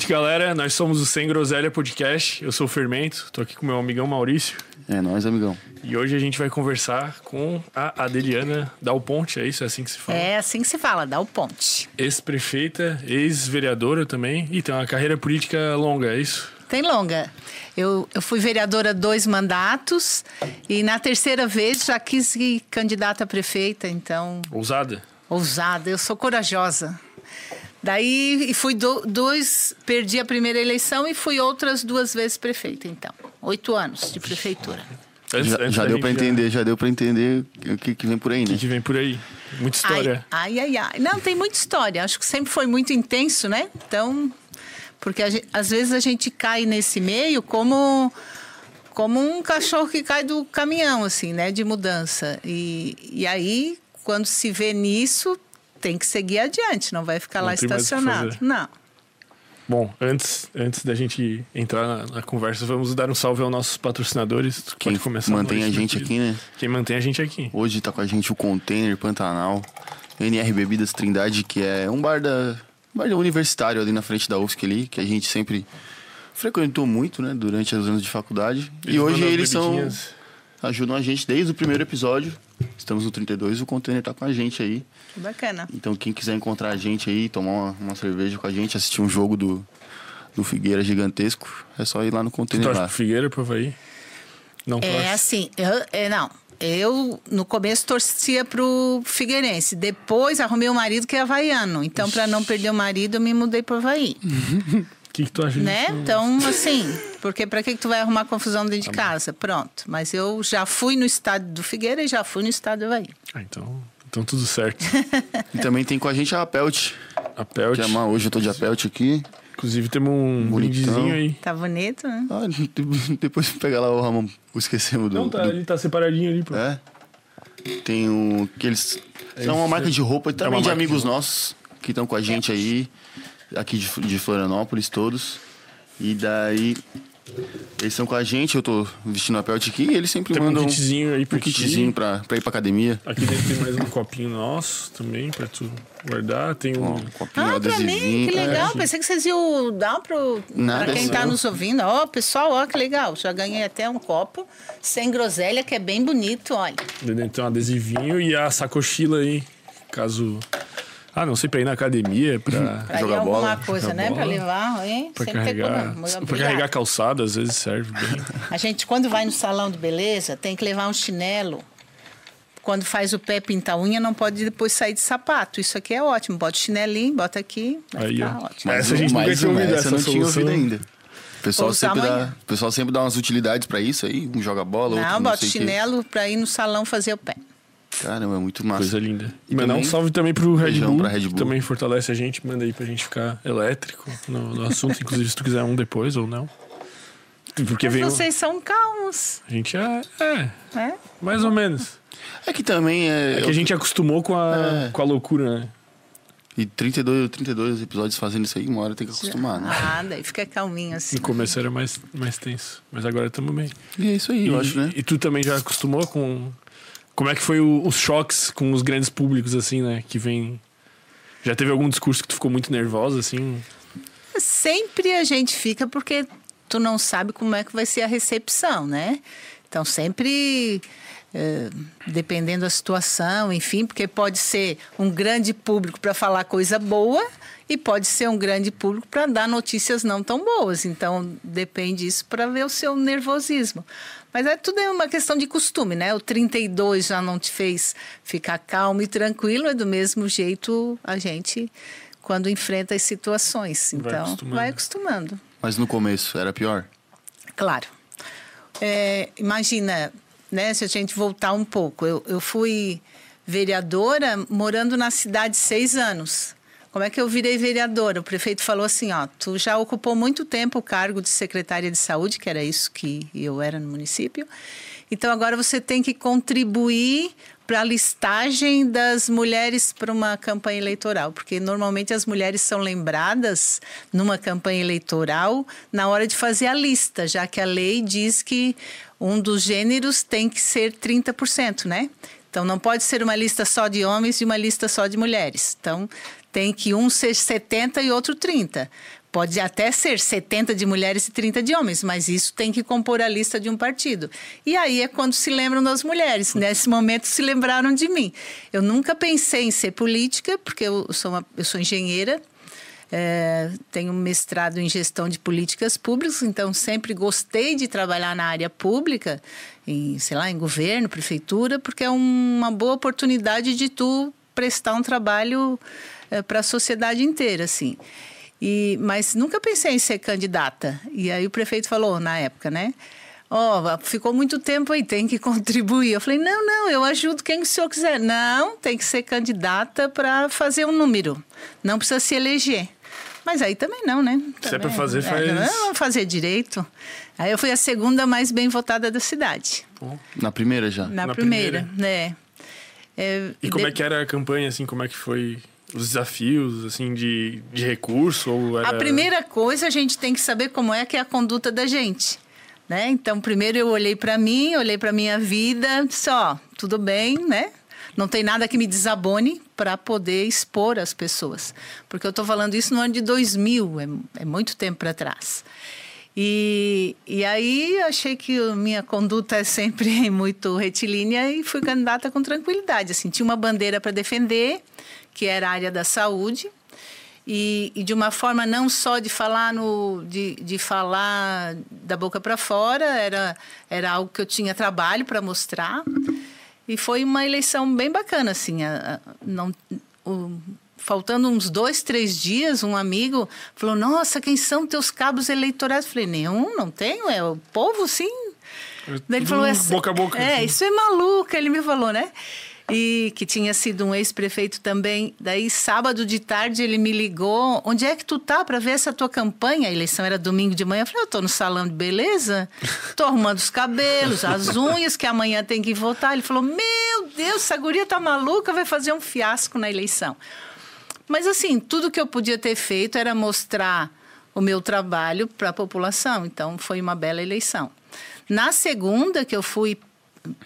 Noite, galera. Nós somos o Sem Groselha Podcast. Eu sou o Fermento, tô aqui com meu amigão Maurício. É nóis, amigão. E hoje a gente vai conversar com a Adeliana Dal Ponte, é isso? É assim que se fala? É assim que se fala, Dal Ponte. Ex-prefeita, ex-vereadora também, e tem uma carreira política longa, é isso? Tem longa. Eu, eu fui vereadora dois mandatos e na terceira vez já quis ir candidata a prefeita, então. Ousada? Ousada, eu sou corajosa. Daí fui do, dois, perdi a primeira eleição e fui outras duas vezes prefeita, então. Oito anos de prefeitura. Antes, já, antes já deu para entender, já deu para entender o que, que, vem por aí, né? O que, que, vem por aí? Muita história. Ai, ai, ai, ai. Não, tem muita história. Acho que sempre foi muito intenso, né? Então, porque gente, às vezes a gente cai nesse meio como como um cachorro que cai do caminhão, assim, né? De mudança. E, e aí, quando se vê nisso, tem que seguir adiante, não vai ficar não lá estacionado. Não. Bom, antes, antes da gente entrar na, na, conversa, vamos dar um salve aos nossos patrocinadores. Quem começar mantém a gente aqui, né? Quem mantém a gente aqui. Hoje está com a gente o Container Pantanal, NR Bebidas Trindade, que é um bar da, bar da universitário ali na frente da UFSC ali, que a gente sempre frequentou muito, né, durante os anos de faculdade. Eles e hoje eles são ajudam a gente desde o primeiro episódio. Estamos no 32 e o container tá com a gente aí. Bacana. Então quem quiser encontrar a gente aí, tomar uma, uma cerveja com a gente, assistir um jogo do, do Figueira gigantesco, é só ir lá no container tu lá. Figueira pro Havaí? Não É assim, eu, é, não. Eu, no começo, torcia pro Figueirense. Depois, arrumei um marido que é havaiano. Então, para não perder o marido, eu me mudei pro Havaí. O que, que tu acha né? disso? Então, assim, porque para que, que tu vai arrumar confusão dentro tá de casa? Pronto. Mas eu já fui no estádio do Figueira e já fui no estádio do Havaí. Ah, então, então tudo certo. e também tem com a gente a Pelt. A Pelt. Que é uma, hoje eu tô de Apelt aqui. Inclusive temos um brindezinho aí. Tá bonito, né? Ah, depois pegar lá o Ramon, esquecemos do... Não, tá, do... ele tá separadinho ali, pô. É. Tem o... Que eles... São uma marca de roupa e também é de amigos de nossos que estão com a gente aí aqui de, de Florianópolis todos. E daí eles estão com a gente, eu tô vestindo a pelt aqui e eles sempre tem mandam um kitzinho aí um kitzinho pra, pra ir pra academia. Aqui dentro tem mais um copinho nosso também pra tu guardar. Tem um, um copinho ah, adesivinho. Pra mim, que legal. É. Pensei que vocês iam dar pro, Nada, pra quem tá nos ouvindo. Ó, oh, pessoal, ó, que legal. Já ganhei até um copo sem groselha, que é bem bonito, olha. Dentro tem um adesivinho e a sacochila aí, caso ah, não sei, pra ir na academia, pra, pra jogar bola. alguma coisa, né? Bola, pra levar, hein? Pra Sempre carregar, pra carregar calçada, às vezes serve bem. A gente, quando vai no salão de beleza, tem que levar um chinelo. Quando faz o pé pintar unha, não pode depois sair de sapato. Isso aqui é ótimo. Bota o chinelinho, bota aqui, vai Aí, ficar ó. ótimo. Essa a gente nunca tinha ouvido essa, essa não tinha ouvido ainda. O pessoal, sempre dá, o pessoal sempre dá umas utilidades para isso aí, um joga bola, não, outro não bota chinelo para ir no salão fazer o pé. Caramba, é muito massa. Coisa linda. E mandar um salve também pro Red Bull, pra Red Bull, que também fortalece a gente. Manda aí pra gente ficar elétrico no, no assunto. Inclusive, se tu quiser um depois ou não. Porque Mas vocês são calmos. A gente é, é, é, Mais ou menos. É que também é. É que a gente acostumou com a, é. com a loucura, né? E 32, 32 episódios fazendo isso aí, uma hora tem que acostumar, né? Ah, daí fica calminho assim. No começo era mais, mais tenso, mas agora estamos bem. E é isso aí, e, eu acho, né? E tu também já acostumou com como é que foi o, os choques com os grandes públicos, assim, né? Que vem. Já teve algum discurso que tu ficou muito nervosa, assim? Sempre a gente fica porque tu não sabe como é que vai ser a recepção, né? Então sempre. Eh, dependendo da situação, enfim, porque pode ser um grande público para falar coisa boa e pode ser um grande público para dar notícias não tão boas. Então depende disso para ver o seu nervosismo. Mas é tudo é uma questão de costume, né? O 32 já não te fez ficar calmo e tranquilo, é do mesmo jeito a gente quando enfrenta as situações. Então, vai acostumando. Vai acostumando. Mas no começo era pior? Claro. É, imagina, né, se a gente voltar um pouco. Eu, eu fui vereadora morando na cidade seis anos. Como é que eu virei vereadora? O prefeito falou assim, ó, tu já ocupou muito tempo o cargo de secretária de saúde, que era isso que eu era no município. Então agora você tem que contribuir para a listagem das mulheres para uma campanha eleitoral, porque normalmente as mulheres são lembradas numa campanha eleitoral na hora de fazer a lista, já que a lei diz que um dos gêneros tem que ser 30%, né? Então não pode ser uma lista só de homens e uma lista só de mulheres. Então tem que um ser 70 e outro 30. Pode até ser 70 de mulheres e 30 de homens, mas isso tem que compor a lista de um partido. E aí é quando se lembram das mulheres. Nesse momento se lembraram de mim. Eu nunca pensei em ser política, porque eu sou, uma, eu sou engenheira, é, tenho mestrado em gestão de políticas públicas, então sempre gostei de trabalhar na área pública, em, sei lá, em governo, prefeitura, porque é uma boa oportunidade de tu prestar um trabalho é, para a sociedade inteira, assim. E, mas nunca pensei em ser candidata. E aí o prefeito falou na época, né? Ó, oh, ficou muito tempo aí, tem que contribuir. Eu falei, não, não, eu ajudo quem o senhor quiser. Não, tem que ser candidata para fazer um número. Não precisa se eleger. Mas aí também não, né? Também, Se é para fazer, faz. É, não, fazer direito. Aí eu fui a segunda mais bem votada da cidade. Na primeira já? Na, Na primeira, primeira, né? É, e como de... é que era a campanha, assim? Como é que foi os desafios, assim, de, de recurso? Ou era... A primeira coisa, a gente tem que saber como é que é a conduta da gente. Né? Então, primeiro eu olhei para mim, olhei para minha vida, só, tudo bem, né? Não tem nada que me desabone para poder expor as pessoas. Porque eu estou falando isso no ano de 2000, é, é muito tempo para trás. E, e aí achei que minha conduta é sempre muito retilínea e fui candidata com tranquilidade. Assim, tinha uma bandeira para defender, que era a área da saúde, e, e, de uma forma não só de falar no de, de falar da boca para fora era era algo que eu tinha trabalho para mostrar e foi uma eleição bem bacana assim a, a, não o, faltando uns dois três dias um amigo falou nossa quem são teus cabos eleitorais? Eu falei nenhum não tenho é o povo sim. É ele falou boca a boca é assim. isso é maluco ele me falou né e que tinha sido um ex-prefeito também. Daí, sábado de tarde, ele me ligou: onde é que tu tá para ver essa tua campanha? A eleição era domingo de manhã. Eu falei: eu tô no salão de beleza, tô arrumando os cabelos, as unhas, que amanhã tem que votar. Ele falou: meu Deus, essa guria tá maluca, vai fazer um fiasco na eleição. Mas, assim, tudo que eu podia ter feito era mostrar o meu trabalho para a população. Então, foi uma bela eleição. Na segunda, que eu fui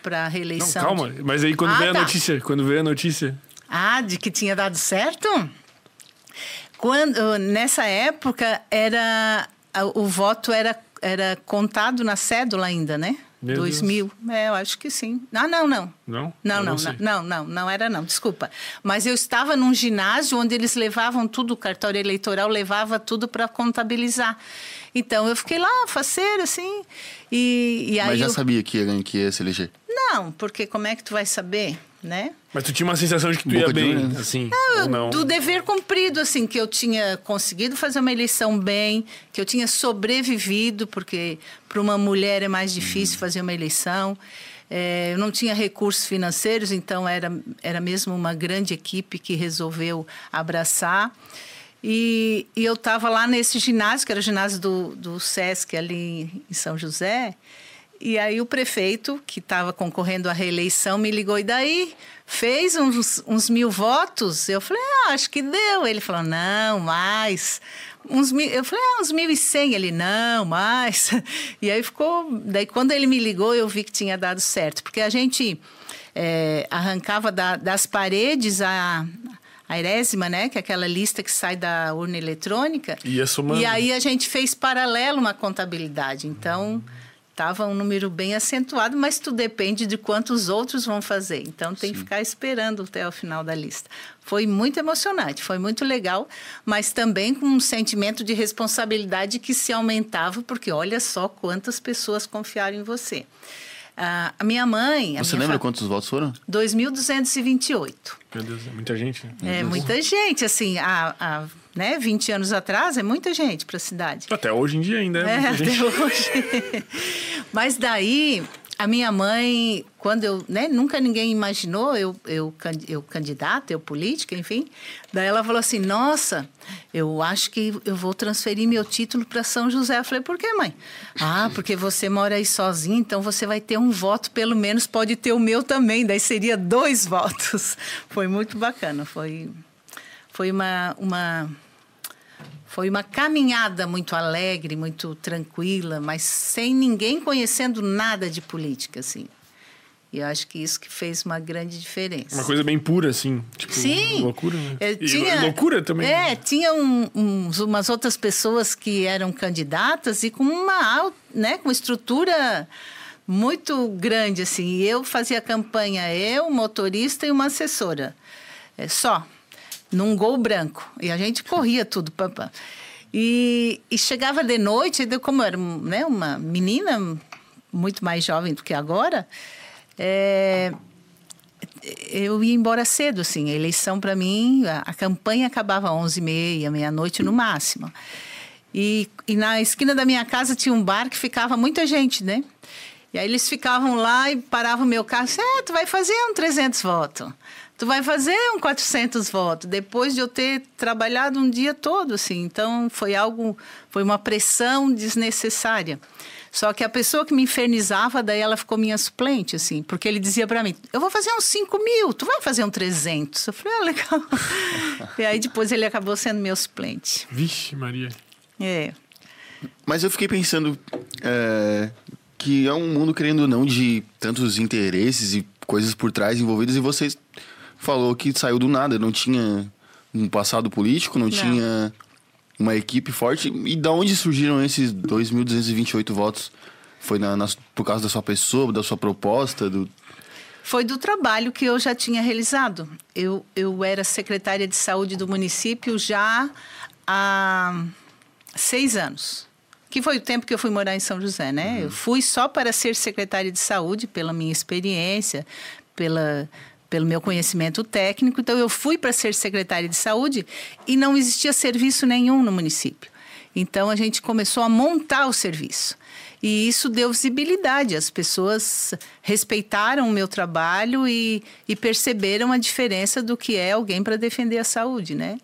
para reeleição. Não, calma, de... mas aí quando ah, veio tá. a notícia, quando veio a notícia. Ah, de que tinha dado certo? Quando nessa época era o voto era era contado na cédula ainda, né? Meu 2000. Deus. É, eu acho que sim. Ah, não, não. Não? Não, não, não, não, não, não era não, desculpa. Mas eu estava num ginásio onde eles levavam tudo, o cartório eleitoral levava tudo para contabilizar. Então eu fiquei lá, faceira, assim. E, e aí Mas já eu... sabia que ia, que ia se eleger? Não, porque como é que tu vai saber, né? Mas tu tinha uma sensação de que tu Boca ia bem, né? assim, não, não? Do dever cumprido, assim, que eu tinha conseguido fazer uma eleição bem, que eu tinha sobrevivido, porque para uma mulher é mais difícil hum. fazer uma eleição. É, eu não tinha recursos financeiros, então era, era mesmo uma grande equipe que resolveu abraçar. E, e eu estava lá nesse ginásio, que era o ginásio do, do SESC ali em São José. E aí o prefeito, que estava concorrendo à reeleição, me ligou, e daí? Fez uns, uns mil votos? Eu falei, ah, acho que deu. Ele falou, não, mais. Uns mil, eu falei, ah, uns mil e cem. Ele, não, mais. E aí ficou... Daí quando ele me ligou, eu vi que tinha dado certo. Porque a gente é, arrancava da, das paredes a, a erésima, né? Que é aquela lista que sai da urna eletrônica. Somando. E aí a gente fez paralelo uma contabilidade. Então, estava um número bem acentuado, mas tudo depende de quantos outros vão fazer. Então, tem Sim. que ficar esperando até o final da lista. Foi muito emocionante, foi muito legal, mas também com um sentimento de responsabilidade que se aumentava, porque olha só quantas pessoas confiaram em você. Uh, a minha mãe. A Você minha lembra fa... quantos votos foram? 2.228. Meu Deus, é muita gente. Né? É muita gente, assim, há, há né, 20 anos atrás é muita gente para a cidade. Até hoje em dia ainda é, é até gente. hoje. Mas daí a minha mãe, quando eu, né, nunca ninguém imaginou eu, eu, eu eu política, enfim. Daí ela falou assim: Nossa, eu acho que eu vou transferir meu título para São José. Eu falei: Por que, mãe? Ah, porque você mora aí sozinho, então você vai ter um voto, pelo menos pode ter o meu também. Daí seria dois votos. Foi muito bacana. Foi, foi uma, uma foi uma caminhada muito alegre, muito tranquila, mas sem ninguém conhecendo nada de política, assim. E eu acho que isso que fez uma grande diferença. Uma coisa bem pura, assim. Tipo, Sim. Loucura, né? Tinha, loucura também. É, tinha um- uns- umas outras pessoas que eram candidatas e com uma, né, com uma estrutura muito grande, assim. E eu fazia campanha, eu, motorista e uma assessora. É, só, num gol branco. E a gente corria tudo. Pam, pam. E, e chegava de noite, como era né, uma menina muito mais jovem do que agora, é, eu ia embora cedo, assim. A eleição, para mim, a, a campanha acabava às 11h30, meia-noite no máximo. E, e na esquina da minha casa tinha um bar que ficava muita gente, né? E aí eles ficavam lá e paravam o meu carro. Disse, É, tu vai fazer um 300 votos. Tu vai fazer um 400 votos. Depois de eu ter trabalhado um dia todo, assim. Então, foi algo... Foi uma pressão desnecessária. Só que a pessoa que me infernizava, daí ela ficou minha suplente, assim. Porque ele dizia para mim, eu vou fazer uns 5 mil, tu vai fazer um 300. Eu falei, ah, legal. e aí, depois, ele acabou sendo meu suplente. Vixe, Maria. É. Mas eu fiquei pensando é, que é um mundo, querendo ou não, de tantos interesses e coisas por trás envolvidas. E você falou que saiu do nada, não tinha um passado político, não, Não. tinha uma equipe forte. E da onde surgiram esses 2.228 votos? Foi na, na- por causa da sua pessoa, da sua proposta? Do... Foi do trabalho que eu já tinha realizado. Eu, eu era secretária de saúde do município já há seis anos. Que foi o tempo que eu fui morar em São José, né? Eu fui só para ser secretária de saúde, pela minha experiência, pela, pelo meu conhecimento técnico. Então, eu fui para ser secretária de saúde e não existia serviço nenhum no município. Então, a gente começou a montar o serviço. E isso deu visibilidade. As pessoas respeitaram o meu trabalho e, e perceberam a diferença do que é alguém para defender a saúde, né?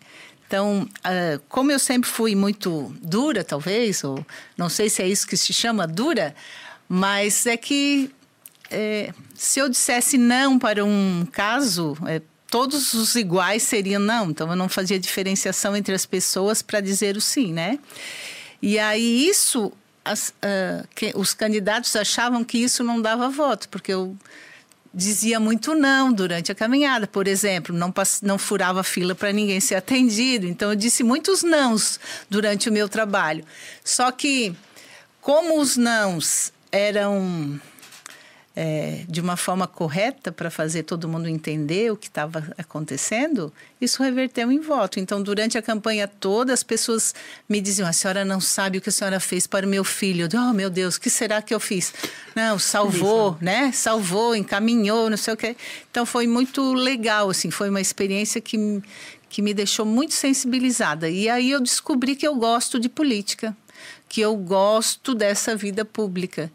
Então, ah, como eu sempre fui muito dura, talvez, ou não sei se é isso que se chama dura, mas é que é, se eu dissesse não para um caso, é, todos os iguais seriam não. Então, eu não fazia diferenciação entre as pessoas para dizer o sim, né? E aí, isso, as, ah, que- os candidatos achavam que isso não dava voto, porque eu dizia muito não durante a caminhada. Por exemplo, não, não furava fila para ninguém ser atendido. Então, eu disse muitos nãos durante o meu trabalho. Só que, como os nãos eram é, de uma forma correta para fazer todo mundo entender o que estava acontecendo, isso reverteu em voto. Então, durante a campanha toda, as pessoas me diziam: a senhora não sabe o que a senhora fez para o meu filho. Eu digo, oh, meu Deus, o que será que eu fiz? Não, salvou, né? Salvou, encaminhou, não sei o quê. Então, foi muito legal, assim, foi uma experiência que, que me deixou muito sensibilizada. E aí eu descobri que eu gosto de política, que eu gosto dessa vida pública.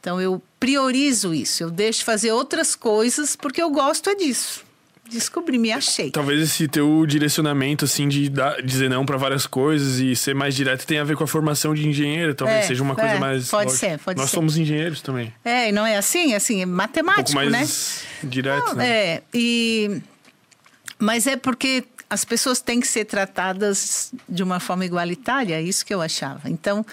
Então eu priorizo isso, eu deixo de fazer outras coisas porque eu gosto é disso. Descobri, me achei. Talvez esse teu direcionamento, assim, de dar- dizer não pra várias coisas e ser mais direto tenha a ver com a formação de engenheiro. Talvez É, seja uma coisa é, mais. pode ser, pode Nós ser. somos engenheiros também. É, e não é assim, assim, é Um pouco matemático, mais né? direto, Não, né? É, e mas é porque as pessoas têm que ser tratadas de uma forma igualitária, é isso que eu achava. Então,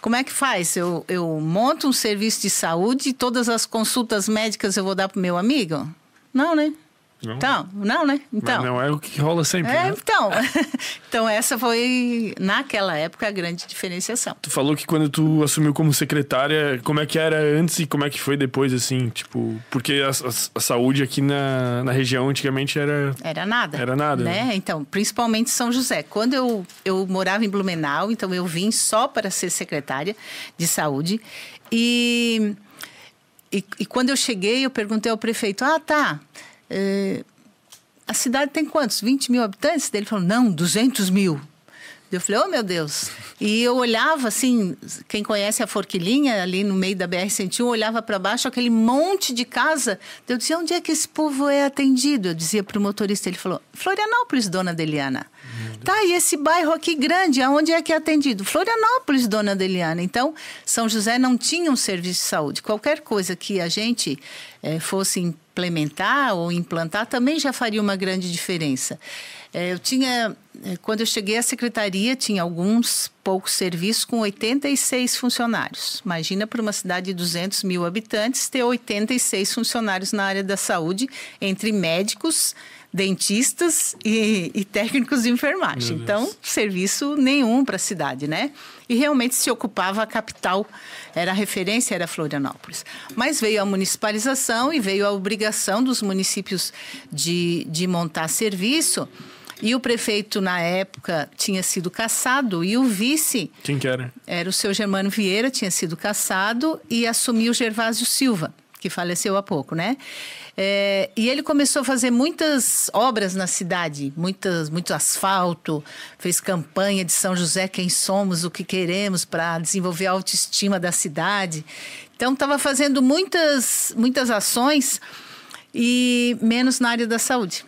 como é que faz? Eu, eu monto um serviço de saúde e todas as consultas médicas eu vou dar para o meu amigo? Não, né? Não. Então, não, né? Mas Então, não é o que rola sempre, É, né? então. então, essa foi, naquela época, a grande diferenciação. Tu falou que quando tu assumiu como secretária, como é que era antes e como é que foi depois, assim, tipo... Porque a, a- a saúde aqui na, na região antigamente era... Era nada. Era nada, Né? Então, principalmente São José. Quando eu, eu morava em Blumenau, então eu vim só para ser secretária de saúde. E, e, e quando eu cheguei, eu perguntei ao prefeito: ah, tá. Eh, a cidade tem quantos? 20 mil habitantes? Ele falou: não, 200 mil. Eu falei, oh meu Deus. E eu olhava assim, quem conhece a Forquilinha, ali no meio da BR-101, olhava para baixo, aquele monte de casa. Eu dizia, onde é que esse povo é atendido? Eu dizia para o motorista, ele falou, Florianópolis, dona Deliana. Tá, e esse bairro aqui grande, aonde é que é atendido? Florianópolis, dona Deliana. Então, São José não tinha um serviço de saúde. Qualquer coisa que a gente eh, fosse implementar ou implantar também já faria uma grande diferença. É, eu tinha, é, quando eu cheguei à secretaria, tinha alguns poucos serviços com 86 funcionários. Imagina para uma cidade de 200 mil habitantes ter 86 funcionários na área da saúde, entre médicos, dentistas e, e técnicos de enfermagem. Então, serviço nenhum para a cidade, né? E realmente se ocupava a capital, era a referência, era Florianópolis. Mas veio a municipalização e veio a obrigação dos municípios de, de montar serviço. E o prefeito, na época, tinha sido caçado e o vice. Quem que era? Era o seu Germano Vieira, tinha sido caçado e assumiu Gervásio Silva, que faleceu há pouco, né? É, e ele começou a fazer muitas obras na cidade, muitas, muito asfalto, fez campanha de São José, quem somos, o que queremos, para desenvolver a autoestima da cidade. Então, estava fazendo muitas, muitas ações e menos na área da saúde.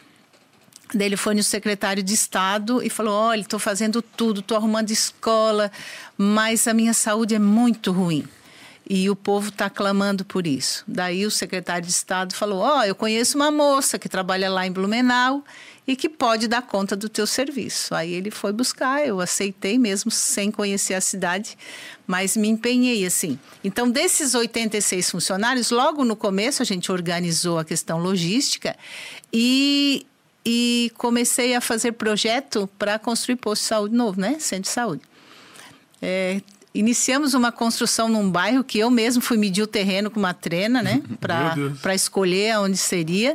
Daí ele foi no secretário de Estado e falou: Olha, estou fazendo tudo, estou arrumando escola, mas a minha saúde é muito ruim. E o povo está clamando por isso. Daí o secretário de Estado falou: Ó, oh, eu conheço uma moça que trabalha lá em Blumenau e que pode dar conta do teu serviço. Aí ele foi buscar, eu aceitei mesmo sem conhecer a cidade, mas me empenhei assim. Então, desses 86 funcionários, logo no começo a gente organizou a questão logística e e comecei a fazer projeto para construir posto de saúde novo, né? Centro de saúde. É, iniciamos uma construção num bairro que eu mesmo fui medir o terreno com uma trena, né? Para escolher onde seria.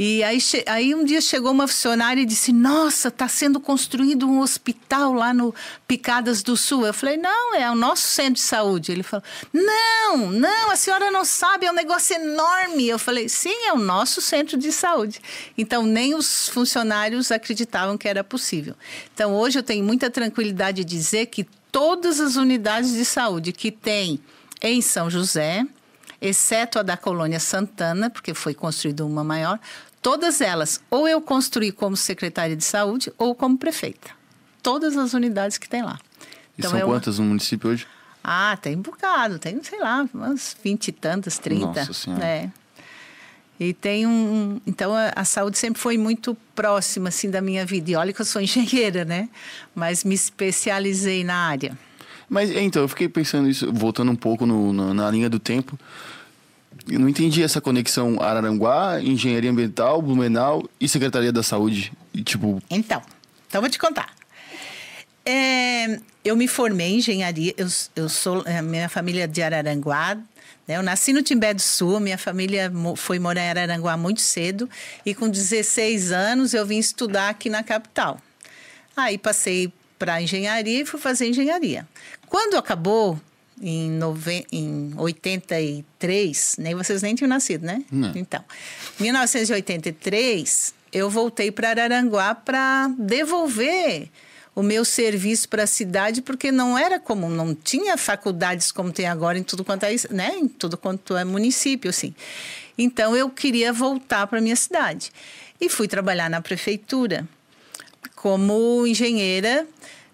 E aí, aí um dia chegou uma funcionária e disse: Nossa, está sendo construído um hospital lá no Picadas do Sul. Eu falei: Não, é o nosso centro de saúde. Ele falou: Não, não, a senhora não sabe, é um negócio enorme. Eu falei: Sim, é o nosso centro de saúde. Então, nem os funcionários acreditavam que era possível. Então, hoje eu tenho muita tranquilidade de dizer que todas as unidades de saúde que tem em São José, exceto a da Colônia Santana, porque foi construída uma maior, Todas elas, ou eu construí como secretária de saúde ou como prefeita. Todas as unidades que tem lá. E então, são eu... quantas no município hoje? Ah, tem um bocado, tem, sei lá, umas vinte e tantas, trinta. Nossa Senhora. É. E tem um. Então, a, a, saúde sempre foi muito próxima, assim, da minha vida. E olha que eu sou engenheira, né? Mas me especializei na área. Mas, então, eu fiquei pensando isso, voltando um pouco no, no, na linha do tempo. Eu não entendi essa conexão Araranguá, Engenharia Ambiental, Blumenau e Secretaria da Saúde. E, tipo... Então, então vou te contar. É, eu me formei em engenharia, eu, eu sou, é, minha família é de Araranguá, né? eu nasci no Timbé do Sul, minha família foi morar em Araranguá muito cedo e com 16 anos eu vim estudar aqui na capital. Aí passei para engenharia e fui fazer engenharia. Quando acabou em, nove... em 83, nem vocês nem tinham nascido, né? Não. Então, 1983, eu voltei para Araranguá para devolver o meu serviço para a cidade, porque não era comum, não tinha faculdades como tem agora em tudo quanto é, né? em tudo quanto é município, assim. Então, eu queria voltar para minha cidade. E fui trabalhar na prefeitura como engenheira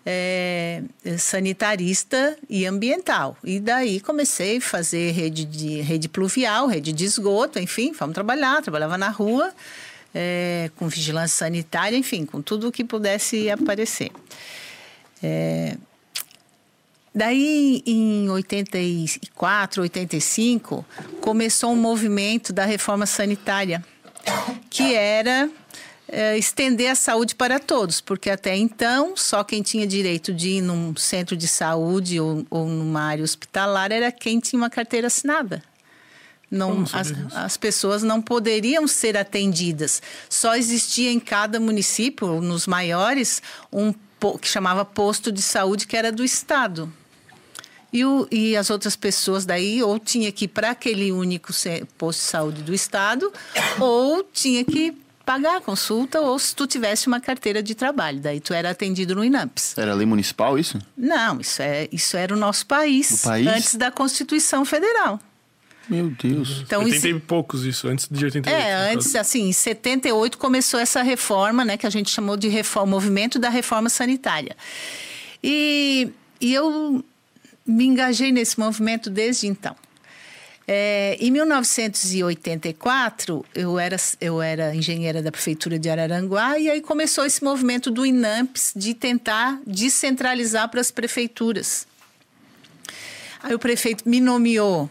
é, sanitarista e ambiental. E daí comecei a fazer rede, de, rede pluvial, rede de esgoto, enfim, fomos trabalhar, trabalhava na rua, é, com vigilância sanitária, enfim, com tudo o que pudesse aparecer. É, daí, em 84, 85, começou um movimento da reforma sanitária, que era é, estender a saúde para todos, porque até então só quem tinha direito de ir num centro de saúde ou, ou numa área hospitalar era quem tinha uma carteira assinada. Não, as, as, pessoas não poderiam ser atendidas. Só existia em cada município, nos maiores, um que chamava posto de saúde que era do Estado. E, o, e as outras pessoas daí ou tinha que ir para aquele único posto de saúde do Estado ou tinha que pagar a consulta ou se tu tivesse uma carteira de trabalho. Daí tu era atendido no INAMPS. Era lei municipal isso? Não, isso, é, isso era o nosso país, o país? antes da Constituição Federal. Meu Deus. Então, 80 isso... e poucos isso, antes de 88. É, antes, assim, em 78 começou essa reforma, né, que a gente chamou de reforma, movimento da reforma sanitária. E, e eu me engajei nesse movimento desde então. É, em 1984, eu era, eu era engenheira da prefeitura de Araranguá e aí começou esse movimento do INAMPS de tentar descentralizar para as prefeituras. Aí o prefeito me nomeou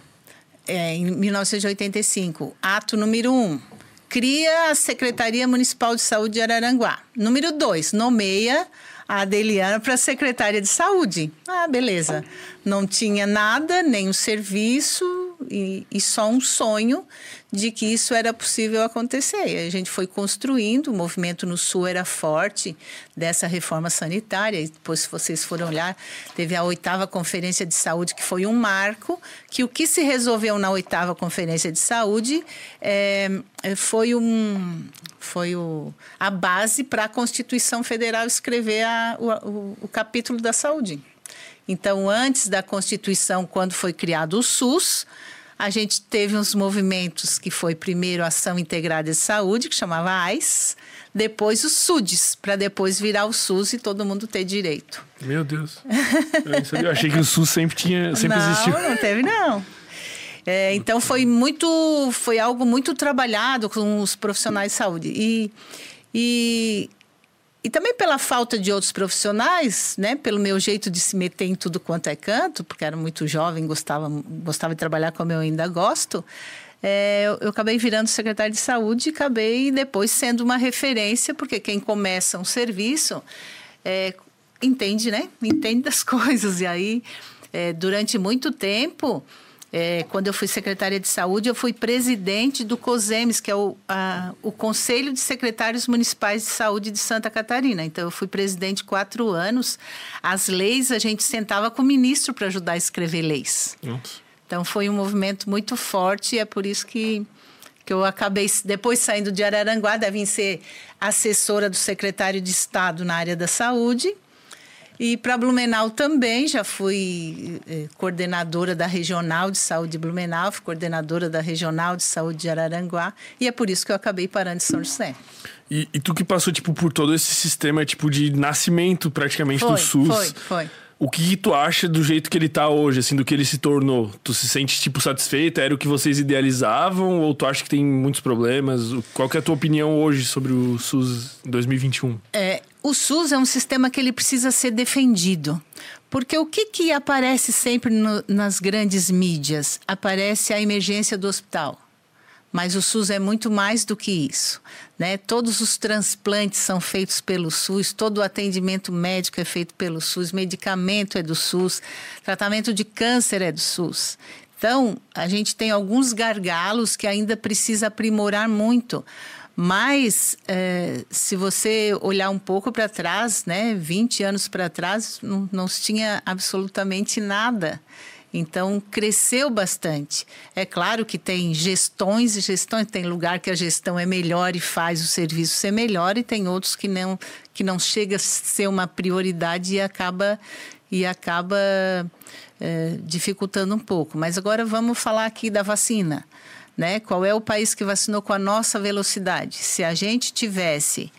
é, em 1985, ato número 1. Um, cria a Secretaria Municipal de Saúde de Araranguá. Número 2, nomeia a Adeliana para secretária de saúde. Ah, beleza. Não tinha nada, nem o serviço e, e, só um sonho de que isso era possível acontecer. E a gente foi construindo, o movimento no Sul era forte dessa reforma sanitária. E depois, se vocês forem olhar, teve a oitava Conferência de Saúde, que foi um marco, que o que se resolveu na oitava Conferência de Saúde é, foi um, foi o, a base para a Constituição Federal escrever a, o, o, o, capítulo da saúde. Então, antes da Constituição, quando foi criado o SUS, a gente teve uns movimentos que foi primeiro a Ação Integrada de Saúde, que chamava AIS, depois o SUDES, para depois virar o SUS e todo mundo ter direito. Meu Deus. Eu, achei que o SUS sempre tinha, sempre não, existiu. Não, não teve não. É, então foi muito, foi algo muito trabalhado com os profissionais de saúde e, e e também pela falta de outros profissionais, né? Pelo meu jeito de se meter em tudo quanto é canto, porque era muito jovem, gostava, gostava de trabalhar como eu ainda gosto. É, eu, eu, acabei virando secretária de saúde e acabei depois sendo uma referência, porque quem começa um serviço é, entende, né? Entende das coisas. E aí, é, durante muito tempo, é, quando eu fui secretária de saúde, eu fui presidente do COSEMES, que é o, a, o Conselho de Secretários Municipais de Saúde de Santa Catarina. Então, eu fui presidente quatro anos. As leis, a gente sentava com o ministro para ajudar a escrever leis. Nossa. Então, foi um movimento muito forte e é por isso que, que eu acabei, depois saindo de Araranguá, devem ser assessora do secretário de Estado na área da saúde e para Blumenau também, já fui eh, coordenadora da Regional de Saúde de Blumenau, fui coordenadora da Regional de Saúde de Araranguá, e é por isso que eu acabei parando em São José. E, e tu que passou tipo, por todo esse sistema tipo, de nascimento praticamente foi, do SUS. Foi, foi. O que tu acha do jeito que ele tá hoje, assim, do que ele se tornou? Tu se sente, tipo, satisfeito? Era o que vocês idealizavam? Ou tu acha que tem muitos problemas? Qual é a tua opinião hoje sobre o SUS 2021? É, o SUS é um sistema que ele precisa ser defendido. Porque o que, que aparece sempre no, nas grandes mídias? Aparece a emergência do hospital. Mas o SUS é muito mais do que isso. Né? Todos os transplantes são feitos pelo SUS, todo o atendimento médico é feito pelo SUS, medicamento é do SUS, tratamento de câncer é do SUS. Então, a gente tem alguns gargalos que ainda precisa aprimorar muito. Mas, é, se você olhar um pouco para trás, né, 20 anos para trás, não, não se tinha absolutamente nada. Então, cresceu bastante. É claro que tem gestões e gestões, tem lugar que a gestão é melhor e faz o serviço ser melhor, e tem outros que não, que não chega a ser uma prioridade e acaba, e acaba é, dificultando um pouco. Mas agora vamos falar aqui da vacina. Né? Qual é o país que vacinou com a nossa velocidade? Se a gente tivesse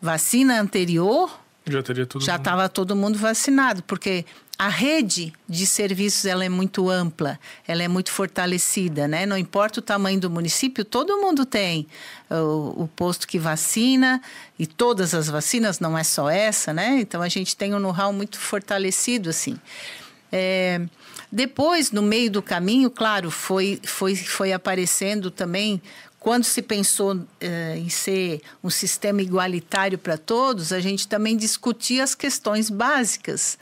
vacina anterior, já teria tudo já estava todo mundo vacinado, porque a rede de serviços ela é muito ampla, ela é muito fortalecida, né? Não importa o tamanho do município, todo mundo tem o, o, posto que vacina e todas as vacinas, não é só essa, né? Então a gente tem um know-how muito fortalecido assim. É, depois, no meio do caminho, claro, foi, foi, foi aparecendo também quando se pensou uh, em ser um sistema igualitário para todos, a gente também discutia as questões básicas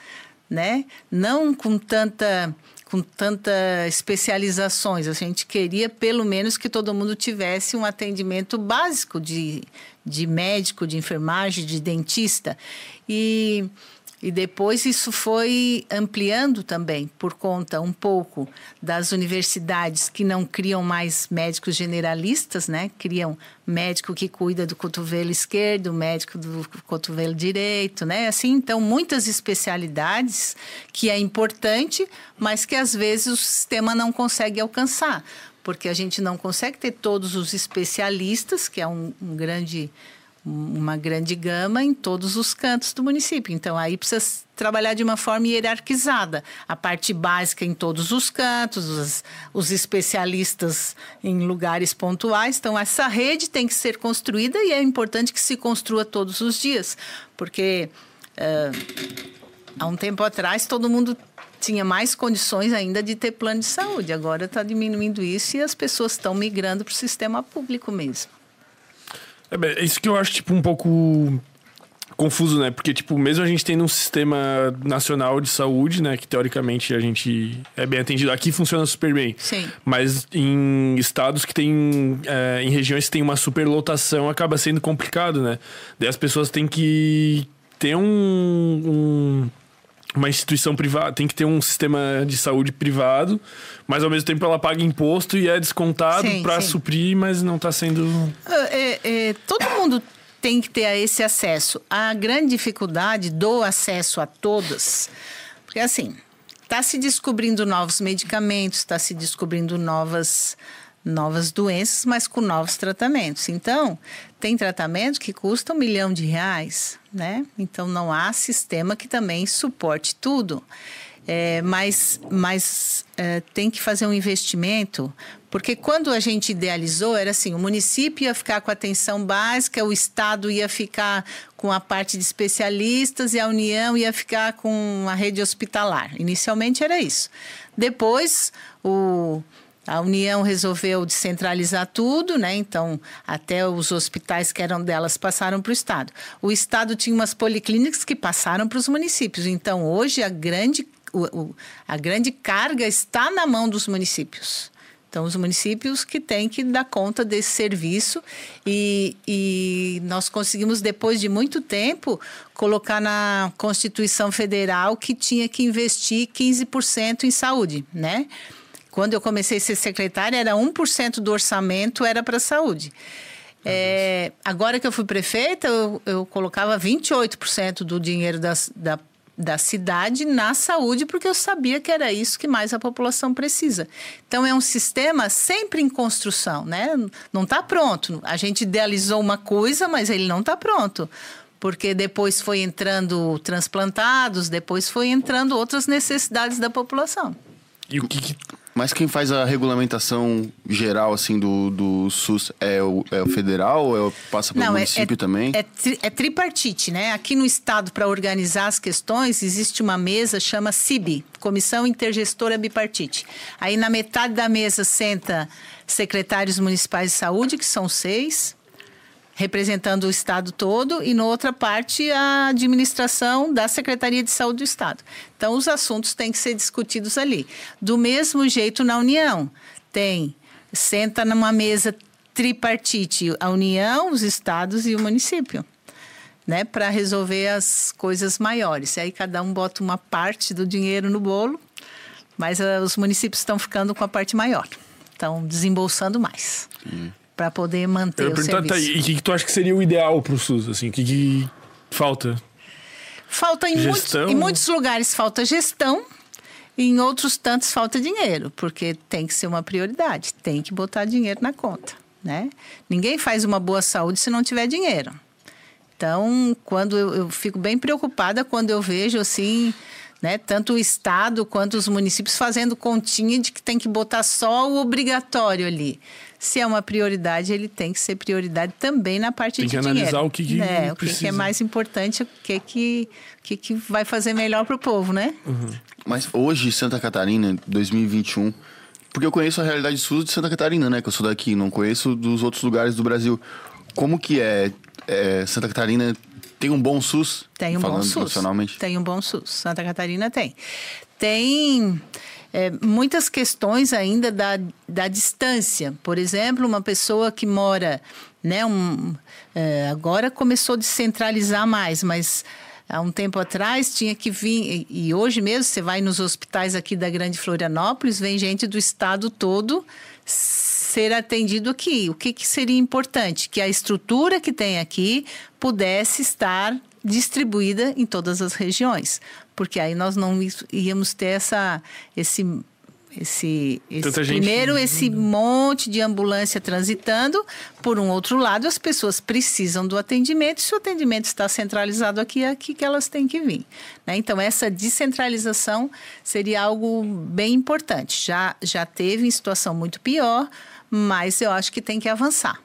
né? Não com tanta com tanta especializações. A gente queria, pelo menos, que todo mundo tivesse um atendimento básico de, de médico, de enfermagem, de dentista. E e depois isso foi ampliando também, por conta um pouco das universidades que não criam mais médicos generalistas, né? Criam médico que cuida do cotovelo esquerdo, médico do cotovelo direito, né? Assim, então, muitas especialidades que é importante, mas que às vezes o sistema não consegue alcançar, porque a gente não consegue ter todos os especialistas, que é um, um grande uma grande gama em todos os cantos do município. Então, aí precisa trabalhar de uma forma hierarquizada. A parte básica em todos os cantos, os, os especialistas em lugares pontuais. Então, essa rede tem que ser construída e é importante que se construa todos os dias, porque uh, há um tempo atrás todo mundo tinha mais condições ainda de ter plano de saúde. Agora está diminuindo isso e as pessoas estão migrando para o sistema público mesmo. É isso que eu acho tipo um pouco confuso, né? Porque, tipo, mesmo a gente tendo um sistema nacional de saúde, né? Que teoricamente a gente é bem atendido. Aqui funciona super bem. Sim. Mas em estados que tem. É, em regiões que tem uma superlotação, acaba sendo complicado, né? Daí as pessoas têm que ter um, um uma instituição privada, tem que ter um sistema de saúde privado, mas ao mesmo tempo ela paga imposto e é descontado para suprir, mas não está sendo. É, é, todo mundo tem que ter esse acesso. A grande dificuldade do acesso a todas, porque assim, está se descobrindo novos medicamentos, está se descobrindo novas novas doenças, mas com novos tratamentos. Então, tem tratamento que custa um milhão de reais, né? Então, não há sistema que também suporte tudo. É, mas mas é, tem que fazer um investimento, porque quando a gente idealizou, era assim: o município ia ficar com a atenção básica, o Estado ia ficar com a parte de especialistas e a União ia ficar com a rede hospitalar. Inicialmente era isso. Depois, o a União resolveu descentralizar tudo, né? Então, até os hospitais que eram delas passaram para o Estado. O Estado tinha umas policlínicas que passaram para os municípios. Então, hoje, a grande, o, o, a grande carga está na mão dos municípios. Então, os municípios que têm que dar conta desse serviço e, e, nós conseguimos, depois de muito tempo, colocar na Constituição Federal que tinha que investir 15% em saúde, né? Quando eu comecei a ser secretária, era 1% do orçamento era para a saúde. É, agora que eu fui prefeita, eu, eu colocava 28% do dinheiro das, da, da cidade na saúde, porque eu sabia que era isso que mais a população precisa. Então, é um sistema sempre em construção, né? Não está pronto. A gente idealizou uma coisa, mas ele não está pronto. Porque depois foi entrando transplantados, depois foi entrando outras necessidades da população. E o que, mas quem faz a regulamentação geral, assim, do, do SUS é o, é o federal ou é, passa pelo Não, é, município é, também? É, tri, é tripartite, né? Aqui no estado, para organizar as questões, existe uma mesa, chama CIB, Comissão Intergestora Bipartite. Aí na metade da mesa senta secretários municipais de saúde, que são seis, representando o Estado todo, e na outra parte a administração da Secretaria de Saúde do Estado. Então, os assuntos têm que ser discutidos ali. Do mesmo jeito na União, tem, senta numa mesa tripartite, a União, os estados e o município. Né, para resolver as coisas maiores. E aí cada um bota uma parte do dinheiro no bolo, mas uh, os municípios estão ficando com a parte maior, estão desembolsando mais. Sim para poder manter Eu o serviço. Tá, e o que, que, tu acha que seria o ideal para o SUS? Assim, o que, que falta? Falta em muitos, em muitos lugares falta gestão, em outros tantos falta dinheiro, porque tem que ser uma prioridade, tem que botar dinheiro na conta, né? Ninguém faz uma boa saúde se não tiver dinheiro. Então, quando eu, eu fico bem preocupada quando eu vejo assim, né, tanto o estado quanto os municípios fazendo continha de que tem que botar só o obrigatório ali se é uma prioridade, ele tem que ser prioridade também na parte de dinheiro. Tem que analisar o que, que é, o que, que, é mais importante, o que que, que, que vai fazer melhor para o povo, né? Uhum. Mas hoje, Santa Catarina, 2021, porque eu conheço a realidade sul de Santa Catarina, né? Que eu sou daqui, não conheço dos outros lugares do Brasil. Como que é, é Santa Catarina tem um bom SUS? Tem um bom SUS. Tem um bom SUS. Santa Catarina tem. Tem é, muitas questões ainda da, da distância. Por exemplo, uma pessoa que mora, né, um, é, agora começou a descentralizar mais, mas há um tempo atrás tinha que vir, e hoje mesmo você vai nos hospitais aqui da Grande Florianópolis, vem gente do estado todo ser atendido aqui. O que, que seria importante? Que a estrutura que tem aqui pudesse estar distribuída em todas as regiões porque aí nós não íamos ter essa, esse esse, esse Tanta gente- primeiro esse monte de ambulância transitando, por um outro lado as pessoas precisam do atendimento. Se o atendimento está centralizado aqui, é aqui que elas têm que vir. né? Então essa descentralização seria algo bem importante. Já já teve em situação muito pior, mas eu acho que tem que avançar.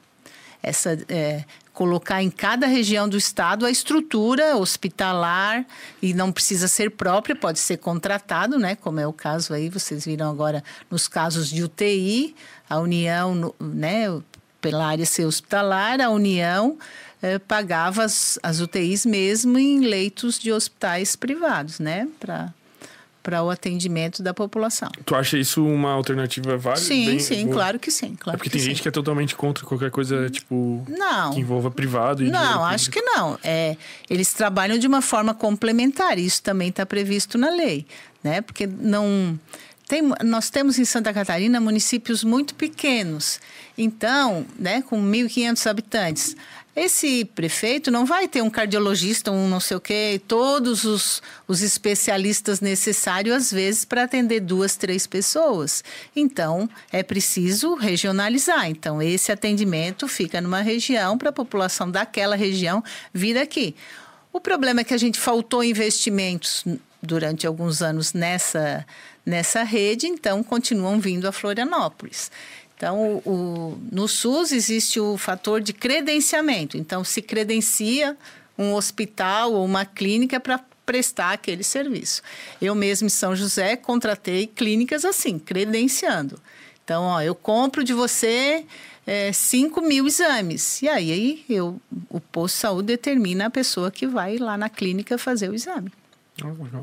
Essa é, colocar em cada região do estado a estrutura hospitalar e não precisa ser própria, pode ser contratado, né? Como é o caso aí, vocês viram agora nos casos de UTI, a União, né? Pela área ser hospitalar, a União eh, pagava as, as UTIs mesmo em leitos de hospitais privados, né? Para para o atendimento da população. Tu acha isso uma alternativa válida? Sim, Bem sim, boa? claro que sim. É Claro porque que tem sim. gente que é totalmente contra qualquer coisa, tipo, Não. que envolva privado e Não, acho que não. É, eles trabalham de uma forma complementar. Isso também está previsto na lei, né? Porque não tem, nós temos em Santa Catarina municípios muito pequenos. Então, né, com 1.500 habitantes, esse prefeito não vai ter um cardiologista, um não sei o quê, todos os, os especialistas necessários, às vezes, para atender duas, três pessoas. Então, é preciso regionalizar. Então, esse atendimento fica numa região para a população daquela região vir aqui. O problema é que a gente faltou investimentos durante alguns anos nessa, nessa rede, então continuam vindo a Florianópolis. Então, o, o- no SUS existe o fator de credenciamento. Então, se credencia um hospital ou uma clínica para prestar aquele serviço. Eu mesmo em São José contratei clínicas assim, credenciando. Então, ó, eu compro de você é, 5 mil exames. E aí, eu, o posto de saúde determina a pessoa que vai lá na clínica fazer o exame. Ah.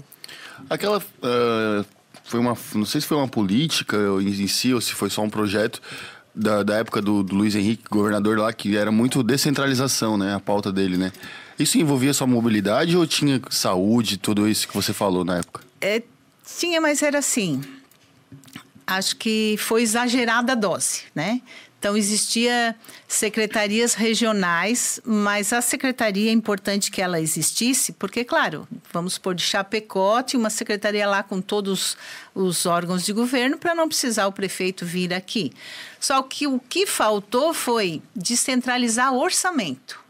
Aquela. ah, foi uma. Não sei se foi uma política em si ou se foi só um projeto da, da época do, do Luiz Henrique, governador lá, que era muito descentralização, né? A pauta dele, né? Isso envolvia só mobilidade ou tinha saúde, tudo isso que você falou na época? É, tinha, mas era assim. Acho que foi exagerada a dose, né? Então, existia secretarias regionais, mas a secretaria é importante que ela existisse, porque, claro, vamos pôr de Chapecó, tinha uma secretaria lá com todos os órgãos de governo para não precisar o prefeito vir aqui. Só que o que faltou foi descentralizar o orçamento.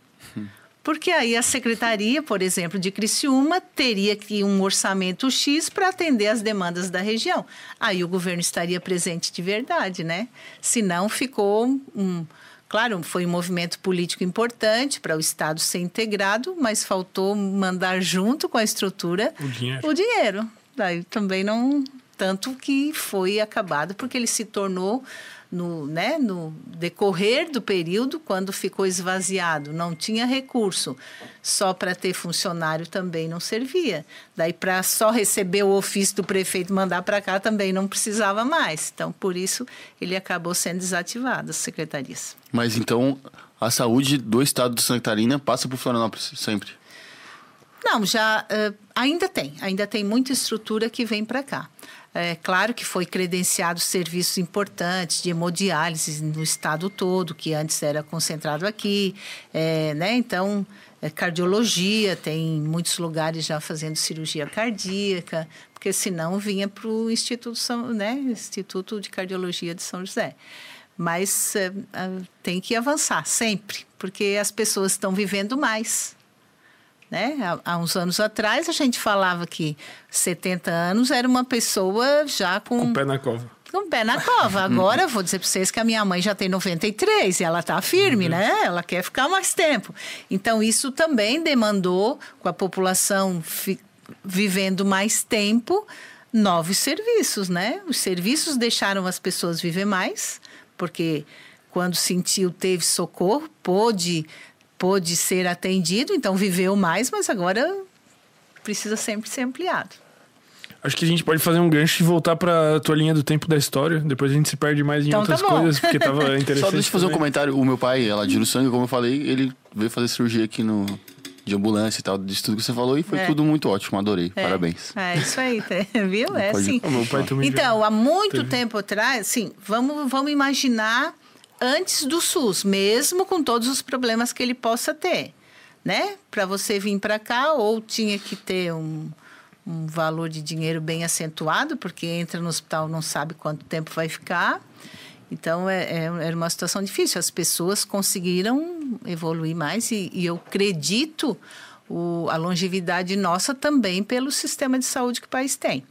Porque aí a secretaria, por exemplo, de Criciúma, teria que um orçamento X para atender as demandas da região. Aí o governo estaria presente de verdade, né? Senão ficou um. Claro, foi um movimento político importante para o Estado ser integrado, mas faltou mandar junto com a estrutura O dinheiro. o dinheiro. Daí também não. Tanto que foi acabado, porque ele se tornou, no, né, no decorrer do período, quando ficou esvaziado, não tinha recurso, só para ter funcionário também não servia. Daí, para só receber o ofício do prefeito mandar para cá, também não precisava mais. Então, por isso, ele acabou sendo desativado, as secretarias. Mas então a saúde do estado de Santa Catarina passa por Florianópolis sempre. Não, já eh, ainda tem, ainda tem muita estrutura que vem para cá. É claro que foi credenciado serviços importantes de hemodiálise no estado todo, que antes era concentrado aqui, é, né? Então, é, cardiologia tem muitos lugares já fazendo cirurgia cardíaca, porque senão vinha para o Instituto, São, né? Instituto de Cardiologia de São José. Mas é, tem que avançar sempre, porque as pessoas estão vivendo mais. Né? Há, há uns anos atrás a gente falava que 70 anos era uma pessoa já com, Com o pé na cova. com o pé na cova. Agora vou dizer para vocês que a minha mãe já tem 93 e ela está firme, né? Ela quer ficar mais tempo. Então isso também demandou com a população fi- vivendo mais tempo novos serviços, né? Os serviços deixaram as pessoas viver mais, porque quando sentiu teve socorro, pôde pôde ser atendido, então viveu mais, mas agora precisa sempre ser ampliado. Acho que a gente pode fazer um gancho e voltar pra tua linha do tempo da história. Depois a gente se perde mais em Então tá outras bom. coisas, porque tava interessante. Só deixa eu fazer um comentário. O meu pai, ela de sangue, como eu falei, ele veio fazer cirurgia aqui no de ambulância e tal, disso tudo que você falou, e foi É. tudo muito ótimo, adorei. É, Parabéns. É isso aí, tá- viu? É assim. Então, há muito teve. tempo atrás, assim, vamos, vamos imaginar antes do SUS, mesmo com todos os problemas que ele possa ter, né? Para você vir para cá, ou tinha que ter um, um valor de dinheiro bem acentuado, porque entra no hospital não sabe quanto tempo vai ficar. Então, é, é, era uma situação difícil. As pessoas conseguiram evoluir mais e, e eu acredito o, a longevidade nossa também pelo sistema de saúde que o país tem.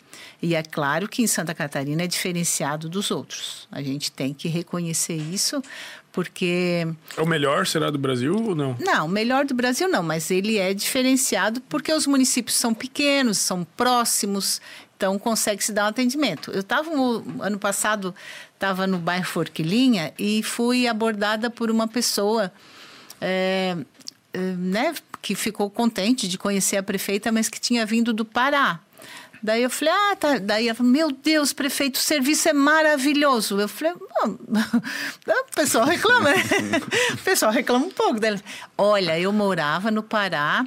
E é claro que em Santa Catarina é diferenciado dos outros. A gente tem que reconhecer isso, porque. É o melhor, será do Brasil ou não? Não, melhor do Brasil não, mas ele é diferenciado porque os municípios são pequenos, são próximos, então consegue se dar um atendimento. Eu estava, ano passado, estava no bairro Forquilinha e fui abordada por uma pessoa. É, né, que ficou contente de conhecer a prefeita, mas que tinha vindo do Pará. Daí eu falei, ah, tá. Daí ela falou, meu Deus, prefeito, o serviço é maravilhoso. Eu falei, o pessoal reclama, né? o pessoal reclama um pouco dela. Olha, eu morava no Pará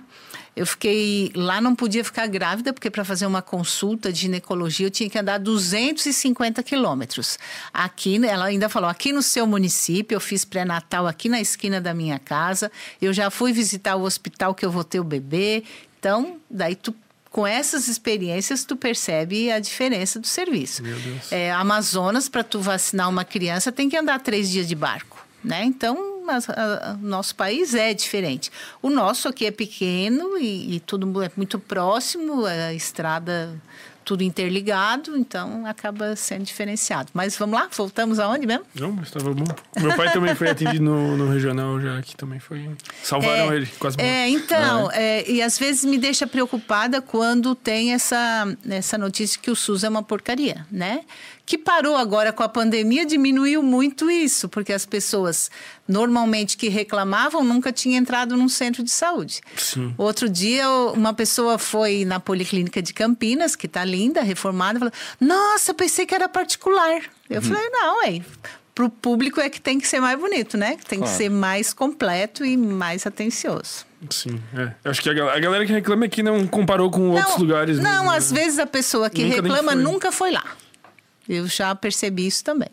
eu fiquei lá, não podia ficar grávida, porque para fazer uma consulta de ginecologia eu tinha que andar 250 quilômetros. Aqui, ela ainda falou, aqui no seu município, eu fiz pré-natal aqui na esquina da minha casa, eu já fui visitar o hospital que eu vou ter o bebê. Então, daí tu com essas experiências tu percebe a diferença do serviço. Meu Deus. É, Amazonas, para tu vacinar uma criança, tem que andar três dias de barco, né? Então o nosso país é diferente. O nosso aqui é pequeno e, e tudo é muito próximo, a estrada tudo interligado, então acaba sendo diferenciado. Mas vamos lá, voltamos aonde mesmo? Não, mas estava bom. Meu pai também foi atendido no, no regional já, que também foi. Salvaram é, ele, quase. É, então, ah, é? É, e às vezes me deixa preocupada quando tem essa, essa notícia que o SUS é uma porcaria, né? Que parou agora com a pandemia, diminuiu muito isso, porque as pessoas normalmente que reclamavam nunca tinham entrado num centro de saúde. Sim. Outro dia, uma pessoa foi na Policlínica de Campinas, que está linda, reformada, falou: Nossa, pensei que era particular. Eu uhum. falei: Não, é. Para o público é que tem que ser mais bonito, né? Tem claro. que ser mais completo e mais atencioso. Sim, é. Acho que a galera, a galera que reclama é que não comparou com não, outros lugares. Não, mesmo, às né? vezes a pessoa que nunca reclama foi. nunca foi lá. Eu já percebi isso também.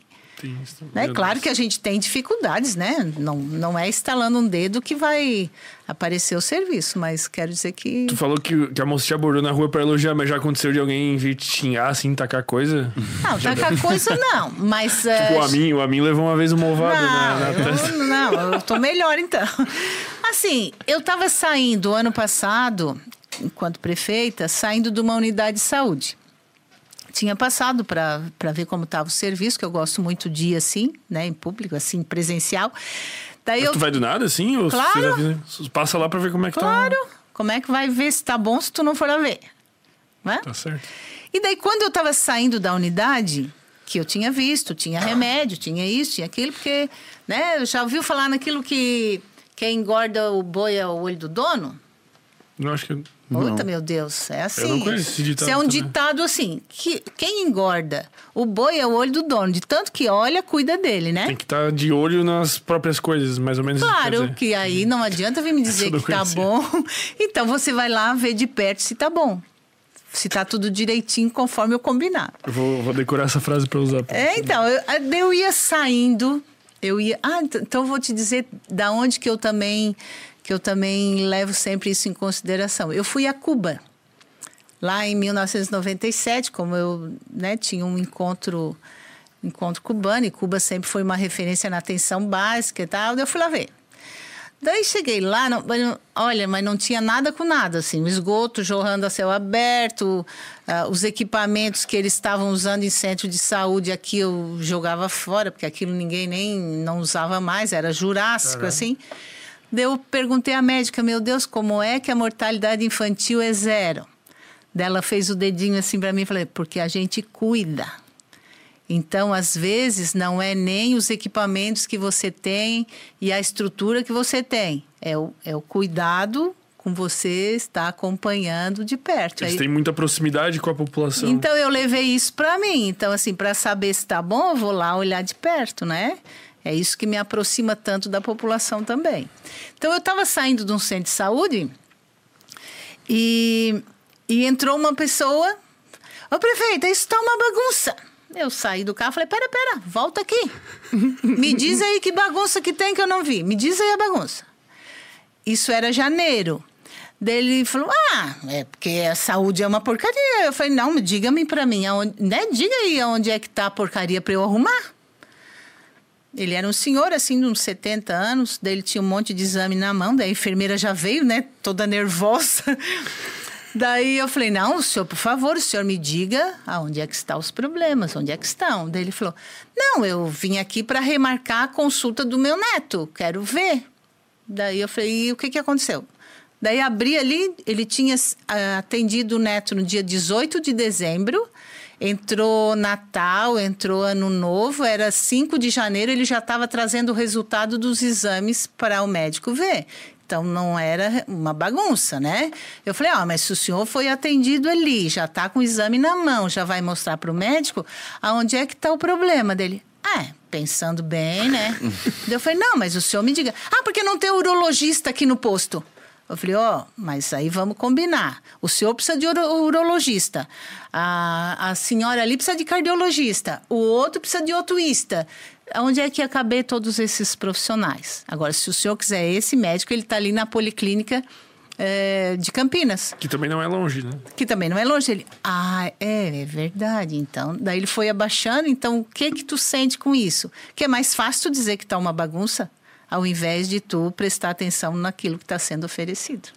É claro que a gente tem dificuldades, né? Não, não é instalando um dedo que vai aparecer o serviço, mas quero dizer que. Tu falou que, que a moça te abordou na rua para elogiar, mas já aconteceu de alguém vir te xingar, assim, tacar coisa? Não, tacar coisa não, mas. tipo, uh... o Amin, o Amin levou uma vez uma ovada não, na, na eu, Não, eu tô melhor então. Assim, eu tava saindo ano passado, enquanto prefeita, saindo de uma unidade de saúde tinha passado para ver como estava o serviço, que eu gosto muito de ir assim, né, em público, assim, presencial. Daí Mas eu... tu vai do nada, assim? Ou claro. Você passa lá para ver como é que claro. tá? Claro. Como é que vai ver se tá bom se tu não for lá ver? Né? Tá certo. E daí, quando eu estava saindo da unidade, que eu tinha visto, tinha remédio, tinha isso, tinha aquilo, porque, né, já ouviu falar naquilo que quem engorda o boi é o olho do dono? Não, acho que Puta, meu Deus, é assim. Eu não conheço esse ditado. Isso é um também. ditado assim, que quem engorda o boi é o olho do dono, de tanto que olha, cuida dele, né? Tem que estar tá de olho nas próprias coisas, mais ou menos. Claro, que aí não adianta vir me dizer que tá bom. Então você vai lá ver de perto se tá bom. Se tá tudo direitinho conforme eu combinar. Eu vou, vou decorar essa frase para usar. É, então, eu, eu ia saindo, eu ia. Ah, então eu vou te dizer da onde que eu também que eu também levo sempre isso em consideração. Eu fui a Cuba, lá em 1997, como eu né, tinha um encontro, encontro cubano, e Cuba sempre foi uma referência na atenção básica e tal, eu fui lá ver. Daí cheguei lá, não, olha, mas não tinha nada com nada, assim, o esgoto jorrando a céu aberto, uh, os equipamentos que eles estavam usando em centro de saúde aqui eu jogava fora, porque aquilo ninguém nem não usava mais, era jurássico, Caramba. assim. Eu perguntei à médica, meu Deus, como é que a mortalidade infantil é zero? Daí ela fez o dedinho assim para mim e falei, porque a gente cuida. Então, às vezes, não é nem os equipamentos que você tem e a estrutura que você tem. É o, é o cuidado com você está acompanhando de perto. Eles Aí, têm muita proximidade com a população. Então, eu levei isso para mim. Então, assim, para saber se está bom, eu vou lá olhar de perto, né? É isso que me aproxima tanto da população também. Então, eu estava saindo de um centro de saúde e, e entrou uma pessoa. Ô, prefeita, isso está uma bagunça. Eu saí do carro e falei: pera, pera, volta aqui. Me diz aí que bagunça que tem que eu não vi. Me diz aí a bagunça. Isso era janeiro. Daí ele falou: Ah, é porque a saúde é uma porcaria. Eu falei: Não, diga-me pra mim, aonde, né? Diga aí aonde é que tá a porcaria pra eu arrumar. Ele era um senhor, assim, de uns 70 anos, daí ele tinha um monte de exame na mão, daí a enfermeira já veio, né, toda nervosa. Daí eu falei, não, senhor, por favor, o senhor me diga aonde é que estão os problemas, onde é que estão. Daí ele falou, não, eu vim aqui para remarcar a consulta do meu neto, quero ver. Daí eu falei, e o que, que aconteceu? Daí abri ali, ele tinha atendido o neto no dia 18 de dezembro, entrou Natal, entrou Ano Novo, era 5 de janeiro, ele já estava trazendo o resultado dos exames para o médico ver. Então não era uma bagunça, né? Eu falei: "Ah, mas se o senhor foi atendido ali, já está com o exame na mão, já vai mostrar para o médico aonde é que está o problema dele?" Ah, pensando bem, né? eu falei: "Não, mas o senhor me diga. Ah, porque não tem urologista aqui no posto?" Eu falei, ó, oh, mas aí vamos combinar. O senhor precisa de uro urologista. A, a senhora ali precisa de cardiologista. O outro precisa de otuísta. Onde é que ia caber todos esses profissionais? Agora, se o senhor quiser esse médico, ele está ali na policlínica é, de Campinas. Que também não é longe, né? Que também não é longe. Ele, ah, é, é verdade. Então, daí ele foi abaixando. Então, o que que tu sente com isso? Que é mais fácil dizer que está uma bagunça ao invés de tu prestar atenção naquilo que está sendo oferecido,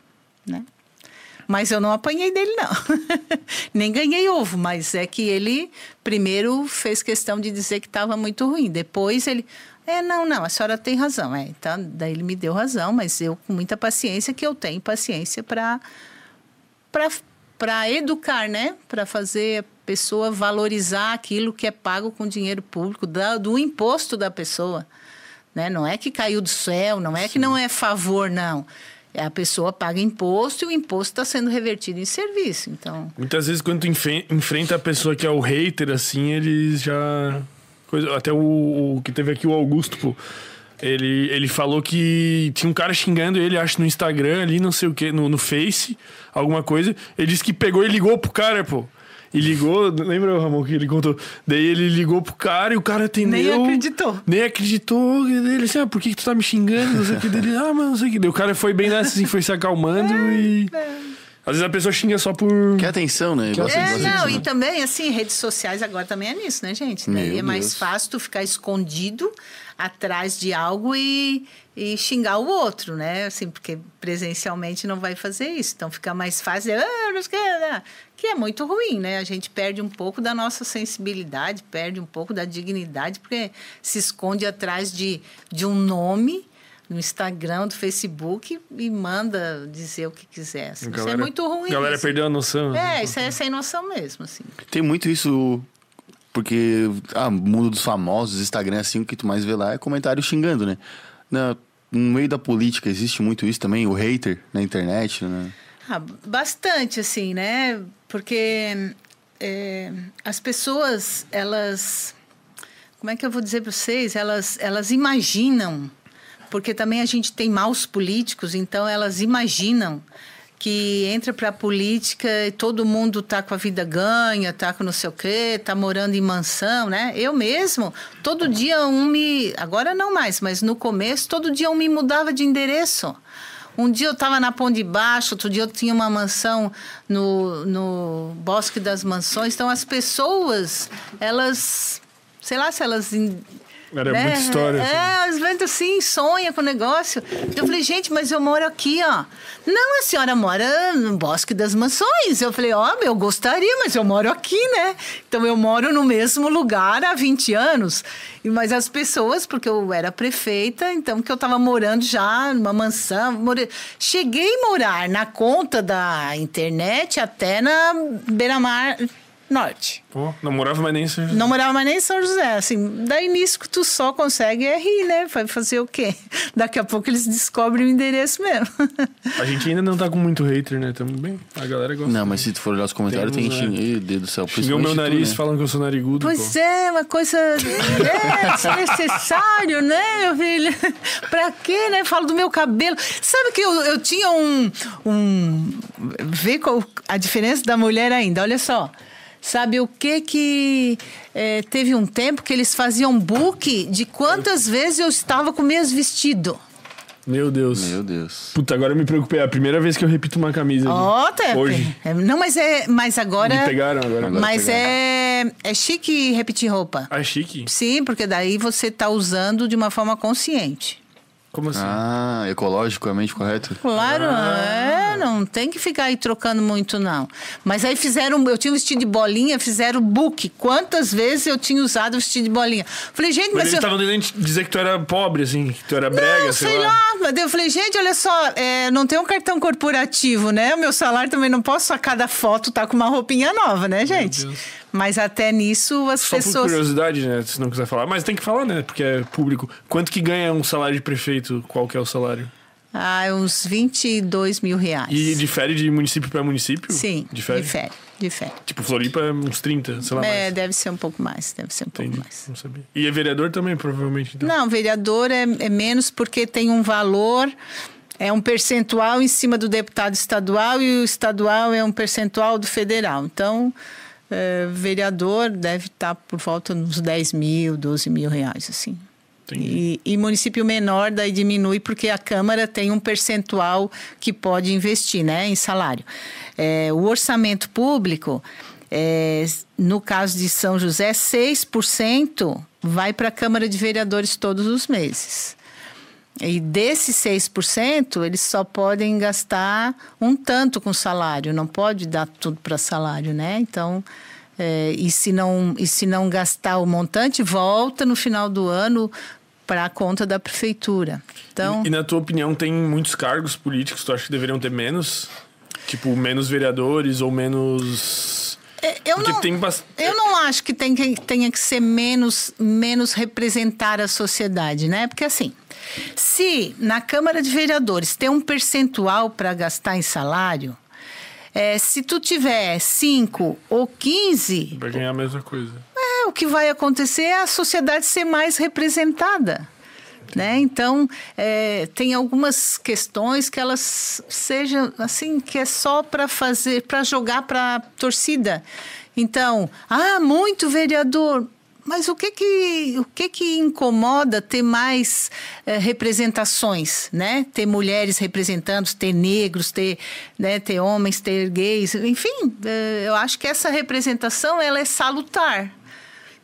né? Mas eu não apanhei dele, não. Nem ganhei ovo, mas é que ele primeiro fez questão de dizer que estava muito ruim. Depois ele. É, não, não, a senhora tem razão. É, então, daí ele me deu razão, mas eu, com muita paciência, que eu tenho paciência para para educar, né? Para fazer a pessoa valorizar aquilo que é pago com dinheiro público, da, do imposto da pessoa. Né? Não é que caiu do céu, não é Sim. que não é favor, não. É a pessoa paga imposto e o imposto está sendo revertido em serviço. Então. Muitas vezes, quando tu enfrenta a pessoa que é o hater, assim, eles já. Até o, o que teve aqui o Augusto, pô. Ele, ele falou que tinha um cara xingando ele, acho, no Instagram ali, não sei o que, no, no Face, alguma coisa. Ele disse que pegou e ligou pro cara, pô. E ligou, lembra, Ramon, que ele contou? Daí ele ligou pro cara e o cara atendeu. Nem acreditou. Nem acreditou. Ele disse, ah, por que, que tu tá me xingando? Não sei o que dele. Ah, mas não sei o que. Daí o cara foi bem nessa, assim, foi se acalmando é, e. É. Às vezes a pessoa xinga só por. Quer atenção, né? Quer é, não, e também, assim, redes sociais agora também é nisso, né, gente? Daí é mais fácil tu ficar escondido atrás de algo e, e xingar o outro, né? Assim, porque presencialmente não vai fazer isso. Então fica mais fácil, ah, não sei, né? que é muito ruim, né? A gente perde um pouco da nossa sensibilidade, perde um pouco da dignidade, porque se esconde atrás de, de um nome no Instagram, do Facebook e manda dizer o que quiser. Assim. Galera, isso é muito ruim. A galera isso. perdeu a noção. É, isso é sem noção mesmo, assim. Tem muito isso porque ah, mundo dos famosos, Instagram, assim, o que tu mais vê lá é comentário xingando, né? Na, no meio da política existe muito isso também, o hater na internet, né? Ah, bastante, assim, né? Porque é, as pessoas, elas. Como é que eu vou dizer para vocês? Elas, elas imaginam, porque também a gente tem maus políticos, então elas imaginam que entra para a política e todo mundo tá com a vida ganha, tá com não sei o quê, tá morando em mansão, né? Eu mesmo, todo dia um me, agora não mais, mas no começo todo dia um me mudava de endereço. Um dia eu estava na Ponte de Baixo, outro dia eu tinha uma mansão no, no Bosque das Mansões. Então, as pessoas, elas, sei lá se elas era né? muita história. É, assim. às vezes assim, sonha com o negócio. Eu falei, gente, mas eu moro aqui, ó. Não, a senhora mora no Bosque das Mansões. Eu falei, ó, oh, eu gostaria, mas eu moro aqui, né? Então eu moro no mesmo lugar há 20 anos. Mas as pessoas, porque eu era prefeita, então que eu estava morando já numa mansão. More... Cheguei a morar na conta da internet até na beira-mar norte. Pô, não morava mais nem em São José. Não morava mais nem em São José. Assim, daí nisso que tu só consegue é rir, né? Vai fazer o quê? Daqui a pouco eles descobrem o endereço mesmo. A gente ainda não tá com muito hater, né? Tamo bem. A galera gosta. Não, mas se tu for olhar os comentários, Temos, tem gente. Né? Deus do céu. Xingou meu nariz tu, né? falando que eu sou narigudo. Pois pô. é, uma coisa é, desnecessário, né, meu filho? pra quê, né? Falo do meu cabelo. Sabe que eu, eu tinha um. um... Vê qual a diferença da mulher ainda. Olha só. Sabe o que que é, teve um tempo que eles faziam book de quantas vezes eu estava com o mesmo vestido. Meu Deus. Meu Deus. Puta, agora eu me preocupei. É a primeira vez que eu repito uma camisa. Ó, Tepe. Hoje. É, Não, mas é. Mas agora. Me pegaram agora. Agora mas pegaram. é, é chique repetir roupa. Ah, é chique? Sim, porque daí você tá usando de uma forma consciente. Como assim? Ah, ecologicamente correto? Claro, é, não tem que ficar aí trocando muito, não. Mas aí fizeram, eu tinha um vestido de bolinha, fizeram book. Quantas vezes eu tinha usado o vestido de bolinha? Falei, gente, Mas mas, eles eu... estavam tentando dizer que tu era pobre, assim, que tu era brega, Não, sei, sei lá. Mas eu falei, gente, olha só, é, não tem um cartão corporativo, né? O meu salário também não posso a cada foto tá com uma roupinha nova, né, gente? Deus. Mas até nisso as Só por pessoas. curiosidade, né? Se não quiser falar. Mas tem que falar, né? Porque é público. Quanto que ganha um salário de prefeito? Qual que é o salário? Ah, uns 22 mil reais. E difere de município pra município? Sim, Difere? difere. difere. Tipo, Floripa é uns 30, sei lá É, mais. deve ser um pouco mais, deve ser um Entendi. pouco mais. Não sabia. E é vereador também, provavelmente. Então. Não, vereador é, é menos porque tem um valor, é um percentual em cima do deputado estadual e o estadual é um percentual do federal. Então, é, vereador deve estar por volta uns 10 mil, 12 mil reais, assim. E, e município menor daí diminui porque a Câmara tem um percentual que pode investir né, em salário. É, o orçamento público, é, no caso de São José, 6% vai para a Câmara de Vereadores todos os meses. E desses 6%, eles só podem gastar um tanto com salário, não pode dar tudo para salário, né? Então, é, e, se não, e se não gastar o montante, volta no final do ano para a conta da prefeitura. Então, E, e na tua opinião, tem muitos cargos políticos, tu acha que deveriam ter menos? Tipo, menos vereadores ou menos. é, eu Porque não, tem bast... eu não acho que, tem que tenha que ser menos, menos representar a sociedade, né? Porque assim, se na Câmara de Vereadores tem um percentual para gastar em salário, é, se tu tiver 5 ou 15, Vai ganhar a mesma coisa. é, o que vai acontecer é a sociedade ser mais representada. Né? Então, é, tem algumas questões que elas sejam assim, que é só para fazer, para jogar para a torcida. Então, ah, muito vereador. Mas o que que, o que, que incomoda ter mais eh, representações, né? Ter mulheres representando, ter negros, ter, né, ter homens, ter gays, enfim, eh, eu acho que essa representação ela é salutar.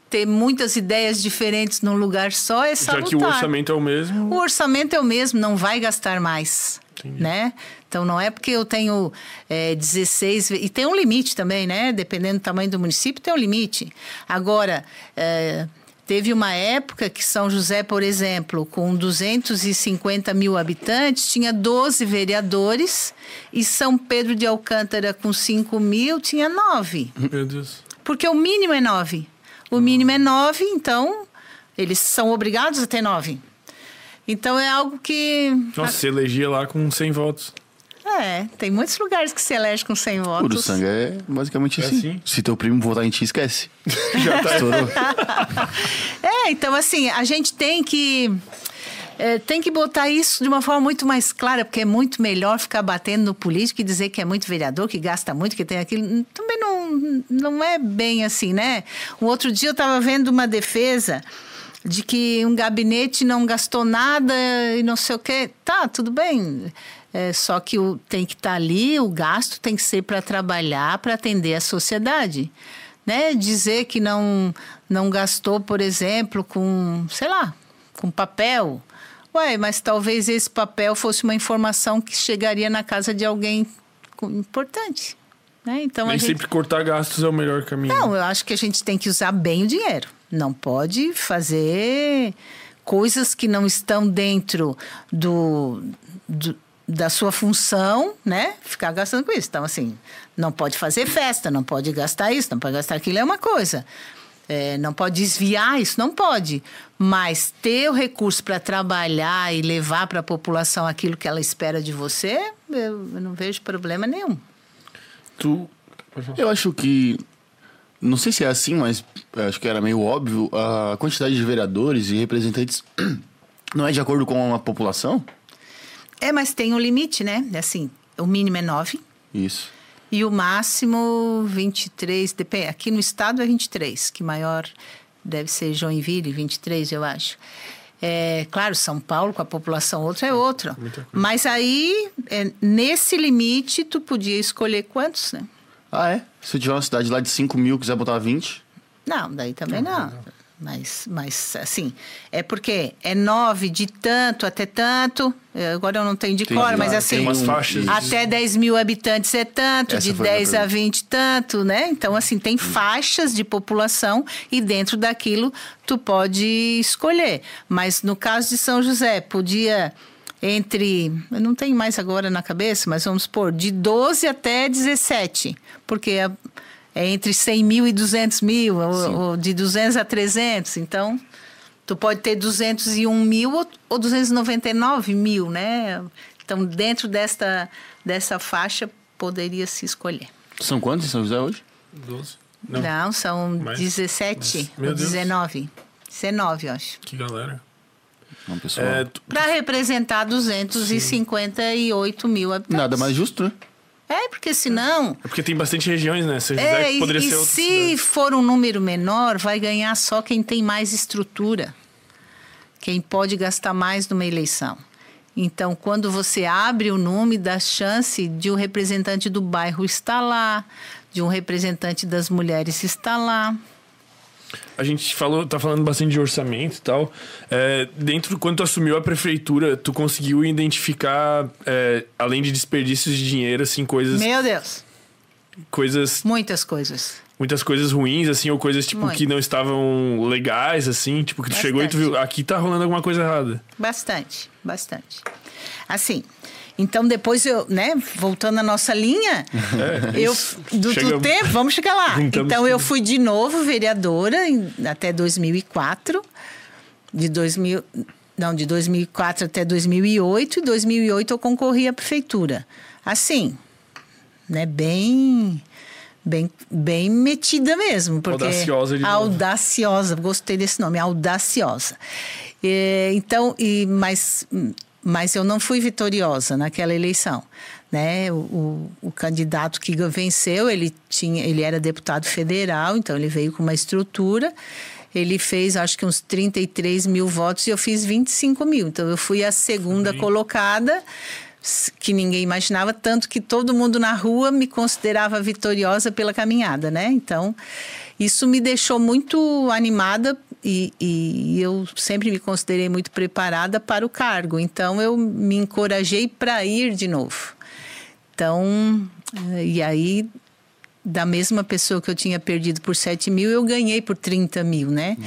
Ter muitas ideias diferentes num lugar só é salutar. Já que o orçamento é o mesmo. O orçamento é o mesmo, não vai gastar mais, Entendi. né? Então não é porque eu tenho é, 16 ve- e tem um limite também, né? Dependendo do tamanho do município tem um limite. Agora é, teve uma época que São José, por exemplo, com 250 mil habitantes tinha 12 vereadores e São Pedro de Alcântara com 5 mil tinha 9. Meu Deus. Porque o mínimo é nove. O mínimo é nove, então eles são obrigados a ter nove. Então é algo que. Nossa, se elegia lá com 100 votos. É, tem muitos lugares que se elege com 100 votos. Puro sangue é basicamente É assim. assim? Se teu primo votar em ti, esquece. Já tá. Estourou. É, então assim, a gente tem que. é, tem que botar isso de uma forma muito mais clara, porque é muito melhor ficar batendo no político e dizer que é muito vereador, que gasta muito, que tem aquilo. Também não, não é bem assim, né? Um outro dia eu estava vendo uma defesa de que um gabinete não gastou nada e não sei o quê. Tá, tudo bem. É, só que o, tem que estar ali, o gasto tem que ser para trabalhar, para atender a sociedade. Né? Dizer que não, não gastou, por exemplo, com, sei lá, com papel. Ué, mas talvez esse papel fosse uma informação que chegaria na casa de alguém importante. Né? Então a Nem gente... sempre cortar gastos é o melhor caminho. Não, eu acho que a gente tem que usar bem o dinheiro. Não pode fazer coisas que não estão dentro do, do- da sua função, né? Ficar gastando com isso. Então, assim, não pode fazer festa, não pode gastar isso, não pode gastar aquilo, é uma coisa. É, não pode desviar isso, não pode. Mas ter o recurso para trabalhar e levar para a população aquilo que ela espera de você, eu, eu não vejo problema nenhum. Tu. Eu acho que. Não sei se é assim, mas acho que era meio óbvio. A quantidade de vereadores e representantes não é de acordo com a população? É, mas tem um limite, né? Assim, o mínimo é 9 Isso. e o máximo 23, depende. Aqui no estado é 23, que maior deve ser Joinville, 23, eu acho. É, claro, São Paulo com a população outra é outra. Mas aí, é, nesse limite, tu podia escolher quantos, né? Ah, é? Se tiver uma cidade lá de 5 mil quiser botar 20, Não, daí também não. Mas, mas, assim, é porque é nove de tanto até tanto. eh, Agora eu não tenho de Tem cor, mas tem assim. umas faixas. Até 10 mil habitantes é tanto, Essa de foi a minha 10 a pergunta. 20 tanto, né? Então, assim, tem faixas de população e dentro daquilo tu pode escolher. Mas no caso de São José, podia entre. Eu não tenho mais agora na cabeça, mas vamos supor, de 12 até 17. Porque é, é entre 100 mil e 200 mil, ou, ou de 200 a 300. Então, tu pode ter 201 mil ou, ou 299 mil, né? Então, dentro desta, dessa faixa, poderia se escolher. são quantos em São José hoje? 12. Não, Não, são Mais? 17 Meu ou Deus. 19. 19, eu acho. que galera. Não, pessoal. É, tu- Para representar 258 mil habitantes. Nada mais justo, né? É, porque senão. é porque tem bastante regiões, né? São José É, que e, poderia e ser outra se cidade. for um número menor, vai ganhar só quem tem mais estrutura. Quem pode gastar mais numa eleição. Então, quando você abre o nome, dá chance de um representante do bairro estar lá, de um representante das mulheres estar lá. A gente falou, tá falando bastante de orçamento e tal. É, dentro, quando tu assumiu a prefeitura, tu conseguiu identificar, é, além de desperdícios de dinheiro, assim, coisas, Meu Deus, coisas, muitas coisas. muitas coisas ruins, assim, ou coisas tipo Muito. que não estavam legais, assim, tipo que tu chegou e tu viu, aqui tá rolando alguma coisa errada. Bastante, bastante. Assim, então depois eu, né, voltando à nossa linha, eu do, do tempo, vamos chegar lá. Então eu fui de novo vereadora em- até 2004, de 2000, não, de 2004 até 2008, e 2008 eu concorri à prefeitura. Assim, né, bem bem bem metida mesmo, porque Audaciosa de novo. audaciosa, gostei desse nome, audaciosa. É, então, e, mas, mas eu não fui vitoriosa naquela eleição. Né? O, o, o candidato que venceu, ele, tinha, ele era deputado federal, então ele veio com uma estrutura. Ele fez, acho que uns 33 mil votos e eu fiz 25 mil. Então, eu fui a segunda colocada s- que ninguém imaginava, tanto que todo mundo na rua me considerava vitoriosa pela caminhada, né? Então, isso me deixou muito animada e, e eu sempre me considerei muito preparada para o cargo. Então, eu me encorajei para ir de novo. Então, eh, e aí, da mesma pessoa que eu tinha perdido por 7 mil, eu ganhei por 30 mil, né?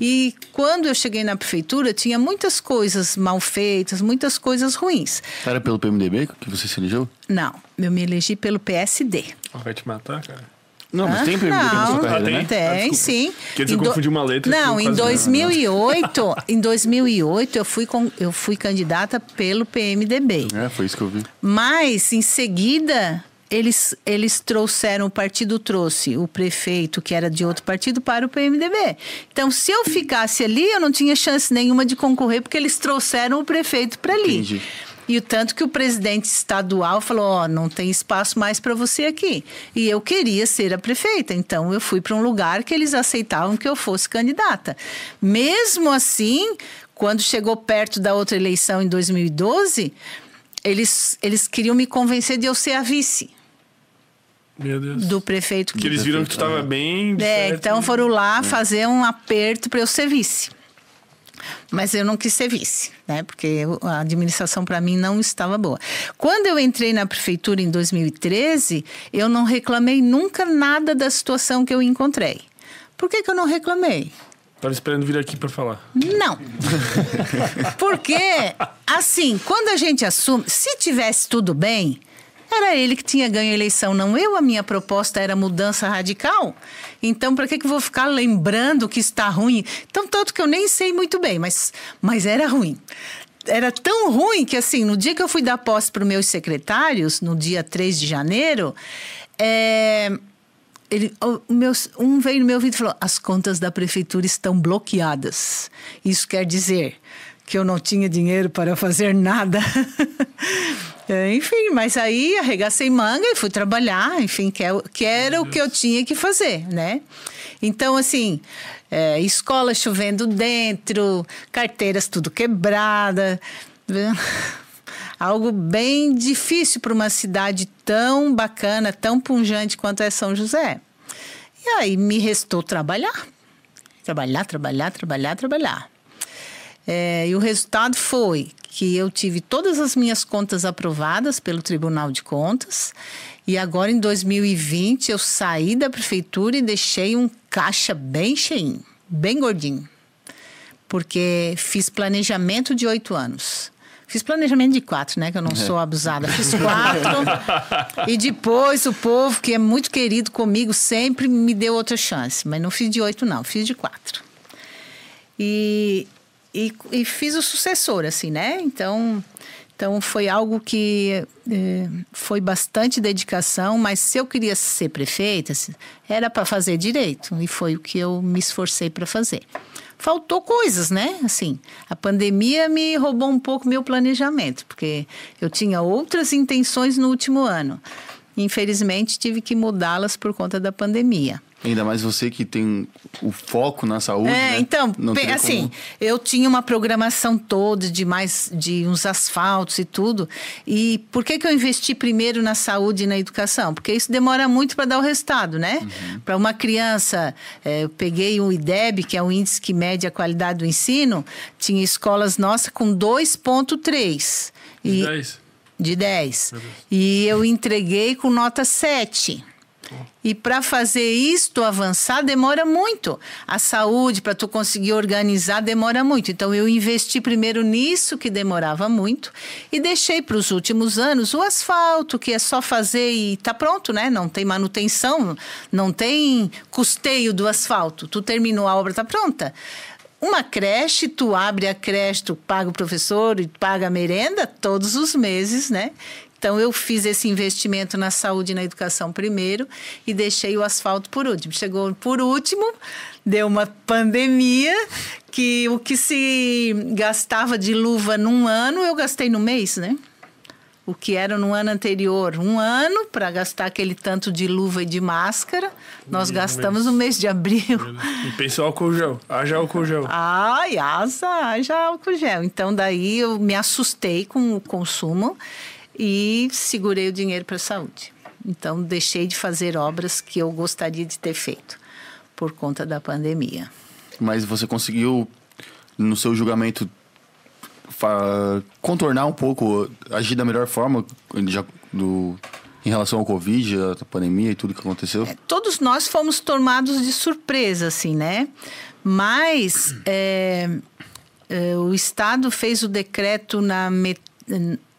E quando eu cheguei na prefeitura, tinha muitas coisas mal feitas, muitas coisas ruins. Era pelo PMDB que você se elegeu? Não, eu me elegi pelo PSD. Vai te matar, cara. Não, mas tem PMDB na sua carreira, né? Tem, Ah, sim. Quer dizer, confundi uma letra Não, em quase- 2008, em 2008 eu fui com, eu fui candidata pelo PMDB. É, foi isso que eu vi. Mas em seguida eles, eles trouxeram, o partido trouxe o prefeito, que era de outro partido, para o PMDB. Então, se eu ficasse ali, eu não tinha chance nenhuma de concorrer, porque eles trouxeram o prefeito para ali. Entendi. E o tanto que o presidente estadual falou: Ó, não tem espaço mais para você aqui. E eu queria ser a prefeita, então eu fui para um lugar que eles aceitavam que eu fosse candidata. Mesmo assim, quando chegou perto da outra eleição em 2012, eles, eles queriam me convencer de eu ser a vice Meu Deus. do prefeito. Porque eles viram que tu tava bem. de É, certo. então foram lá fazer um aperto para eu ser vice. Mas eu não quis ser vice, né? Porque a administração para mim não estava boa. Quando eu entrei na prefeitura em 2013, eu não reclamei nunca nada da situação que eu encontrei. Por que, que eu não reclamei? Tava esperando vir aqui pra falar. Não. Porque, assim, quando a gente assume, se tivesse tudo bem, era ele que tinha ganho a eleição, não eu. A minha proposta era mudança radical. Então, para que, que eu vou ficar lembrando que está ruim? Então, tanto que eu nem sei muito bem, mas, mas era ruim. Era tão ruim que, assim, no dia que eu fui dar posse para os meus secretários, no dia 3 de janeiro, é, ele, meu, um veio no meu ouvido e falou: as contas da prefeitura estão bloqueadas. Isso quer dizer que eu não tinha dinheiro para fazer nada. É, enfim, mas aí arregacei manga e fui trabalhar, enfim, que, é, que era o que eu tinha que fazer, né? Então, assim, é, escola chovendo dentro, carteiras tudo quebrada. Algo bem difícil para uma cidade tão bacana, tão punjante quanto é São José. E aí me restou trabalhar. Trabalhar, trabalhar, trabalhar, trabalhar. É, e o resultado foi que eu tive todas as minhas contas aprovadas pelo Tribunal de Contas. E agora, em 2020, eu saí da prefeitura e deixei um caixa bem cheinho, bem gordinho. Porque fiz planejamento de oito anos. Fiz planejamento de quatro, né? Que eu não sou abusada. Fiz quatro. e depois o povo, que é muito querido comigo, sempre me deu outra chance. Mas não fiz de oito, não. Fiz de quatro. E, e, e fiz o sucessor, assim, né? Então, então foi algo que eh, foi bastante dedicação, mas se eu queria ser prefeita, assim, era para fazer direito. E foi o que eu me esforcei para fazer. Faltou coisas, né? Assim, a pandemia me roubou um pouco meu planejamento, porque eu tinha outras intenções no último ano. Infelizmente, tive que mudá-las por conta da pandemia. Ainda mais você que tem o foco na saúde. É, né? então, assim, como... eu tinha uma programação toda de mais de uns asfaltos e tudo. E por que, que eu investi primeiro na saúde e na educação? Porque isso demora muito para dar o resultado, né? Uhum. Para uma criança, é, eu peguei o IDEB, que é o índice que mede a qualidade do ensino, tinha escolas nossas com 2,3. De 10? De 10. E eu entreguei com nota 7. E para fazer isto avançar demora muito. A saúde, para tu conseguir organizar, demora muito. Então eu investi primeiro nisso, que demorava muito, e deixei para os últimos anos o asfalto, que é só fazer e tá pronto, né? Não tem manutenção, não tem custeio do asfalto. Tu terminou a obra, tá pronta. Uma creche, tu abre a creche, tu paga o professor e paga a merenda todos os meses, né? Então, eu fiz esse investimento na saúde e na educação primeiro e deixei o asfalto por último. Chegou por último, deu uma pandemia que o que se gastava de luva num ano, eu gastei no mês, né? O que era no ano anterior, um ano para gastar aquele tanto de luva e de máscara, nós gastamos no mês de abril. E pensou álcool gel, haja álcool gel. Ai, asa, haja álcool gel. Então, daí eu me assustei com o consumo e segurei o dinheiro para a saúde. Então, deixei de fazer obras que eu gostaria de ter feito por conta da pandemia. Mas você conseguiu, no seu julgamento, contornar um pouco, agir da melhor forma já do, em relação ao Covid, a pandemia e tudo que aconteceu? É, todos nós fomos tomados de surpresa, assim, né? Mas é, é, o Estado fez o decreto na met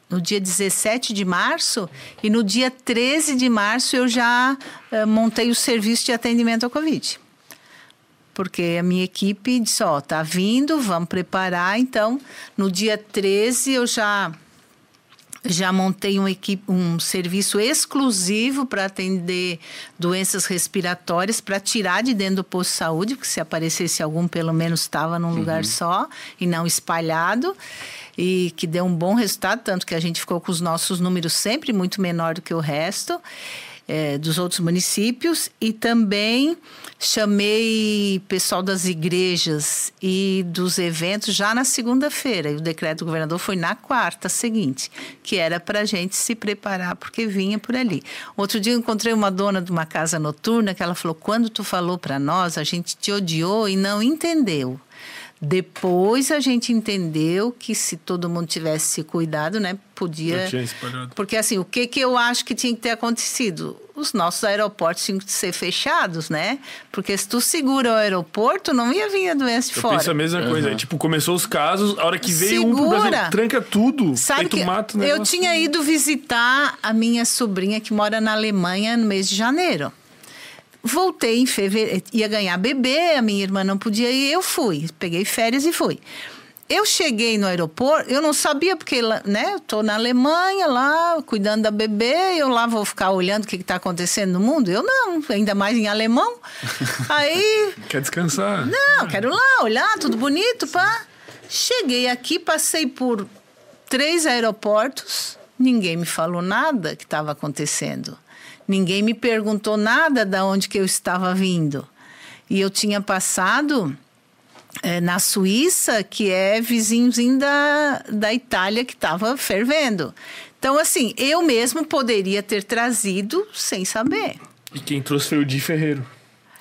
no dia 17 de março e no dia 13 de março eu já uh, montei o serviço de atendimento ao Covid. Porque a minha equipe disse, ó, oh, tá vindo, vamos preparar. Então, no dia 13 eu já já montei um, equipe, um serviço exclusivo para atender doenças respiratórias, para tirar de dentro do posto de saúde, porque se aparecesse algum, pelo menos estava num uhum. lugar só e não espalhado e que deu um bom resultado, tanto que a gente ficou com os nossos números sempre muito menor do que o resto. É, dos outros municípios e também chamei pessoal das igrejas e dos eventos já na segunda-feira. E o decreto do governador foi na quarta seguinte, que era para a gente se preparar porque vinha por ali. Outro dia eu encontrei uma dona de uma casa noturna que ela falou: quando tu falou para nós, a gente te odiou e não entendeu. Depois a gente entendeu que se todo mundo tivesse se cuidado, né, podia. Porque assim, o que que eu acho que tinha que ter acontecido? Os nossos aeroportos tinham que ser fechados, né? Porque se tu segura o aeroporto, não ia vir a doença de eu fora. Eu penso a mesma uhum. coisa. tipo, começou os casos, a hora que veio segura. um pro Brasil, tranca tudo. Sabe que mata eu tinha ido visitar a minha sobrinha que mora na Alemanha no mês de janeiro. Voltei em fevereiro, ia ganhar bebê, a minha irmã não podia ir, eu fui. Peguei férias e fui. Eu cheguei no aeroporto, eu não sabia, porque né, eu tô na Alemanha lá, cuidando da bebê, eu lá vou ficar olhando o que está acontecendo no mundo? Eu não, ainda mais em alemão. Aí. Quer descansar? Não, quero lá, olhar, tudo bonito, pá. Cheguei aqui, passei por três aeroportos, ninguém me falou nada que estava acontecendo. Ninguém me perguntou nada de onde que eu estava vindo. E eu tinha passado é, na Suíça, que é vizinhozinho da, da Itália, que estava fervendo. Então, assim, eu mesmo poderia ter trazido sem saber. E quem trouxe foi o Di Ferreiro.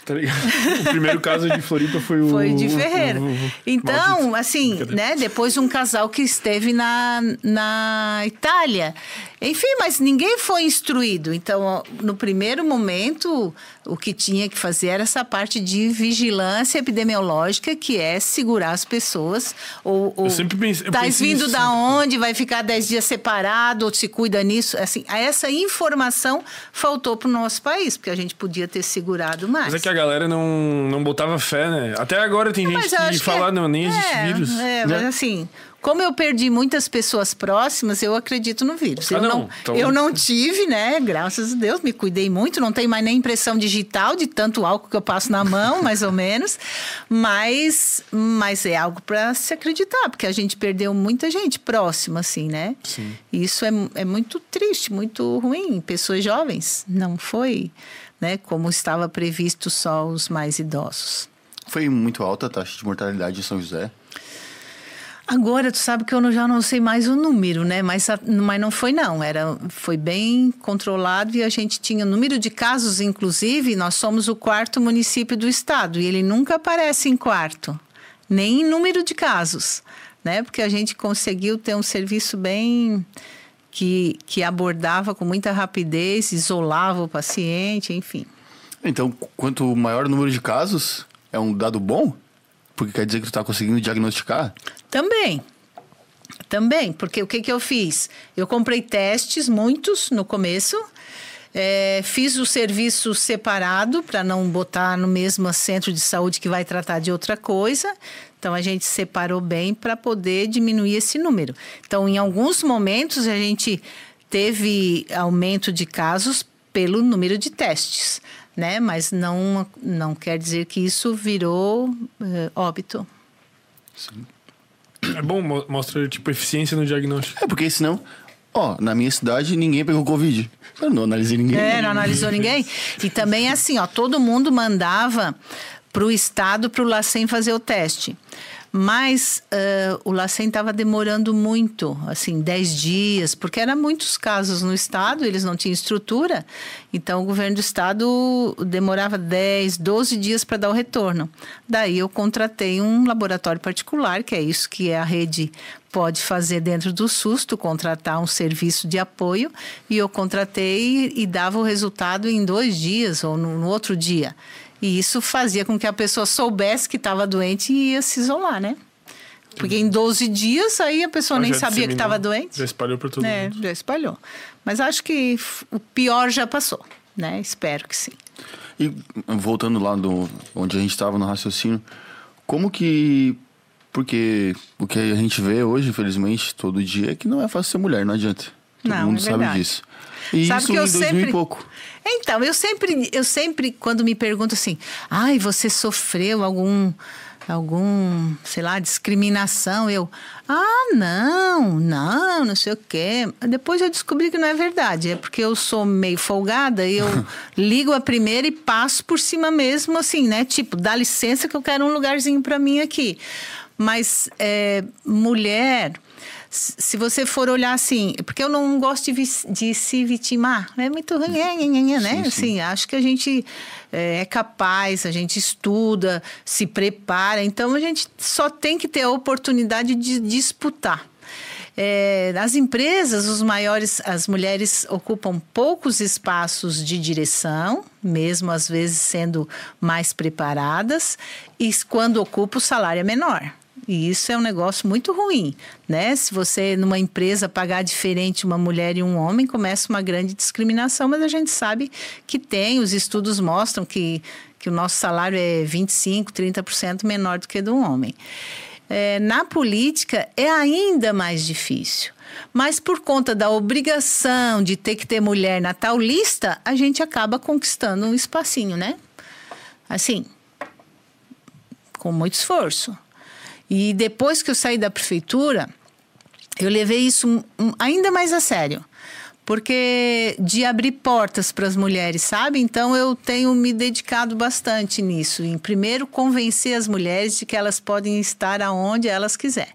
Tá o primeiro caso de Floripa foi o. Foi de Ferreira. então, maldito. assim, né? Depois um casal que esteve na, na Itália. Enfim, mas ninguém foi instruído. Então, no primeiro momento, o que tinha que fazer era essa parte de vigilância epidemiológica, que é segurar as pessoas. Ou, ou eu sempre pensei. Tá vindo da onde, vai ficar dez dias separado, ou se cuida nisso. Assim, essa informação faltou para o nosso país, porque a gente podia ter segurado mais. Mas é que a galera não, não botava fé, né? Até agora tem não, gente que fala, é, não, nem existe é, vírus. É, né? mas assim, como eu perdi muitas pessoas próximas, eu acredito no vírus. Ah, eu, não, não então... eu não tive, né? Graças a Deus, me cuidei muito. Não tenho mais nem impressão digital de tanto álcool que eu passo na mão, mais ou menos. Mas, mas é algo para se acreditar, porque a gente perdeu muita gente próxima, assim, né? Sim. Isso é, é muito triste, muito ruim. Pessoas jovens, não foi, né? Como estava previsto só os mais idosos. Foi muito alta a taxa de mortalidade em São José? Agora, tu sabe que eu já não sei mais o número, né? Mas, mas não foi, não. Era, foi bem controlado e a gente tinha número de casos, inclusive, nós somos o quarto município do estado e ele nunca aparece em quarto, nem em número de casos, né? Porque a gente conseguiu ter um serviço bem. Que, que abordava com muita rapidez, isolava o paciente, enfim. Então, quanto maior o número de casos, é um dado bom? Porque quer dizer que tu está conseguindo diagnosticar? Também. Também, porque o que, que eu fiz? Eu comprei testes, muitos, no começo. É, fiz o serviço separado para não botar no mesmo centro de saúde que vai tratar de outra coisa. Então a gente separou bem para poder diminuir esse número. Então, em alguns momentos, a gente teve aumento de casos pelo número de testes, né? Mas não, não quer dizer que isso virou é, óbito. Sim. É bom, mostra, tipo, eficiência no diagnóstico. É, porque senão, ó, na minha cidade ninguém pegou Covid. Eu não analisei ninguém. É, não analisou ninguém. E também é assim, ó, todo mundo mandava pro estado, pro LACEN fazer o teste. Mas uh, o LACEN estava demorando muito, assim, 10 dias, porque eram muitos casos no estado, eles não tinham estrutura, então o governo do estado demorava 10, 12 dias para dar o retorno. Daí eu contratei um laboratório particular, que é isso que a rede pode fazer dentro do SUS, tu contratar um serviço de apoio, e eu contratei e dava o resultado em dois dias ou no, no outro dia. E isso fazia com que a pessoa soubesse que estava doente e ia se isolar, né? Porque em 12 dias aí a pessoa ah, nem sabia que estava doente. Já espalhou para todo é, mundo. Já espalhou. Mas acho que o pior já passou, né? Espero que sim. E voltando lá do, onde a gente estava no raciocínio, como que. Porque o que a gente vê hoje, infelizmente, todo dia, é que não é fácil ser mulher, não adianta. Todo não, mundo é sabe disso. E Sabe isso que eu em 2000 sempre... e pouco. Então, eu sempre, eu sempre, quando me pergunto assim, ai, você sofreu algum, algum, sei lá, discriminação, eu, ah, não, não, não sei o quê. Depois eu descobri que não é verdade, é porque eu sou meio folgada e eu ligo a primeira e passo por cima mesmo, assim, né? Tipo, dá licença que eu quero um lugarzinho para mim aqui. Mas é, mulher se você for olhar assim, porque eu não gosto de, de se vitimar, é muito ruim, né? Sim, sim. Assim, acho que a gente é, é capaz, a gente estuda, se prepara, então a gente só tem que ter a oportunidade de disputar. É, nas empresas, os maiores, as mulheres ocupam poucos espaços de direção, mesmo às vezes sendo mais preparadas, e quando ocupa o salário é menor. E isso é um negócio muito ruim, né? Se você, numa empresa, pagar diferente uma mulher e um homem, começa uma grande discriminação, mas a gente sabe que tem, os estudos mostram que, que o nosso salário é 25%, 30% menor do que do homem. É, na política, é ainda mais difícil. Mas por conta da obrigação de ter que ter mulher na tal lista, a gente acaba conquistando um espacinho, né? Assim, com muito esforço. E depois que eu saí da prefeitura, eu levei isso ainda mais a sério porque de abrir portas para as mulheres, sabe? Então eu tenho me dedicado bastante nisso. Em primeiro convencer as mulheres de que elas podem estar aonde elas quiserem.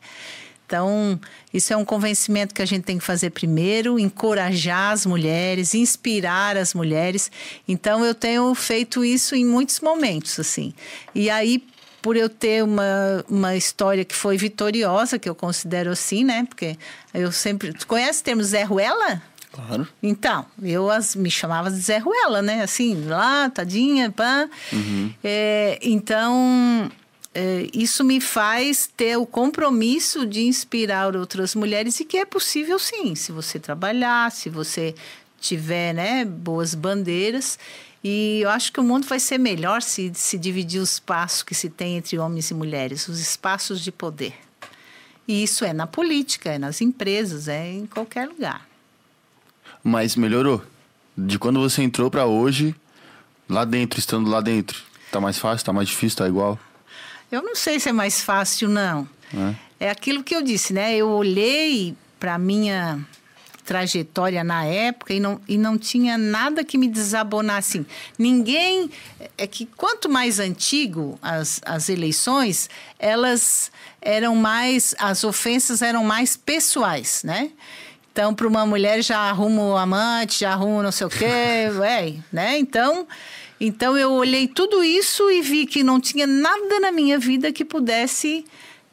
Então, isso é um convencimento que a gente tem que fazer primeiro, encorajar as mulheres, inspirar as mulheres. Então, eu tenho feito isso em muitos momentos, assim. E aí, por eu ter uma, uma história que foi vitoriosa, que eu considero assim, né? Porque eu sempre. Tu conhece o termo Zé Ruela? Claro. Então, eu as, me chamava de Zé Ruela, né? Assim, lá, tadinha, pá. Uhum. É, então, é, isso me faz ter o compromisso de inspirar outras mulheres e que é possível sim, se você trabalhar, se você tiver né, boas bandeiras. E eu acho que o mundo vai ser melhor se, se dividir os espaços que se tem entre homens e mulheres, os espaços de poder. E isso é na política, é nas empresas, é em qualquer lugar. Mas melhorou. De quando você entrou para hoje, lá dentro, estando lá dentro. Tá mais fácil, tá mais difícil, tá igual? Eu não sei se é mais fácil, não. É, é aquilo que eu disse, né? Eu olhei para minha trajetória na época e não, e não tinha nada que me desabonasse. Assim. Ninguém. É que quanto mais antigo as, as eleições, elas eram mais. As ofensas eram mais pessoais, né? Então, para uma mulher já arruma o amante, já arruma não sei o quê, é, né? Então, então eu olhei tudo isso e vi que não tinha nada na minha vida que pudesse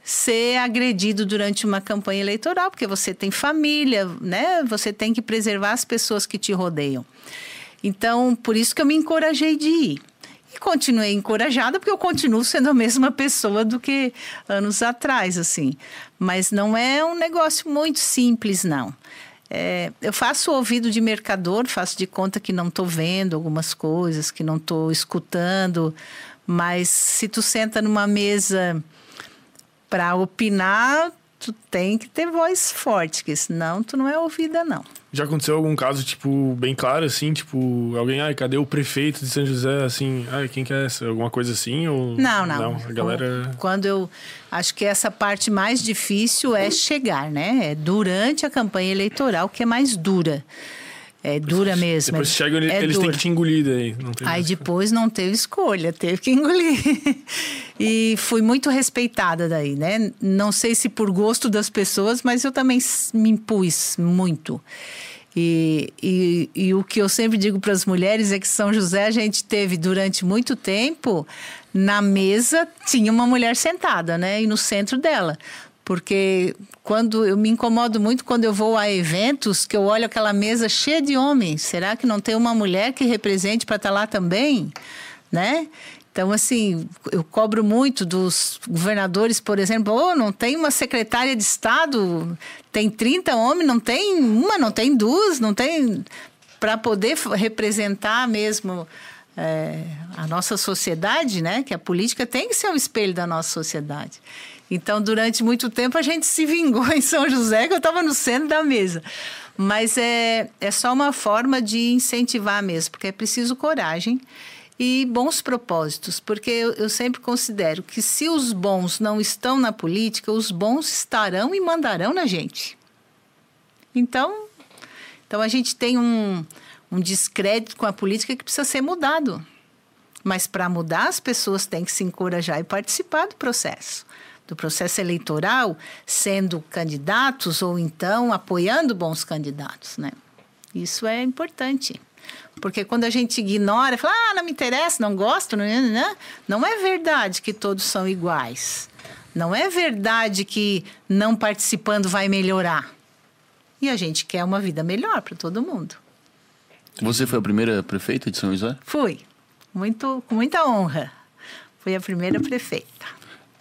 ser agredido durante uma campanha eleitoral, porque você tem família, né? Você tem que preservar as pessoas que te rodeiam. Então, por isso que eu me encorajei de ir. E continuei encorajada, porque eu continuo sendo a mesma pessoa do que anos atrás, assim. Mas não é um negócio muito simples, não. É, eu faço ouvido de mercador, faço de conta que não estou vendo algumas coisas, que não estou escutando, mas se tu senta numa mesa para opinar, tu tem que ter voz forte, porque senão tu não é ouvida, não. Já aconteceu algum caso, tipo, bem claro, assim, tipo, alguém, ai, cadê o prefeito de São José, assim, ai, quem que é essa? Alguma coisa assim? Ou... Não, não. Não, a galera... Quando eu... Acho que essa parte mais difícil é chegar, né? É durante a campanha eleitoral que é mais dura. É dura mesmo. Depois é, chegam, é eles têm que te engolir daí. Aí depois não teve escolha, teve que engolir. e fui muito respeitada daí, né? Não sei se por gosto das pessoas, mas eu também me impus muito. E, e, e o que eu sempre digo para as mulheres é que São José a gente teve durante muito tempo na mesa tinha uma mulher sentada, né? E no centro dela porque quando eu me incomodo muito quando eu vou a eventos que eu olho aquela mesa cheia de homens. Será que não tem uma mulher que represente para estar tá lá também, né? Então, assim, eu cobro muito dos governadores, por exemplo, oh, não tem uma secretária de Estado, tem 30 homens, não tem uma, não tem duas, não tem. Para poder representar mesmo é, a nossa sociedade, né? Que a política tem que ser um espelho da nossa sociedade. Então, durante muito tempo, a gente se vingou em São José, que eu estava no centro da mesa. Mas é, é só uma forma de incentivar mesmo, porque é preciso coragem e bons propósitos, porque eu, eu, sempre considero que se os bons não estão na política, os bons estarão e mandarão na gente. Então, então a gente tem um, um descrédito com a política que precisa ser mudado. Mas para mudar, as pessoas têm que se encorajar e participar do processo do processo eleitoral sendo candidatos ou então apoiando bons candidatos, né? Isso é importante. Porque quando a gente ignora, fala, ah, não me interessa, não gosto, não, não, não, não é verdade que todos são iguais. Não é verdade que não participando vai melhorar. E a gente quer uma vida melhor para todo mundo. Você foi a primeira prefeita de São José? Fui. Muito, com muita honra. Fui a primeira prefeita.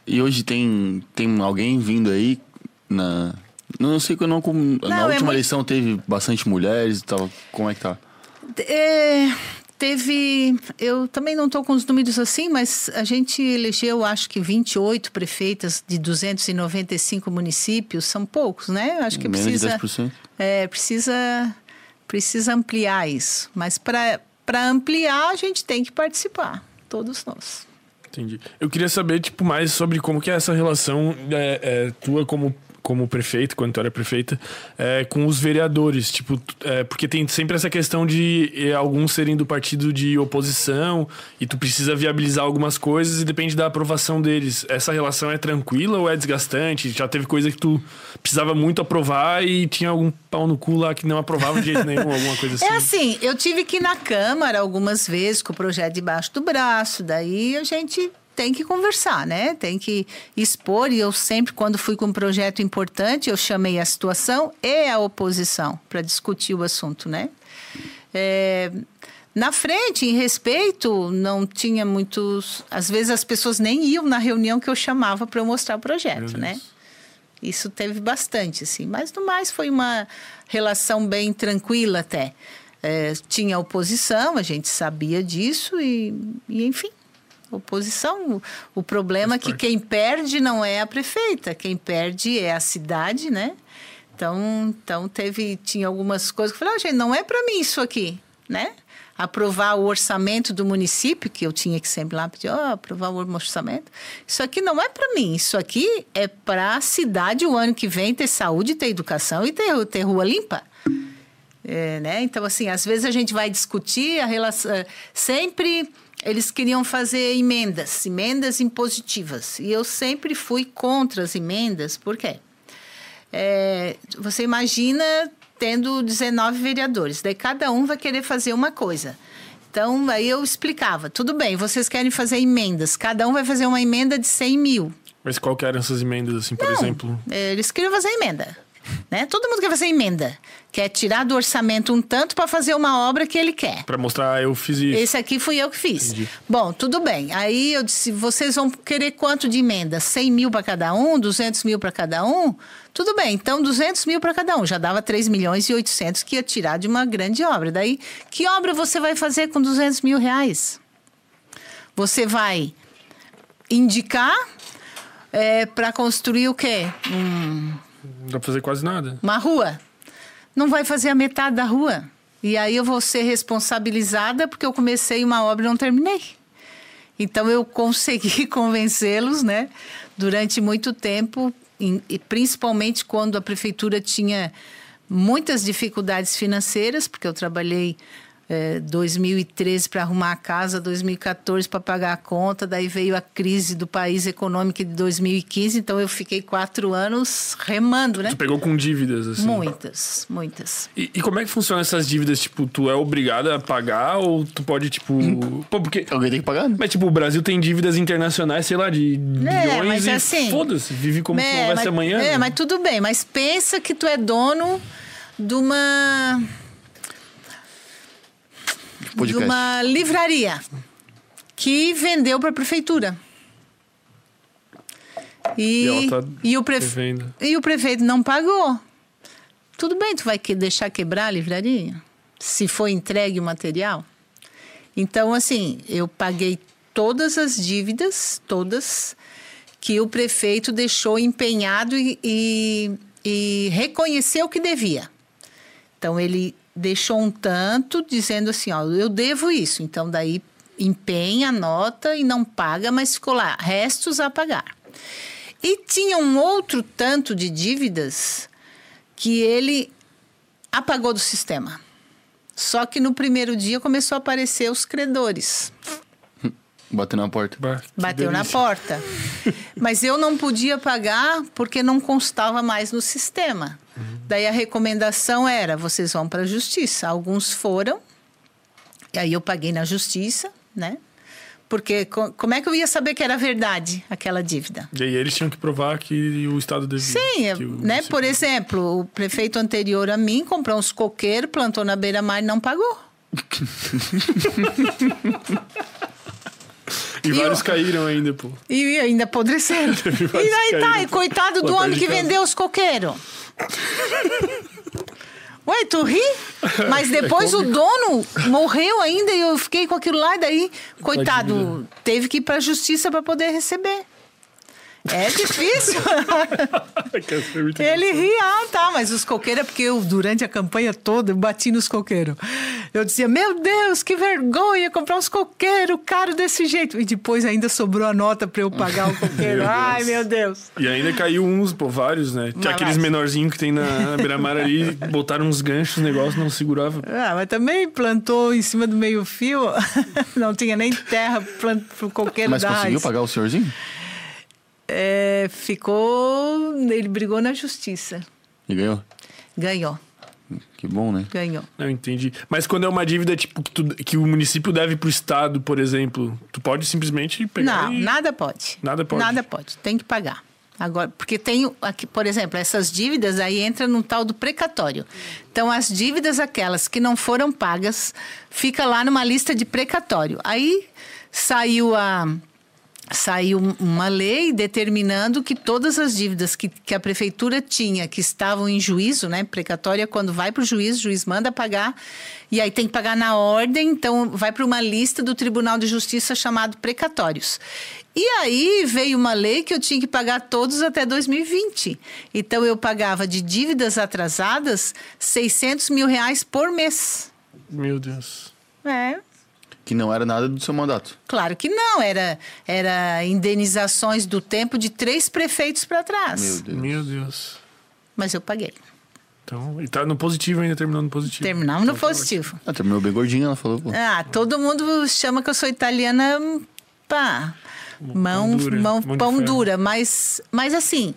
E hoje tem, tem alguém vindo aí na. Não sei que eu não. não na é última é muito... eleição teve bastante mulheres e tal. Como é que tá? É, teve. Eu também não estou com os números assim, mas a gente elegeu, acho que 28 prefeitas de 295 municípios. São poucos, né? Acho que Menos precisa. De 10%. É, precisa, precisa ampliar isso. Mas para ampliar, a gente tem que participar, todos nós. Entendi. Eu queria saber, tipo, mais sobre como que é essa relação é, é, tua como como prefeito, quando tu era prefeita, é, com os vereadores. Tipo, é, porque tem sempre essa questão de é, alguns serem do partido de oposição e tu precisa viabilizar algumas coisas e depende da aprovação deles. Essa relação é tranquila ou é desgastante? Já teve coisa que tu precisava muito aprovar e tinha algum pau no cu lá que não aprovava de jeito nenhum, alguma coisa assim? É assim, eu tive que ir na Câmara algumas vezes com o projeto debaixo do braço, daí a gente tem que conversar, né? Tem que expor. E eu sempre, quando fui com um projeto importante, eu chamei a situação e a oposição para discutir o assunto, né? É, na frente, em respeito, não tinha muitos. Às vezes as pessoas nem iam na reunião que eu chamava para eu mostrar o projeto, né? Isso teve bastante, assim. Mas no mais foi uma relação bem tranquila até. É, tinha oposição, a gente sabia disso e, e enfim, oposição. O problema é que quem perde não é a prefeita, quem perde é a cidade, né? Então, então teve tinha algumas coisas que eu falei, ah, gente, não é para mim isso aqui, né? Aprovar o orçamento do município, que eu tinha que sempre lá pedir, oh, aprovar o orçamento. Isso aqui não é para mim, isso aqui é para a cidade o ano que vem ter saúde, ter educação e ter, ter rua limpa. É, né? Então, assim, às vezes a gente vai discutir a relação. Sempre eles queriam fazer emendas, emendas impositivas. E eu sempre fui contra as emendas, por quê? É, você imagina tendo 19 vereadores, daí cada um vai querer fazer uma coisa. Então, aí eu explicava, tudo bem, vocês querem fazer emendas, cada um vai fazer uma emenda de 100 mil. Mas qual que eram essas emendas, assim, por Não, exemplo? Eles queriam fazer emenda. Né? Todo mundo quer fazer emenda. Quer tirar do orçamento um tanto para fazer uma obra que ele quer. Para mostrar, eu fiz isso. Esse aqui fui eu que fiz. Entendi. Bom, tudo bem. Aí eu disse: vocês vão querer quanto de emenda? 100 mil para cada um? 200 mil para cada um? Tudo bem, então 200 mil para cada um. Já dava 3 milhões e 800 que ia tirar de uma grande obra. Daí, que obra você vai fazer com 200 mil reais? Você vai indicar é, para construir o quê? Um não dá pra fazer quase nada. Uma rua. Não vai fazer a metade da rua. E aí eu vou ser responsabilizada porque eu comecei uma obra e não terminei. Então eu consegui convencê-los, né, durante muito tempo, e principalmente quando a prefeitura tinha muitas dificuldades financeiras, porque eu trabalhei é, 2013 para arrumar a casa, 2014 para pagar a conta, daí veio a crise do país econômico de 2015, então eu fiquei quatro anos remando, né? Tu pegou com dívidas, assim? Muitas, muitas. E, e como é que funcionam essas dívidas? Tipo, tu é obrigada a pagar ou tu pode, tipo... Pô, porque... Alguém tem que pagar, né? Mas, tipo, o Brasil tem dívidas internacionais, sei lá, de é, milhões e assim, foda-se, vive como é, se não houvesse amanhã. É, né? mas tudo bem, mas pensa que tu é dono de uma podcast. de uma livraria que vendeu para a prefeitura. E, e, tá e, o prefe... e o prefeito não pagou. Tudo bem, tu vai que deixar quebrar a livraria? Se for entregue o material? Então, assim, eu paguei todas as dívidas, todas, que o prefeito deixou empenhado e, e, e reconheceu que devia. Então, ele deixou um tanto dizendo assim, ó, eu devo isso. Então daí empenha, anota e não paga, mas ficou lá, restos a pagar. E tinha um outro tanto de dívidas que ele apagou do sistema. Só que no primeiro dia começou a aparecer os credores. Bateu na porta. Bah, Bateu delícia. na porta. Mas eu não podia pagar porque não constava mais no sistema. Uhum. Daí a recomendação era: vocês vão para a justiça. Alguns foram, e aí eu paguei na justiça, né? Porque como é que eu ia saber que era verdade aquela dívida? E aí eles tinham que provar que o Estado devia. Sim, né? Por exemplo, o prefeito anterior a mim comprou uns coqueiros, plantou na beira-mar e não pagou. E, e vários eu... caíram ainda, pô. E ainda apodreceram. e aí tá, caíram, tá, e coitado do homem que vendeu os coqueiros. Ué, tu ri? Mas depois o dono morreu ainda e eu fiquei com aquilo lá, e daí, coitado, teve que ir pra justiça para poder receber. É difícil. É Ele ria, ah, tá, mas os coqueiros é porque eu, durante a campanha toda, eu bati nos coqueiros. Eu dizia, meu Deus, que vergonha comprar uns coqueiros caro desse jeito. E depois ainda sobrou a nota para eu pagar o coqueiro. Meu Ai, meu Deus. E ainda caiu uns, pô, vários, né? Tinha Mas aqueles menorzinhos que tem na, na beira-mar ali, botaram uns ganchos, o negócio não segurava. Ah, mas também plantou em cima do meio-fio, não tinha nem terra para o coqueiro Mas da conseguiu raiz. pagar o senhorzinho? É, ficou. Ele brigou na justiça. E ganhou? Ganhou, Que bom, né? ganhou. Não, entendi. Mas quando é uma dívida, tipo, que, tu- que o município deve pro estado, por exemplo, tu pode simplesmente pegar Não, e... nada pode. Nada pode. Nada pode. Tem que pagar. Agora, porque tem, o- aqui, por exemplo, essas dívidas aí entra no tal do precatório. Então, as dívidas aquelas que não foram pagas, fica lá numa lista de precatório. Aí saiu a saiu uma lei determinando que todas as dívidas que, que a prefeitura tinha, que estavam em juízo, né? Precatória, quando vai para o juiz, o juiz manda pagar, e aí tem que pagar na ordem, então vai para uma lista do Tribunal de Justiça chamado precatórios. E aí veio uma lei que eu tinha que pagar todos até 2020. Então eu pagava de dívidas atrasadas 600 mil reais por mês. Meu Deus. É, Que não era nada do seu mandato. Claro que não, era, era indenizações do tempo de três prefeitos para trás. Meu Deus. Meu Deus. Mas eu paguei. Então, e tá no positivo ainda, terminando no positivo. Terminamos no positivo. Ah, terminou bem gordinho, ela falou, pô. Ah, todo mundo chama que eu sou italiana, pá, mão, Mão dura, mão, mão pão dura, mas, mas assim,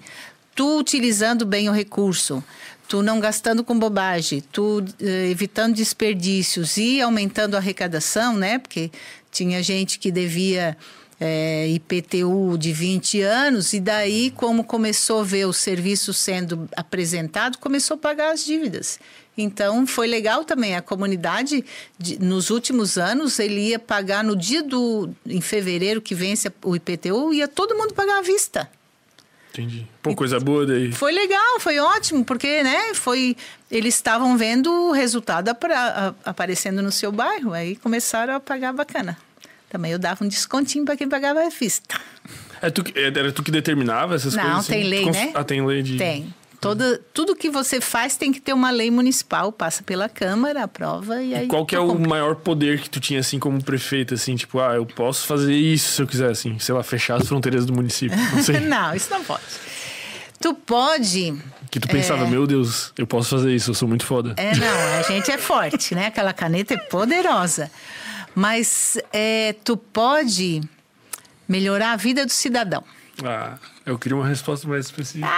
tu utilizando bem o recurso, tu não gastando com bobagem, tu eh, evitando desperdícios e aumentando a arrecadação, né? Porque tinha gente que devia eh, IPTU de 20 anos e daí, como começou a ver o serviço sendo apresentado, começou a pagar as dívidas. Então, foi legal também. A comunidade, de- nos últimos anos, ele ia pagar no dia do. em fevereiro, que vence o IPTU, ia todo mundo pagar à vista. Entendi. Pô, coisa boa daí. Foi legal, foi ótimo, porque, né, foi. Eles estavam vendo o resultado apara- a- aparecendo no seu bairro, aí começaram a pagar bacana. Também eu dava um descontinho para quem pagava à vista. É tu, que- era tu que determinava essas Não, coisas? assim? tem lei, Cons- né? Ah, tem lei de... Tem. Toda, tudo que você faz tem que ter uma lei municipal, passa pela Câmara, aprova e aí. Qual que é tu o maior poder que tu tinha, assim, como prefeito, assim? Tipo, ah, eu posso fazer isso se eu quiser, assim. Sei lá, fechar as fronteiras do município. Não sei. não, isso não pode. Tu pode. que tu pensava, meu Deus, eu posso fazer isso, eu sou muito foda. É, não, a gente é forte, né? Aquela caneta é poderosa. Mas é, tu pode melhorar a vida do cidadão. Ah, eu queria uma resposta mais específica.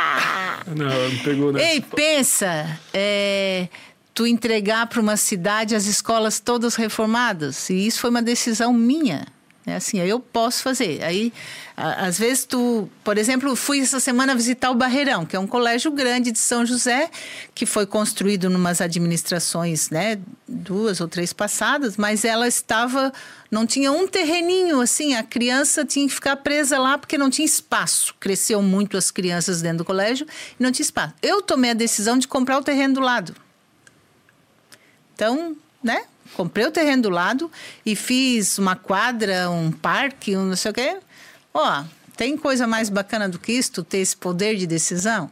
Não, não pegou, né? Ah! Ei, pensa, é, tu entregar para uma cidade as escolas todas reformadas. E isso foi uma decisão minha. É assim, eu posso fazer. Aí, às vezes tu, por exemplo, fui essa semana visitar o Barreirão, que é um colégio grande de São José, que foi construído numas administrações, né, duas ou três passadas, mas ela estava, não tinha um terreninho assim, a criança tinha que ficar presa lá porque não tinha espaço. Cresceu muito as crianças dentro do colégio e não tinha espaço. Eu tomei a decisão de comprar o terreno do lado. Então, né? Comprei o terreno do lado e fiz uma quadra, um parque, um não sei o quê. Ó, tem coisa mais bacana do que isso, tu ter esse poder de decisão?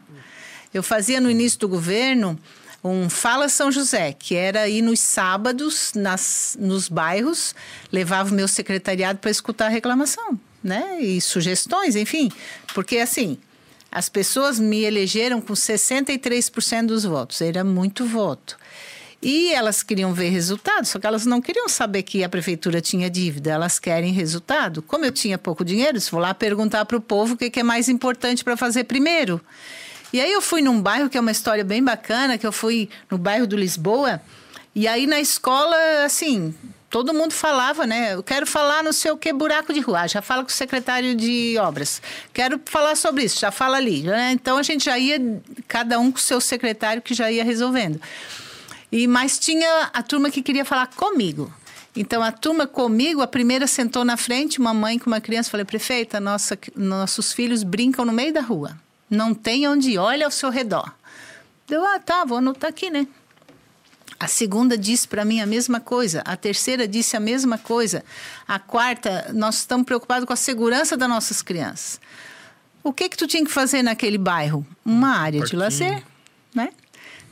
Eu fazia no início do governo um Fala São José, que era ir nos sábados nas, nos bairros, levava o meu secretariado para escutar a reclamação, né? E sugestões, enfim. Porque assim, as pessoas me elegeram com 63% dos votos, era muito voto. E elas queriam ver resultado, só que elas não queriam saber que a prefeitura tinha dívida, elas querem resultado. Como eu tinha pouco dinheiro, vou lá perguntar para o povo o que que é mais importante para fazer primeiro. E aí eu fui num bairro que é uma história bem bacana, que eu fui no bairro do Lisboa, e aí na escola, assim, todo mundo falava, né? Eu quero falar no sei o que buraco de rua, Ah, já fala com o secretário de obras. Quero falar sobre isso, já fala ali. né? Então a gente já ia, cada um com o seu secretário que já ia resolvendo. E mas tinha a turma que queria falar comigo. Então a turma comigo, a primeira sentou na frente, uma mãe com uma criança, falei: "Prefeita, nossa, nossos filhos brincam no meio da rua. Não tem onde ir, olha ao seu redor". Deu: "Ah, tá, vou anotar aqui, né?" A segunda disse para mim a mesma coisa, a terceira disse a mesma coisa, a quarta, nós estamos preocupados com a segurança das nossas crianças. O que que tu tinha que fazer naquele bairro? Uma área de Parquinho. lazer, né?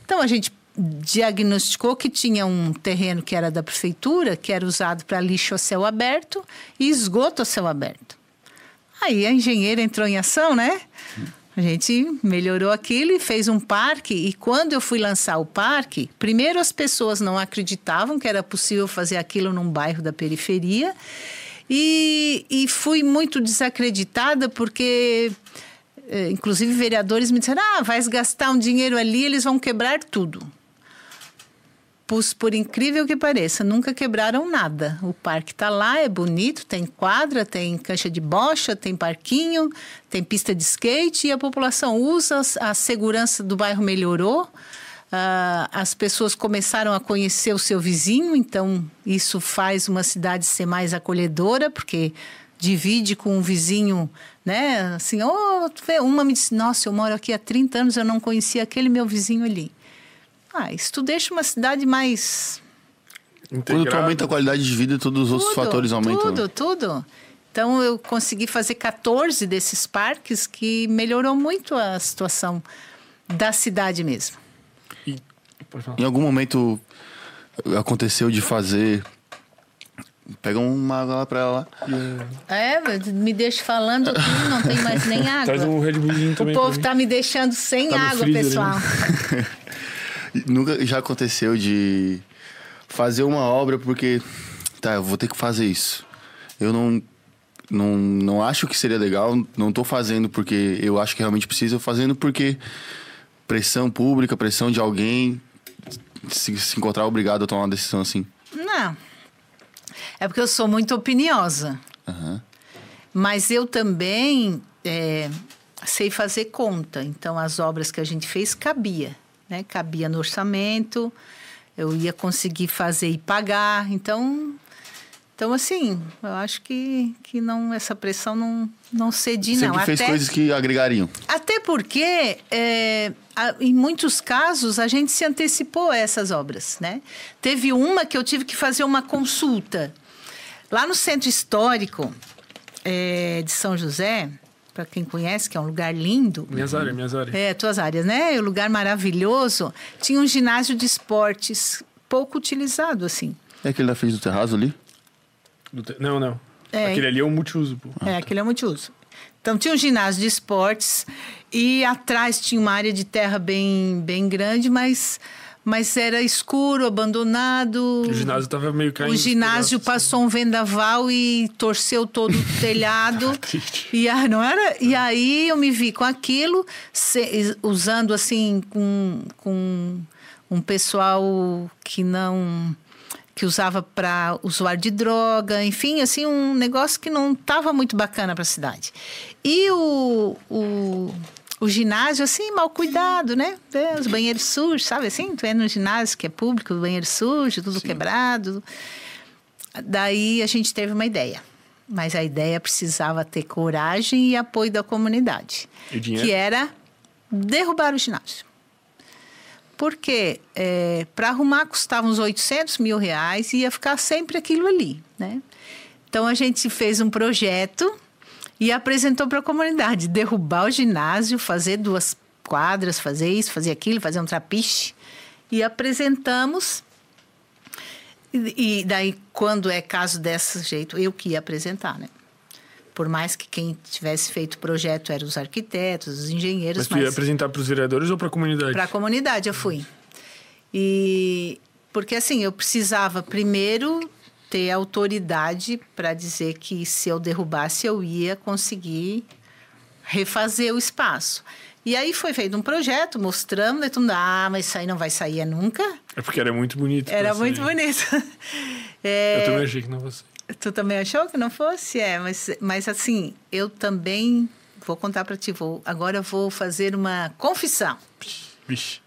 Então a gente diagnosticou que tinha um terreno que era da prefeitura, que era usado para lixo a céu aberto e esgoto a céu aberto. Aí a engenheira entrou em ação, né? A gente melhorou aquilo e fez um parque. E quando eu fui lançar o parque, primeiro as pessoas não acreditavam que era possível fazer aquilo num bairro da periferia. E, e fui muito desacreditada porque, eh, inclusive, vereadores me disseram: ah, vais gastar um dinheiro ali, eles vão quebrar tudo. Pois, por incrível que pareça, nunca quebraram nada. O parque está lá, é bonito, tem quadra, tem cancha de bocha, tem parquinho, tem pista de skate e a população usa, a segurança do bairro melhorou. Ah, as pessoas começaram a conhecer o seu vizinho, então isso faz uma cidade ser mais acolhedora, porque divide com um vizinho, né? Assim, oh, uma me disse: Nossa, eu moro aqui há 30 anos, eu não conhecia aquele meu vizinho ali. Ah, isso tu deixa uma cidade mais. Quando tu Integrado. aumenta a qualidade de vida, todos os outros Tudo, fatores aumentam. Tudo, né? tudo. Então eu consegui fazer 14 desses parques que melhorou muito a situação da cidade mesmo. E-. Em algum momento aconteceu de fazer. Pega uma água lá pra ela. lá. É, me deixa falando aqui, não tem mais nem Traz água. um Red Bullzinho O também. povo pra tá me deixando sem Tá água, pessoal. Nunca já aconteceu de fazer uma obra porque. Tá, eu vou ter que fazer isso. Eu não. Não, não acho que seria legal, não tô fazendo porque eu acho que realmente precisa, eu fazendo porque pressão pública, pressão de alguém, se, se encontrar obrigado a tomar uma decisão assim. Não. É porque eu sou muito opiniosa. Aham. Mas eu também é, sei fazer conta. Então, as obras que a gente fez cabia, né? Cabia no orçamento, eu ia conseguir fazer e pagar. Então, então assim, eu acho que, que não, essa pressão não, não cedi, Sempre não. fez Até, coisas que agregariam. até porque, é, em muitos casos, a gente se antecipou a essas obras, né? Teve uma que eu tive que fazer uma consulta. Lá no Centro Histórico é, de São José, para quem conhece, que é um lugar lindo. Minhas áreas, minhas áreas. É, tuas áreas, né? Um lugar maravilhoso. Tinha um ginásio de esportes pouco utilizado, assim. É aquele da frente do terraço ali? Do te- Não, não. É. Aquele ali é um multiuso, pô. É, aquele é multiuso. Então, tinha um ginásio de esportes e atrás tinha uma área de terra bem, bem grande, mas, mas era escuro, abandonado. O ginásio tava meio caindo. O ginásio passou um vendaval e torceu todo o telhado. Triste. E, não era? e aí eu me vi com aquilo, se- usando assim, com, com um pessoal que não que usava para usuário de droga, enfim, assim, um negócio que não estava muito bacana para a cidade. E o, o, o ginásio, assim, mal cuidado, né? É, Os banheiros sujos, sabe assim? Tu é no ginásio que é público, o banheiro sujo, tudo quebrado. Daí a gente teve uma ideia. Mas a ideia precisava ter coragem e apoio da comunidade. E dinheiro? Que era derrubar o ginásio. Porque para arrumar custava uns 800 mil reais e ia ficar sempre aquilo ali, né? Então a gente fez um projeto e apresentou para a comunidade derrubar o ginásio, fazer duas quadras, fazer isso, fazer aquilo, fazer um trapiche e apresentamos. E, e daí, quando é caso desse jeito, eu que ia apresentar, né? Por mais que quem tivesse feito o projeto eram os arquitetos, os engenheiros, Mas tu ia apresentar pros vereadores ou pra comunidade? para a comunidade eu fui. E porque assim, eu precisava primeiro ter autoridade para dizer que se eu derrubasse eu ia conseguir refazer o espaço. E aí foi feito um projeto mostrando, e mundo, ah, mas isso aí não vai sair nunca. É porque era muito bonito. Era muito sair. bonito. É, Eu também achei que não fosse. Tu também achou que não fosse? É, mas, mas assim, eu também vou contar para ti. Vou, agora eu vou fazer uma confissão. Vixe.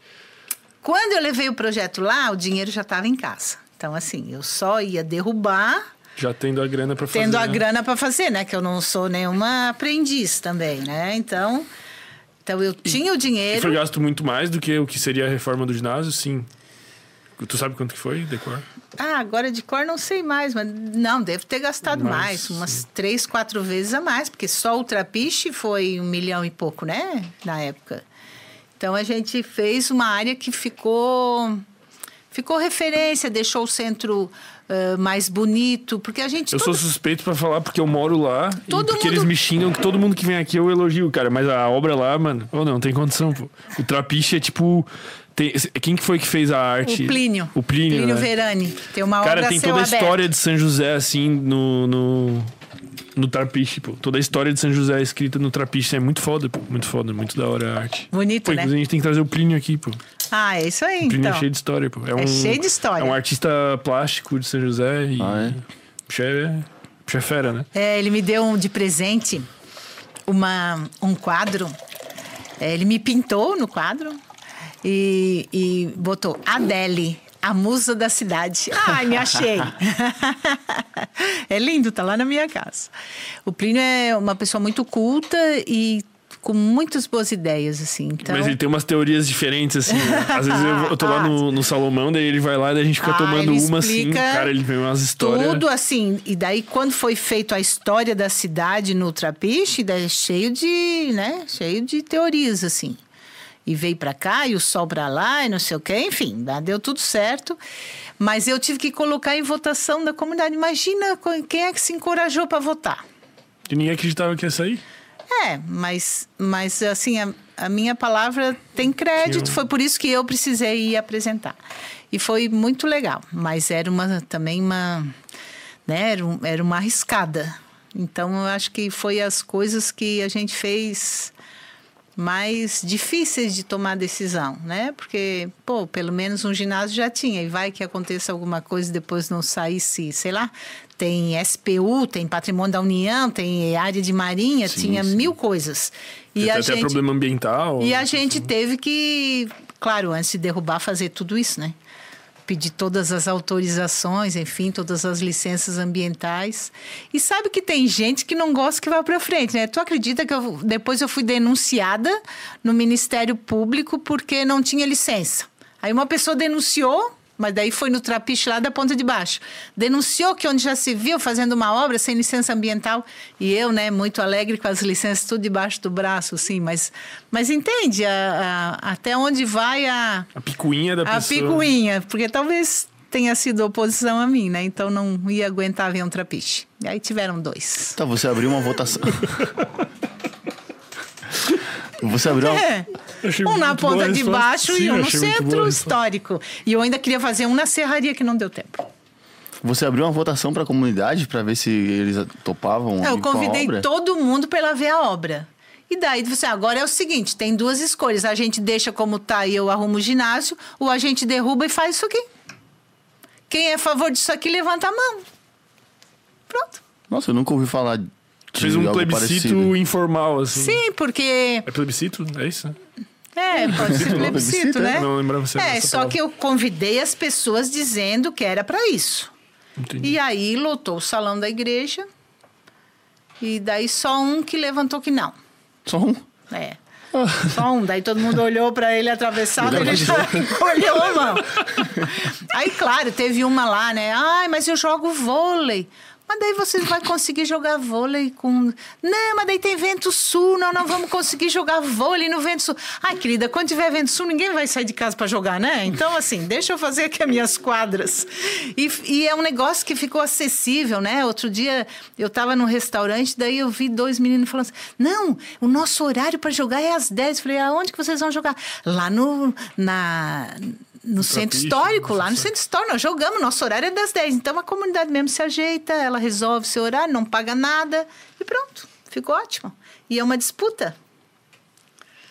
Quando eu levei o projeto lá, o dinheiro já estava em casa. Então, assim, eu só ia derrubar, Já tendo a grana pra fazer. tendo a né? grana para fazer, né? Que eu não sou nenhuma aprendiz também, né? Então, então eu tinha o E dinheiro. foi gasto muito mais do que o que seria a reforma do ginásio, sim. Tu sabe quanto que foi, decor? Ah, agora de cor não sei mais, mas não, devo ter gastado Mas, mais, umas três, quatro vezes a mais, porque só o trapiche foi um milhão e pouco, né? Na época. Então a gente fez uma área que ficou ficou referência, deixou o centro ah, mais bonito, porque a gente Eu todo- sou suspeito pra falar porque eu moro lá Todo e porque mundo- eles me xingam que todo mundo que vem aqui eu elogio, cara. Mas a obra lá, mano, oh, não, tem condição, pô. O Trapiche é tipo. tem- quem que foi que fez a arte? o Plínio. O Plínio. Plínio né? Verani. Tem uma Cara, obra tem toda a aberto. história de São José, assim, no. no... No Trapiche, pô. Toda a história de São José é escrita no Trapiche. É muito foda, pô. Muito foda, muito da hora a arte. Bonito, Pô, né? inclusive a gente tem que trazer o Plínio aqui, pô. Ah, é isso aí, O Plínio então. é cheio de história, pô. É, um, cheio de história. É um artista plástico de São José e. Ah, é? É, bicho é fera, né? É, ele me deu um de presente uma, um quadro. É, ele me pintou no quadro e, e botou Adele, a musa da cidade. Ai, me achei! é lindo, tá lá na minha casa. O Plínio é uma pessoa muito culta e com muitas boas ideias, assim. Então, Mas ele tem umas teorias diferentes, assim. né? Às vezes eu, eu tô lá no, no Salomão, daí ele vai lá, daí a gente fica Ah, tomando uma assim. Cara, ele vem umas histórias. Tudo assim. E daí, quando foi feito a história da cidade no Trapiche, daí é cheio de, né? Cheio de teorias, assim. E veio pra cá, e o sol pra lá, e não sei o quê. Enfim, dá- deu tudo certo. Mas eu tive que colocar em votação da comunidade. Imagina quem é que se encorajou para votar. E ninguém acreditava que ia sair. É, mas, mas assim, a, a minha palavra tem crédito, um- foi por isso que eu precisei ir apresentar. E foi muito legal, mas era uma também uma, né, era, um- era uma arriscada. Então eu acho que foi as coisas que a gente fez mais difíceis de tomar decisão, né? Porque, pô, pelo menos um ginásio já tinha, e vai que aconteça alguma coisa e depois não saísse, sei lá, tem SPU, tem Patrimônio da União, tem área de marinha, Sim, tinha sim. mil coisas. E a até gente problema ambiental. e a gente teve que, claro, antes de derrubar, fazer tudo isso, né? Pedir todas as autorizações, enfim, todas as licenças ambientais. E sabe que tem gente que não gosta que vá para frente, né? Tu acredita que eu- depois eu fui denunciada no Ministério Público porque não tinha licença. Aí uma pessoa denunciou, mas daí foi no trapiche lá da ponta de baixo. Denunciou que onde já se viu fazendo uma obra sem licença ambiental. E eu, né, muito alegre com as licenças tudo debaixo do braço, assim. Mas, mas entende a- a- até onde vai a, A picuinha da a pessoa. picuinha? Porque talvez tenha sido oposição a mim, né? Então não ia aguentar ver um trapiche. E aí tiveram dois. Tá, você abriu uma votação. você abriu uma... É. Um na ponta a de resposta. baixo Sim, e um no a centro resposta. histórico. E eu ainda queria fazer um na serraria que não deu tempo. Você abriu uma votação pra comunidade pra ver se eles topavam É, Eu a convidei obra? todo mundo para ela ver a obra. E daí você, agora é o seguinte, tem duas escolhas. A gente deixa como tá e eu arrumo o ginásio, ou a gente derruba e faz isso aqui. Quem é a favor disso aqui, levanta a mão. Pronto. Nossa, eu nunca ouvi falar de Fez um plebiscito parecido. informal, assim. Sim, porque... É plebiscito? É isso? É, pode ser Plebiscito, plebiscito, é? né? Não lembrava se É, só palavra. que eu convidei as pessoas dizendo que era para isso. Entendi. E aí lotou o salão da igreja. E daí só um que levantou que não. Só um. É. Só um. Daí todo mundo olhou para ele atravessado, ele já encolheu a mão. Aí, claro, teve uma lá, né? Ai, mas eu jogo vôlei. Mas daí você vai conseguir jogar vôlei com. Não, mas daí tem vento sul, não, não vamos conseguir jogar vôlei no vento sul. Ai, querida, quando tiver vento sul, ninguém vai sair de casa para jogar, né? Então, assim, deixa eu fazer aqui as minhas quadras. E, e é um negócio que ficou acessível, né? Outro dia eu estava num restaurante, daí eu vi dois meninos falando assim: não, o nosso horário para jogar é às 10. Eu falei, aonde que vocês vão jogar? Lá no. Na, no centro histórico, lá no centro histórico, nós jogamos, nosso horário é das 10. Então a comunidade mesmo se ajeita, ela resolve seu horário, não paga nada e pronto. Ficou ótimo. E é uma disputa.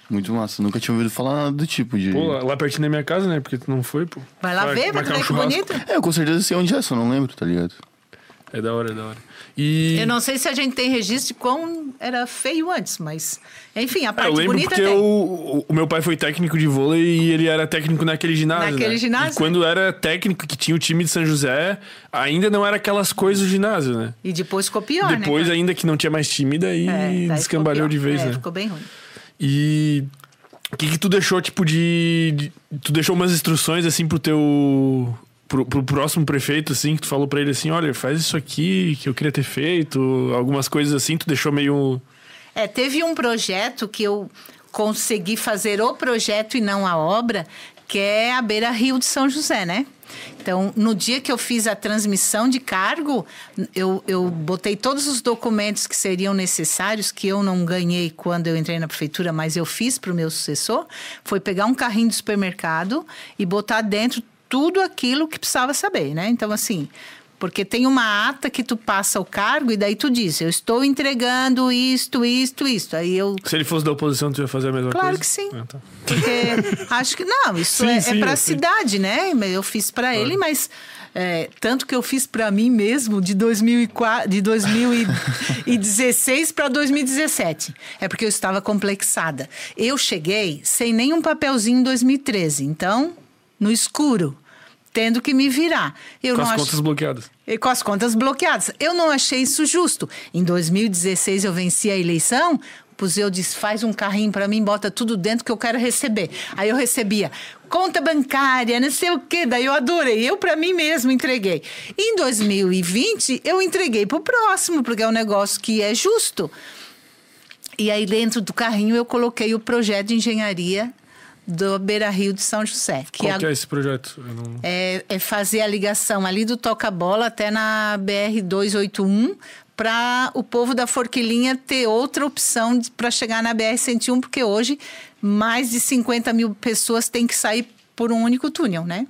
Muito massa. Nunca tinha ouvido falar nada do tipo de. Pô, lá, pertinho da minha casa, né? Porque tu não foi, pô. Vai lá ver, vai ver um que bonito. É, eu com certeza sei onde é, só não lembro, tá ligado? É da hora, é da hora. E... Eu não sei se a gente tem registro de quão era feio antes, mas enfim, a parte eu lembro bonita porque tem. o, o meu pai foi técnico de vôlei e ele era técnico naquele ginásio. Naquele né? ginásio? E quando era técnico que tinha o time de São José, ainda não era aquelas coisas do ginásio, né? E depois ficou pior, Depois, né? ainda que não tinha mais time, daí? É, daí descambalhou de vez, É, né? Ficou bem ruim. E o que, que tu deixou, tipo, de, de- Tu deixou umas instruções assim pro teu. Pro, pro próximo prefeito, assim, que tu falou pra ele assim, olha, faz isso aqui que eu queria ter feito, algumas coisas assim, tu deixou meio... É, teve um projeto que eu consegui fazer o projeto e não a obra, que é a Beira Rio de São José, né? Então, no dia que eu fiz a transmissão de cargo, eu, eu botei todos os documentos que seriam necessários, que eu não ganhei quando eu entrei na prefeitura, mas eu fiz para o meu sucessor, foi pegar um carrinho de supermercado e botar dentro tudo aquilo que precisava saber, né? Então, assim, porque tem uma ata que tu passa o cargo e daí tu diz, eu estou entregando isto, isto, isto. Aí eu. Se ele fosse da oposição, tu ia fazer a mesma claro coisa? que sim. Ah, tá. Porque acho que. Não, isso Sim, é, sim, é para a cidade, né? Eu fiz para ele, mas. é, tanto que eu fiz para mim mesmo de, 2004, de 2016 para 2017. É porque eu estava complexada. Eu cheguei sem nenhum papelzinho em 2013. Então, no escuro, tendo que me virar. Eu Com não as ach- contas bloqueadas. e com as contas bloqueadas. Eu não achei isso justo. Em 2016 eu venci a eleição, o Puseu disse: faz um carrinho para mim, bota tudo dentro que eu quero receber. Aí eu recebia conta bancária, não sei o quê. Daí eu adorei. Eu, para mim mesmo, entreguei. Em 2020, eu entreguei para o próximo, porque é um negócio que é justo. E aí, dentro do carrinho, eu coloquei o projeto de engenharia do Beira Rio de São José. Que Qual que é esse projeto? Não... é, é fazer a ligação ali do toca-bola até na BR-281 para o povo da Forquilinha ter outra opção para chegar na BR-101, porque hoje mais de 50 mil pessoas têm que sair por um único túnel, né?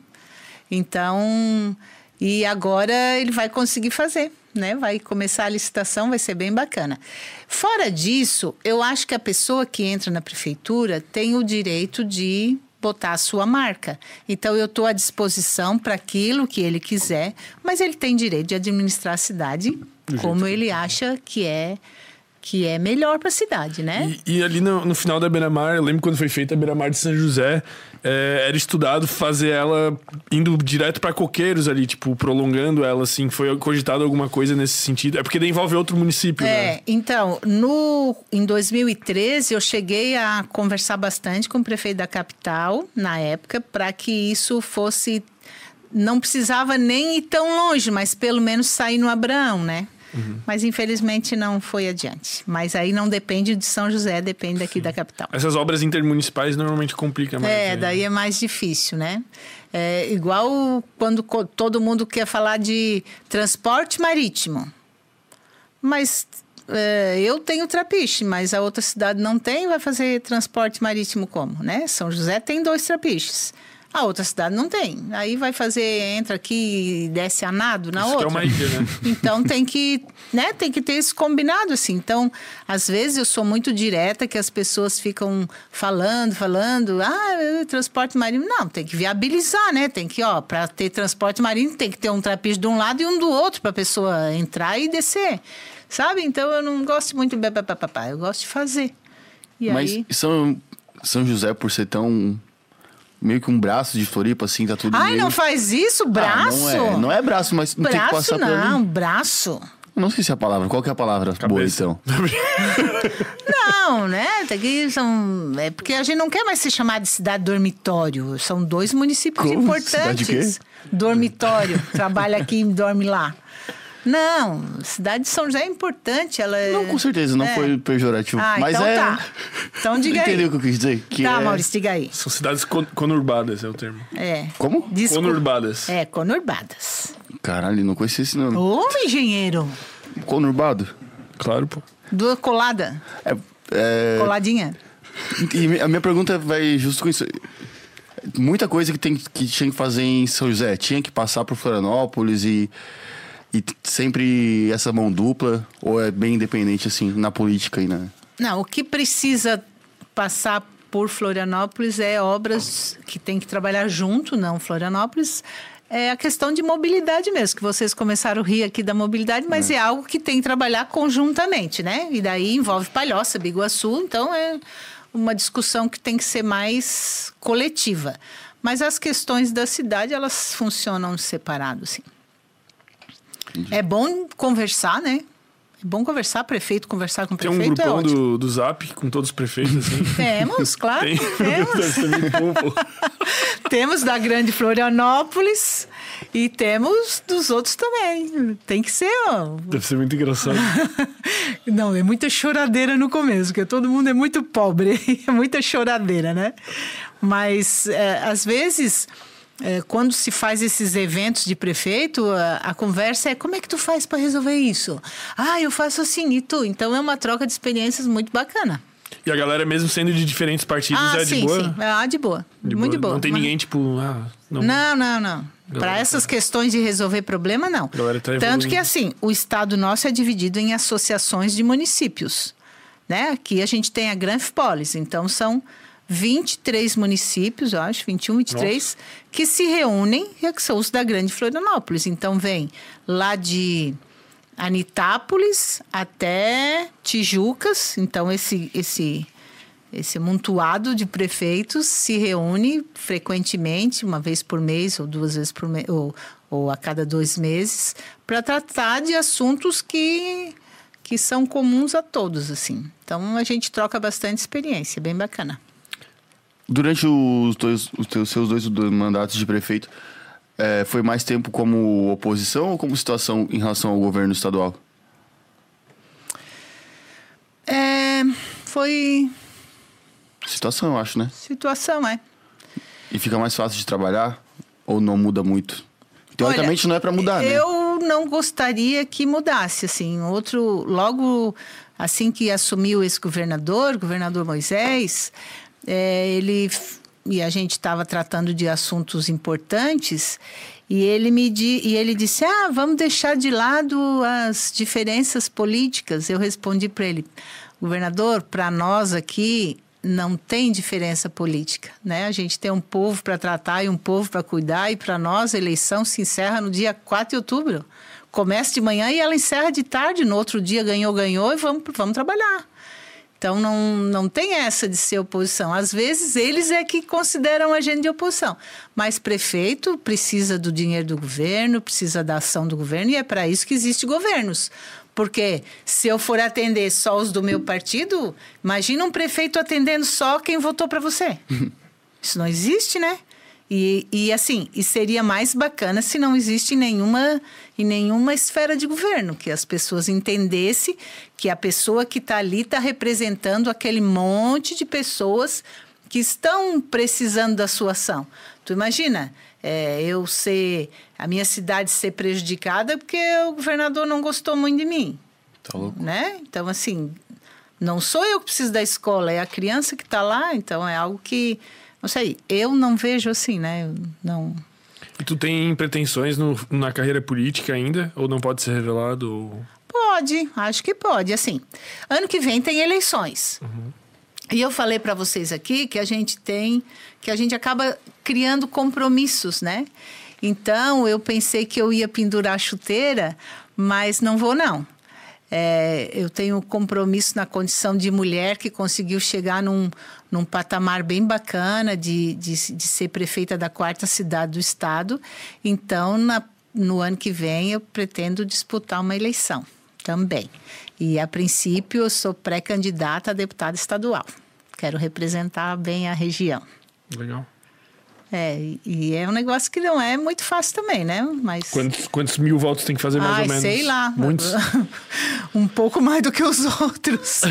Então, e agora ele vai conseguir fazer, né? Vai começar a licitação, vai ser bem bacana. Fora disso, eu acho que a pessoa que entra na prefeitura tem o direito de botar a sua marca. Então eu estou à disposição para aquilo que ele quiser, mas ele tem direito de administrar a cidade como ele acha que é que é melhor para a cidade, né? E, e ali no, no final da Beira-Mar, eu lembro quando foi feita a Beira-Mar de São José, é, era estudado fazer ela indo direto pra Coqueiros ali, tipo, prolongando ela, assim. Foi cogitado alguma coisa nesse sentido? É porque envolve outro município, né? É, então, no, em 2013 eu cheguei a conversar bastante com o prefeito da capital, na época, para que isso fosse. Não precisava nem ir tão longe, mas pelo menos sair no Abraão, né? Mas infelizmente não foi adiante. Mas aí não depende de São José, depende daqui da capital. Essas obras intermunicipais normalmente complicam mais. É, né? daí é mais difícil, né? É igual quando todo mundo quer falar de transporte marítimo. Mas é, eu tenho trapiche, mas a outra cidade não tem, vai fazer transporte marítimo como, né? São José tem dois trapiches. A outra cidade não tem. Aí vai fazer, entra aqui e desce a nado na Isso que outra. é uma ilha, né? Então tem que, né, tem que ter isso combinado assim. Então, às vezes eu sou muito direta que as pessoas ficam falando, falando, ah, transporte marítimo, não, tem que viabilizar, né? Tem que, ó, para ter transporte marítimo tem que ter um trapiche de um lado e um do outro para a pessoa entrar e descer. Sabe? Então eu não gosto muito de papapá, eu gosto de fazer. E Mas aí São, São José, por ser tão. Meio que um braço de Floripa, assim, tá tudo Ai, meio... não faz isso, braço? Ah, não, é, não é braço, mas não tem que passar por não, ali. braço. Não sei se é a palavra. Qual que é a palavra boa, Cabeça. então? Não, né? Tem que são é porque a gente não quer mais se chamar de cidade dormitório. São dois municípios Como? importantes. Cidade quê? Dormitório. Trabalha aqui e dorme lá. Não, cidade de São José é importante. Ela é- Não, com certeza, não é. foi pejorativo. Ah, mas então é. tá. Então diga aí. Entendeu o que eu quis dizer? Que tá, é... Maurício, diga aí. São cidades con- conurbadas, é o termo. É. Como? Desculpa. Conurbadas. É, conurbadas. Caralho, não conhecia esse nome. Ô, engenheiro. Conurbado? Claro, pô. Do colada. É, é... Coladinha. E a minha pergunta vai justo com isso. Muita coisa que, tem, que tinha que fazer em São José. Tinha que passar por Florianópolis e, e sempre essa mão dupla? Ou é bem independente, assim, na política e na... Não, o que precisa passar por Florianópolis é obras que tem que trabalhar junto, não Florianópolis. É a questão de mobilidade mesmo, que vocês começaram a rir aqui da mobilidade, mas é, algo que tem que trabalhar conjuntamente, né? E daí envolve Palhoça, Biguaçu, então é uma discussão que tem que ser mais coletiva. Mas as questões da cidade, elas funcionam separado, sim. É bom conversar, né? É bom conversar, prefeito, conversar com o Tem um prefeito é grupão ótimo. do, do Zap com todos os prefeitos, assim. Temos, claro. Tem. Temos. Temos da Grande Florianópolis e temos dos outros também. Tem que ser, ó. Deve ser muito engraçado. Não, é muita choradeira no começo, porque todo mundo é muito pobre, é muita choradeira, né? Mas, é, às vezes, é, quando se faz esses eventos de prefeito, a, a conversa é como é que tu faz para resolver isso? Ah, eu faço assim, e tu? Então, é uma troca de experiências muito bacana. E a galera, mesmo sendo de diferentes partidos, ah, é sim, de boa? sim. Ah, de boa. De muito de boa. Não tem Mas- ninguém, tipo, ah, não. Não, não, não. Para Galera, essas tá- questões de resolver problema, não. Tá Tanto que, assim, o estado nosso é dividido em associações de municípios. Né? Aqui a gente tem a Granfipolis, então são 23 municípios, eu acho, 21, 23, que se reúnem e que são os da Grande Florianópolis. Então vem lá de Anitápolis até Tijucas, então esse esse esse amontoado de prefeitos se reúne frequentemente, uma vez por mês ou duas vezes por mês, ou, ou a cada dois meses, para tratar de assuntos que, que são comuns a todos, assim. Então, a gente troca bastante experiência, bem bacana. Durante os, dois, os teus, seus dois mandatos de prefeito, eh, foi mais tempo como oposição ou como situação em relação ao governo estadual? É, foi Situação, eu acho, né? situação, é. E fica mais fácil de trabalhar ou não muda muito? Teoricamente Olha, não é para mudar, né? Eu não gostaria que mudasse, assim. Outro, logo assim que assumiu esse governador, governador Moisés, é, ele e a gente estava tratando de assuntos importantes e ele me di, e ele disse: "Ah, vamos deixar de lado as diferenças políticas". Eu respondi para ele: "Governador, para nós aqui não tem diferença política, né? A gente tem um povo para tratar e um povo para cuidar e para nós a eleição se encerra no dia 4 de outubro. Começa de manhã e ela encerra de tarde, no outro dia ganhou, ganhou e vamos, vamos trabalhar. Então não, não tem essa de ser oposição. Às vezes eles é que consideram a gente de oposição. Mas prefeito precisa do dinheiro do governo, precisa da ação do governo, e é para isso que existe governos. Porque se eu for atender só os do meu partido, imagina um prefeito atendendo só quem votou para você. Isso não existe, né? E, e assim, e seria mais bacana se não existe nenhuma, em nenhuma esfera de governo, que as pessoas entendessem que a pessoa que está ali está representando aquele monte de pessoas que estão precisando da sua ação. Tu imagina, é, eu ser, a minha cidade ser prejudicada porque o governador não gostou muito de mim Tá louco? né? Então, assim, não sou eu que preciso da escola, é a criança que está lá, então é algo que, não sei, eu não vejo assim, né? Eu não... E tu tem pretensões no- na carreira política ainda? Ou não pode ser revelado? Ou... Pode, acho que pode, assim. Ano que vem tem eleições. E eu falei para vocês aqui que a gente tem, que a gente acaba criando compromissos, né? Então, eu pensei que eu ia pendurar a chuteira, mas não vou, não. É, eu tenho compromisso na condição de mulher que conseguiu chegar num, num patamar bem bacana de, de, de ser prefeita da quarta cidade do estado. Então, na, no ano que vem, eu pretendo disputar uma eleição também. E, a princípio, eu sou pré-candidata a deputada estadual. Quero representar bem a região. Legal. É, e- é um negócio que não é muito fácil também, né? Mas. Quantos, quantos mil votos tem que fazer mais Ai, ou menos? sei lá. Muitos? um pouco mais do que os outros.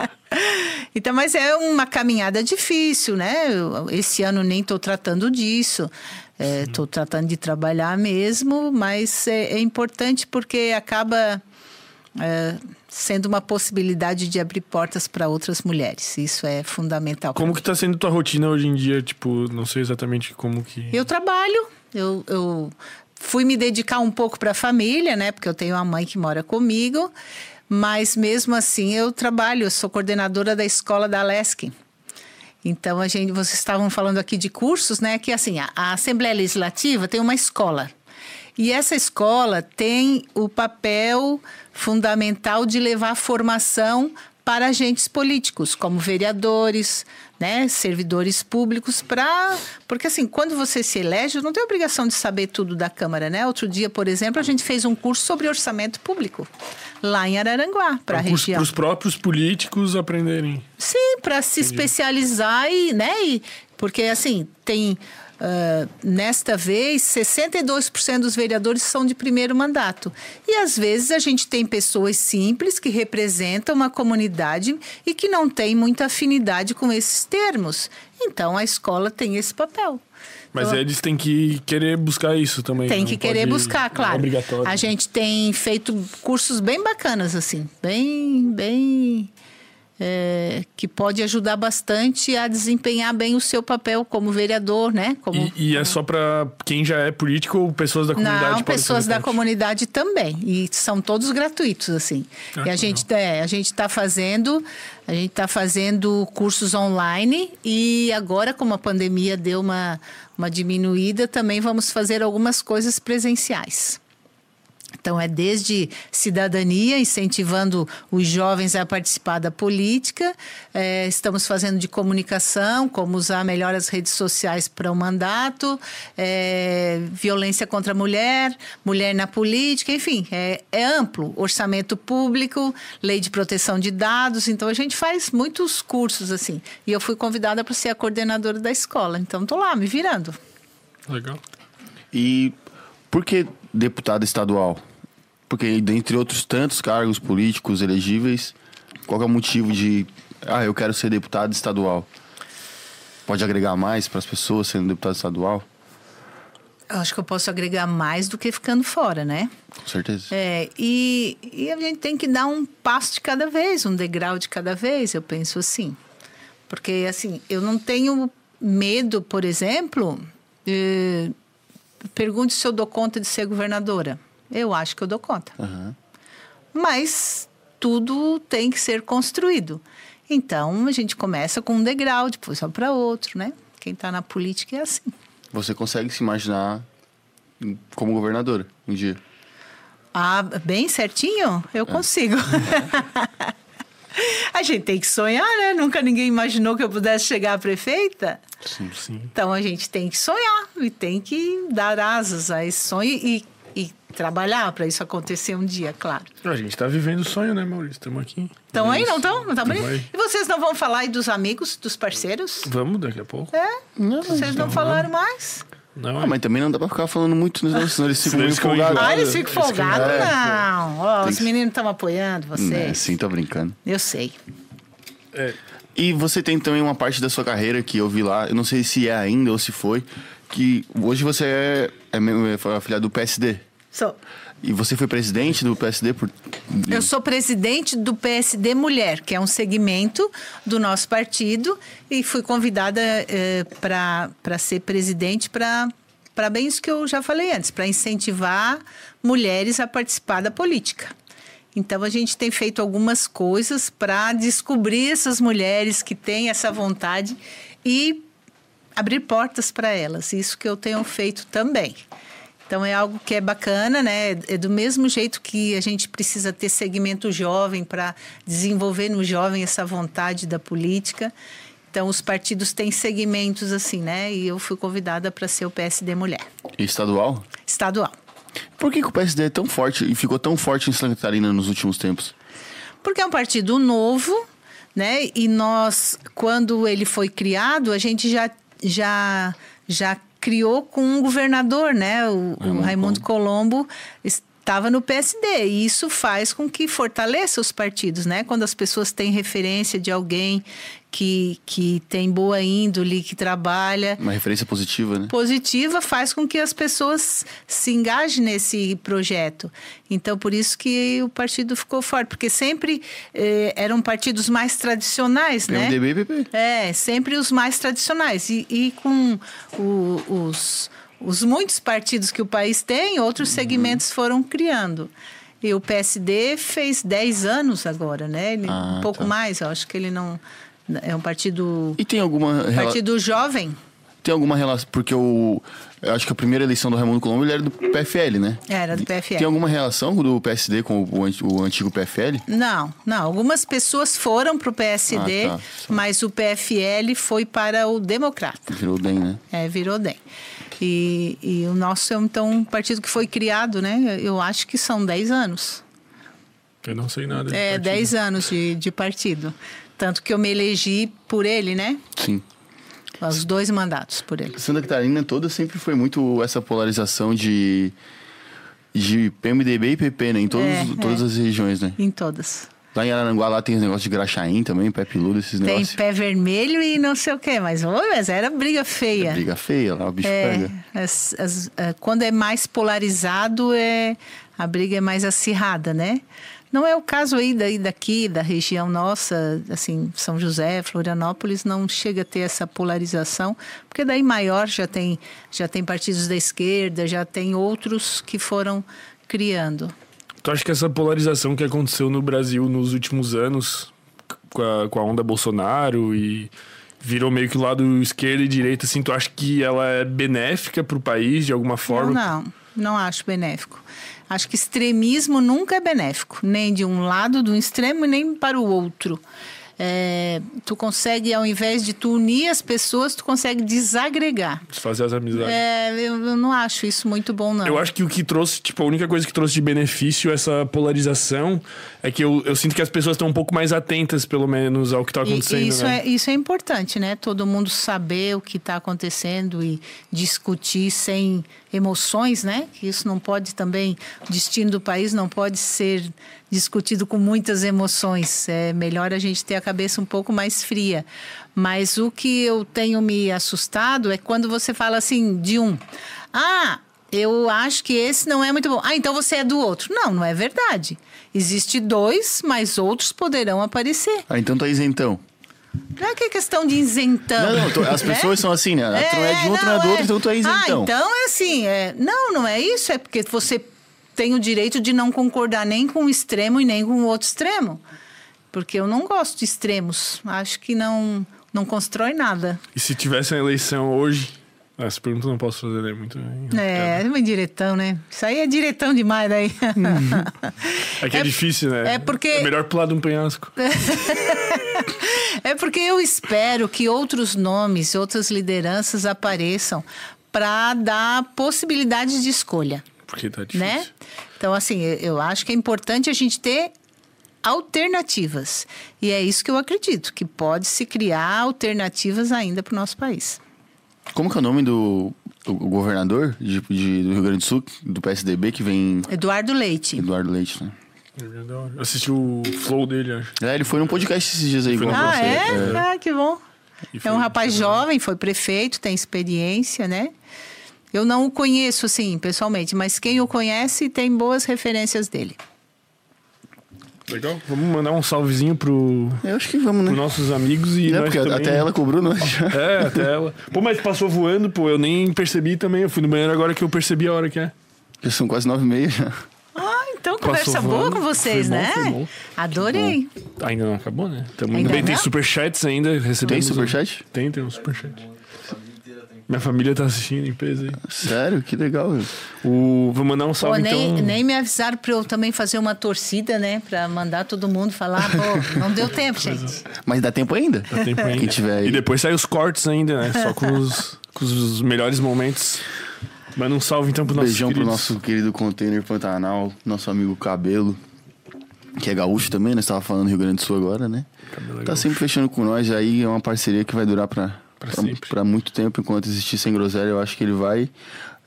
então, mas é uma caminhada difícil, né? Esse ano nem estou tratando disso. Estou tratando de trabalhar mesmo, mas é, é importante porque acaba é, sendo uma possibilidade de abrir portas para outras mulheres. Isso é fundamental. Como que tá sendo tua rotina hoje em dia? Tipo, não sei exatamente como que... Eu trabalho, eu, eu fui me dedicar um pouco para a família, né? Porque eu tenho uma mãe que mora comigo, mas mesmo assim eu trabalho, eu sou coordenadora da escola da Lesc. Então a gente, vocês estavam falando aqui de cursos, né? Que assim, a, a Assembleia Legislativa tem uma escola. E essa escola tem o papel fundamental de levar formação para agentes políticos, como vereadores, né, servidores públicos, para porque assim, quando você se elege, não tem obrigação de saber tudo da Câmara, né? Outro dia, por exemplo, a gente fez um curso sobre orçamento público lá em Araranguá, para a É região. para os próprios políticos aprenderem. Sim, para se especializar e, né? E, porque assim, tem ah, nesta vez 62% dos vereadores são de primeiro mandato. E às vezes a gente tem pessoas simples que representam uma comunidade e que não tem muita afinidade com esses termos. Então a escola tem esse papel. Mas Então, eles têm que querer buscar isso também. tem não que querer buscar, não claro. É. A gente tem feito cursos bem bacanas, assim, bem, bem. É, que pode ajudar bastante a desempenhar bem o seu papel como vereador, né? Como, E, e é só para quem já é político ou pessoas da comunidade? não, pessoas da comunidade também. E são todos gratuitos, assim. Ah, e a gente, é, a gente está fazendo, a gente tá fazendo cursos online e agora, como a pandemia deu uma, uma diminuída, também vamos fazer algumas coisas presenciais. Então, é desde cidadania, incentivando os jovens a participar da política. É, estamos fazendo de comunicação, como usar melhor as redes sociais para o mandato, é, violência contra a mulher, mulher na política, enfim, é, é amplo. Orçamento público, lei de proteção de dados. Então, a gente faz muitos cursos assim. E eu fui convidada para ser a coordenadora da escola. Então, estou lá, me virando. Legal. E por que deputado estadual? Porque, dentre outros tantos cargos políticos elegíveis, qual é o motivo de. Ah, eu quero ser deputado estadual? Pode agregar mais para as pessoas sendo deputado estadual? Eu acho que eu posso agregar mais do que ficando fora, né? Com certeza. É, e, e a gente tem que dar um passo de cada vez, um degrau de cada vez, eu penso assim. Porque, assim, eu não tenho medo, por exemplo, eh, pergunte se eu dou conta de ser governadora. Eu acho que eu dou conta. Aham. Mas tudo tem que ser construído. Então, a gente começa com um degrau, depois vai para outro, né? Quem está na política é assim. Você consegue se imaginar como governadora um dia? Ah, bem certinho? Eu consigo. a gente tem que sonhar, né? Nunca ninguém imaginou que eu pudesse chegar a prefeita. Sim, sim. Então a gente tem que sonhar e tem que dar asas a esse sonho e, e trabalhar para isso acontecer um dia, claro. A gente tá vivendo o sonho, né, Maurício? Estamos aqui. Então aí não estão? Não tá bonito? E vocês não vão falar aí dos amigos, dos parceiros? Vamos daqui a pouco. É? vocês não falaram mais? Não, Ah, mas também não dá pra ficar falando muito, né? senão eles ficam ficam empolgados. Ah, eles ficam folgados? É. Não. Ó, os que- meninos estão apoiando É, vocês. sim, tô brincando. Eu sei. É, E você tem também uma parte da sua carreira que eu vi lá, eu não sei se é ainda ou se foi, que hoje você é, é, é afiliado do PSD. Sou. E você foi presidente do PSD por. Eu sou presidente do PSD Mulher, que é um segmento do nosso partido, e fui convidada para ser presidente para bem isso que eu já falei antes, para incentivar mulheres a participar da política. Então a gente tem feito algumas coisas para descobrir essas mulheres que têm essa vontade e abrir portas para elas. Isso que eu tenho feito também. Então é algo que é bacana, né? É do mesmo jeito que a gente precisa ter segmento jovem para desenvolver no jovem essa vontade da política. Então os partidos têm segmentos assim, né? E eu fui convidada para ser o PSD Mulher estadual? estadual. Por que, que o PSD é tão forte e ficou tão forte em Santa Catarina nos últimos tempos? Porque é um partido novo, né? E nós, quando ele foi criado, a gente já já já criou com um governador, né? O, o Raimundo Raimundo Colombo estava no PSD e isso faz com que fortaleça os partidos, né? Quando as pessoas têm referência de alguém que, que tem boa índole, que trabalha, Uma referência positiva, né? positiva faz com que as pessoas se engajem nesse projeto. Então, por isso que o partido ficou forte, porque sempre eh, eram partidos mais tradicionais, né? PMDB e PP. É, sempre os mais tradicionais. E, e com o- os, os muitos partidos que o país tem, outros segmentos foram criando. E o PSD fez 10 anos agora, né? Ele- Ah, um pouco tá. mais, eu acho que ele não. É um partido. E tem alguma. Partido jovem. Tem alguma relação. Porque o. Eu acho que a primeira eleição do Raimundo Colombo ele era do PFL, né? Era do PFL. Tem alguma relação do PSD com o, o antigo PFL? Não, não. Algumas pessoas foram para o PSD, Ah, tá. mas o PFL foi para o Democrata. Virou DEM, né? É, virou DEM. E, e o nosso é então um partido que foi criado, né? Eu acho que são 10 anos. Eu não sei nada. de É, partido. 10 anos de, de partido. Tanto que eu me elegi por ele, né? Sim. Os dois mandatos por ele. Santa Catarina toda sempre foi muito essa polarização de. De PMDB e PP, né? Em todos, É, todas é. as regiões, né? Em todas. Lá em Araranguá, lá tem os negócios de Graxaim também, pé peludo, esses Tem negócios. pé vermelho e não sei o quê, mas, oi, mas era briga feia. Briga feia, lá o bicho É, pega. as- as- é, quando é mais polarizado, é, a briga é mais acirrada, né? Não é o caso aí daí daqui, da região nossa, assim, São José, Florianópolis, não chega a ter essa polarização, porque daí maior já tem, já tem partidos da esquerda, já tem outros que foram criando. Tu acha que essa polarização que aconteceu no Brasil nos últimos anos, com a, com a onda Bolsonaro e virou meio que o lado esquerda e direita, assim, tu acha que ela é benéfica pro país de alguma forma? Não, não, não acho benéfico. Acho que extremismo nunca é benéfico, nem de um lado do extremo, nem para o outro. É, tu consegue, ao invés de tu unir as pessoas, tu consegue desagregar. Fazer as amizades. É, eu, eu não acho isso muito bom, não. Eu acho que o que trouxe, tipo, a única coisa que trouxe de benefício essa polarização é que eu, eu sinto que as pessoas estão um pouco mais atentas, pelo menos, ao que tá E- acontecendo. e isso, né? é, isso é importante, né? Todo mundo saber o que está acontecendo e discutir sem emoções, né? Isso não pode também, o destino do país não pode ser discutido com muitas emoções. É melhor a gente ter a cabeça um pouco mais fria. Mas o que eu tenho me assustado é quando você fala assim de um, ah, eu acho que esse não é muito bom. Ah, então você é do outro. Não, não é verdade. Existe dois, mas outros poderão aparecer. Ah, então tá isentão. Não é que é questão de isentão. Não, não, tô- as né? pessoas são assim, né? tu não é de um, tu não é do outro, então tu é Ah, isentão. então é assim. É... Não, não é isso. É porque você tem o direito de não concordar nem com um extremo e nem com o outro extremo. Porque eu não gosto de extremos. Acho que não, não constrói nada. E se tivesse uma eleição hoje. Essa pergunta não posso fazer, né? Muito. É, é uma diretão, né? Isso aí é diretão demais daí. É que é, É- difícil, né? é porque- É melhor pular de um penhasco. É porque eu espero que outros nomes, outras lideranças apareçam para dar possibilidades de escolha. Porque tá difícil. né? Então, assim, eu- acho que é importante a gente ter alternativas. E é isso que eu acredito, que pode se criar alternativas ainda para o nosso país. Como que é o nome do, do governador de, de- do Rio Grande do Sul, do PSDB, que vem Eduardo Leite. Eduardo Leite, né? Eu assisti o flow dele, acho. É, ele foi num podcast esses dias aí. No Ah, você. é? Ah, que bom. É um rapaz jovem, foi prefeito, tem experiência, né? Eu não o conheço, assim, pessoalmente, mas quem o conhece tem boas referências dele. Legal. Vamos mandar um salvezinho pro, Eu acho que vamos, né? pros nossos amigos e É, nós porque também. até ela cobrou, não é? É, até ela. Pô, mas passou voando, pô. Eu nem percebi também. Eu fui no banheiro agora que eu percebi a hora que é. Já são quase nove e meia já. Ah, então Passou conversa boa voando. com vocês, Foi bom, né? foi bom. Adorei. Ainda não acabou, né? Tamo... Ainda Bem, tem não? superchats ainda. Tem Recebemos superchat? Tem, tem um superchat. Minha família tá assistindo em peso aí. Sério? Que legal. O... Vou mandar um Pô, salve, nem, então. nem me avisaram para eu também fazer uma torcida, né? Para mandar todo mundo falar. Pô, não deu tempo, gente. Mas dá tempo ainda? Dá tempo ainda. Quem tiver aí. E depois sai os cortes ainda, né? Só com os, com os melhores momentos. Manda um salve então pro nosso Beijão pro nosso querido container Pantanal, nosso amigo Cabelo, que é gaúcho também, nós estava falando Rio Grande do Sul agora, né? Cabelo é Tá gaúcho. sempre fechando com nós, aí é uma parceria que vai durar pra, Pra muito tempo, enquanto existir Sem Groselha, eu acho que ele vai.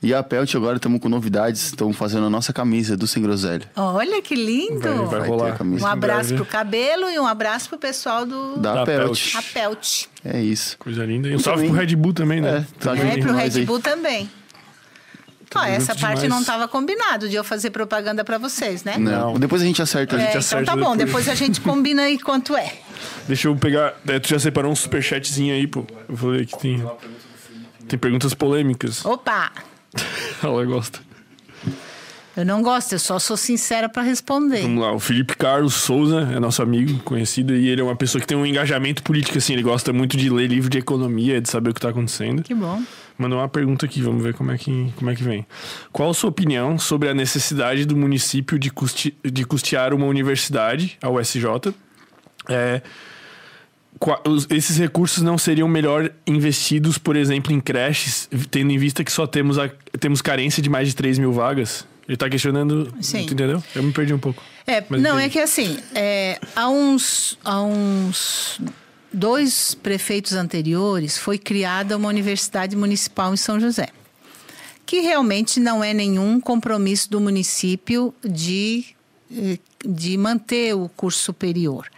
E a Pelt agora estamos com novidades, estamos fazendo a nossa camisa do Sem Groselha. Olha que lindo. Vai, vai Vai rolar. Um abraço pro cabelo e um abraço pro pessoal do Da, Da Pelt. Pelt. A Pelt. É isso. Coisa linda. E um salve também. pro Red Bull também, né? É, tá. É, pro Red aí. Bull também. Ó, essa parte demais. não estava combinado de eu fazer propaganda para vocês, né? Não. Depois a gente acerta. É, gente então acerta tá bom, depois. depois a gente combina aí quanto é. Deixa eu pegar. é, Tu já separou um superchatzinho aí, pô. Eu ler que tem. Tem perguntas polêmicas. Opa! Ela gosta. Eu não gosto, eu só sou sincera para responder. Vamos lá, o Felipe Carlos Souza é nosso amigo, conhecido, e ele é uma pessoa que tem um engajamento político, assim, ele gosta muito de ler livro de economia, de saber o que está acontecendo. Que bom. Mandou uma pergunta aqui, vamos ver como é que, como é que vem. Qual a sua opinião sobre a necessidade do município de, custe, de custear uma universidade, a USJ? É, esses recursos não seriam melhor investidos, por exemplo, em creches, tendo em vista que só temos, a, temos carência de mais de 3 mil vagas? Ele está questionando. Sim. Entendeu? Eu me perdi um pouco. É, não, entendi. é que assim, é, há, uns, há uns dois prefeitos anteriores foi criada uma universidade municipal em São José, que realmente não é nenhum compromisso do município de, eh, de manter o curso superior.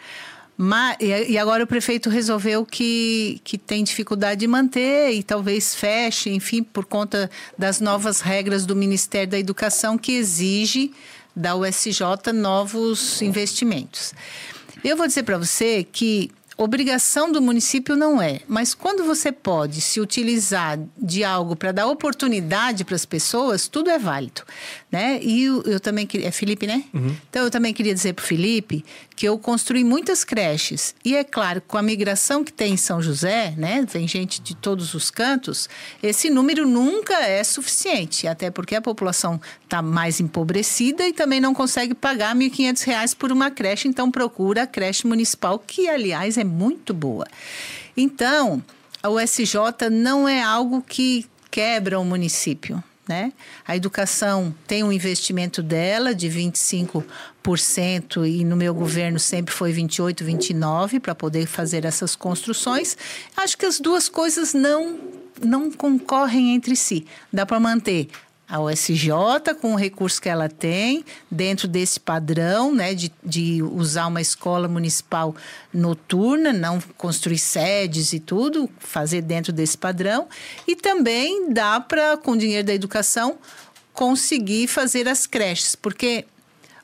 Mas, e agora o prefeito resolveu que, que tem dificuldade de manter e talvez feche, enfim, por conta das novas regras do Ministério da Educação que exige da USJ novos investimentos. Eu vou dizer para você que Obrigação do município não é, mas quando você pode se utilizar de algo para dar oportunidade para as pessoas, tudo é válido, né? E eu, eu também queria, é Felipe, né? Uhum. Então eu também queria dizer para o Felipe que eu construí muitas creches e é claro com a migração que tem em São José, né? Vem gente de todos os cantos, esse número nunca é suficiente, até porque a população está mais empobrecida e também não consegue pagar R$ 1.500 por uma creche, então procura a creche municipal que aliás é muito boa. Então, a USJ não é algo que quebra o município. Né? A educação tem um investimento dela de 25% e no meu governo sempre foi 28, 29 para poder fazer essas construções. Acho que as duas coisas não não concorrem entre si. Dá para manter a USJ, com o recurso que ela tem, dentro desse padrão, né, de, de usar uma escola municipal noturna, não construir sedes e tudo, fazer dentro desse padrão. E também dá para, com o dinheiro da educação, conseguir fazer as creches, porque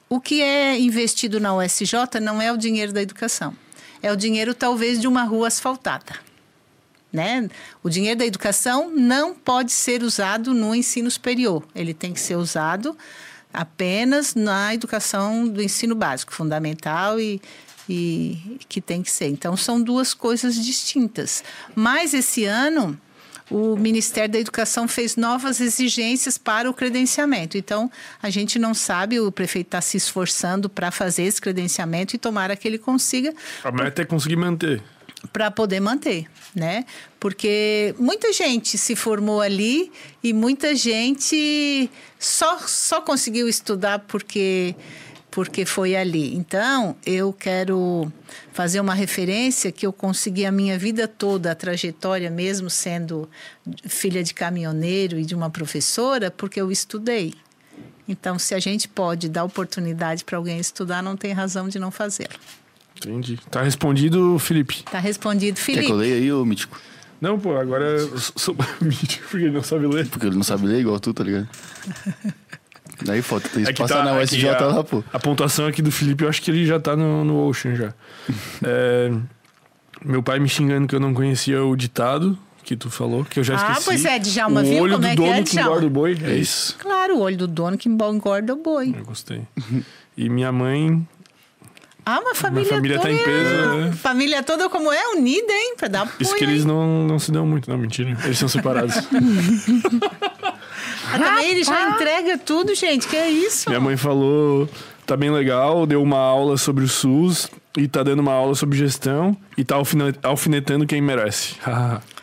o que é investido na USJ não é o dinheiro da educação, é o dinheiro talvez de uma rua asfaltada. Né? O dinheiro da educação não pode ser usado no ensino superior, ele tem que ser usado apenas na educação do ensino básico, fundamental e, e que tem que ser. Então, são duas coisas distintas. Mas esse ano, o Ministério da Educação fez novas exigências para o credenciamento. Então, a gente não sabe, o prefeito está se esforçando para fazer esse credenciamento e tomara que ele consiga. A meta é conseguir manter para poder manter, né? Porque muita gente se formou ali e muita gente só só conseguiu estudar porque porque foi ali. Então, eu quero fazer uma referência que eu consegui a minha vida toda, a trajetória mesmo sendo filha de caminhoneiro e de uma professora, porque eu estudei. Então, se a gente pode dar oportunidade para alguém estudar, não tem razão de não fazê-lo. Entendi. Tá respondido, Felipe. Tá respondido, Felipe. Quer que eu leia aí, ô Mítico? Não, pô, agora eu sou mítico porque ele não sabe ler. Porque ele não sabe ler igual tu, tá ligado? Daí falta tem é que tá, na USJ a, lá, pô. A pontuação aqui do Felipe, eu acho que ele já tá no, no Ocean já. é, meu pai me xingando que eu não conhecia o ditado que tu falou, que eu já esqueci. Ah, pois é, Djalma, viu o olho como do é dono que é, que engorda o boi, é isso. Claro, o olho do dono que engorda o boi. Eu gostei. E minha mãe ah, uma família, família toda. Tá em peso, né? Família toda como é, unida, hein? Pra dar apoio. Isso que eles não, não se dão muito, não, mentira. Eles são separados. ah, também ele já entrega tudo, gente. Que é isso? Minha mãe falou, tá bem legal, deu uma aula sobre o SUS e tá dando uma aula sobre gestão e tá alfinetando quem merece.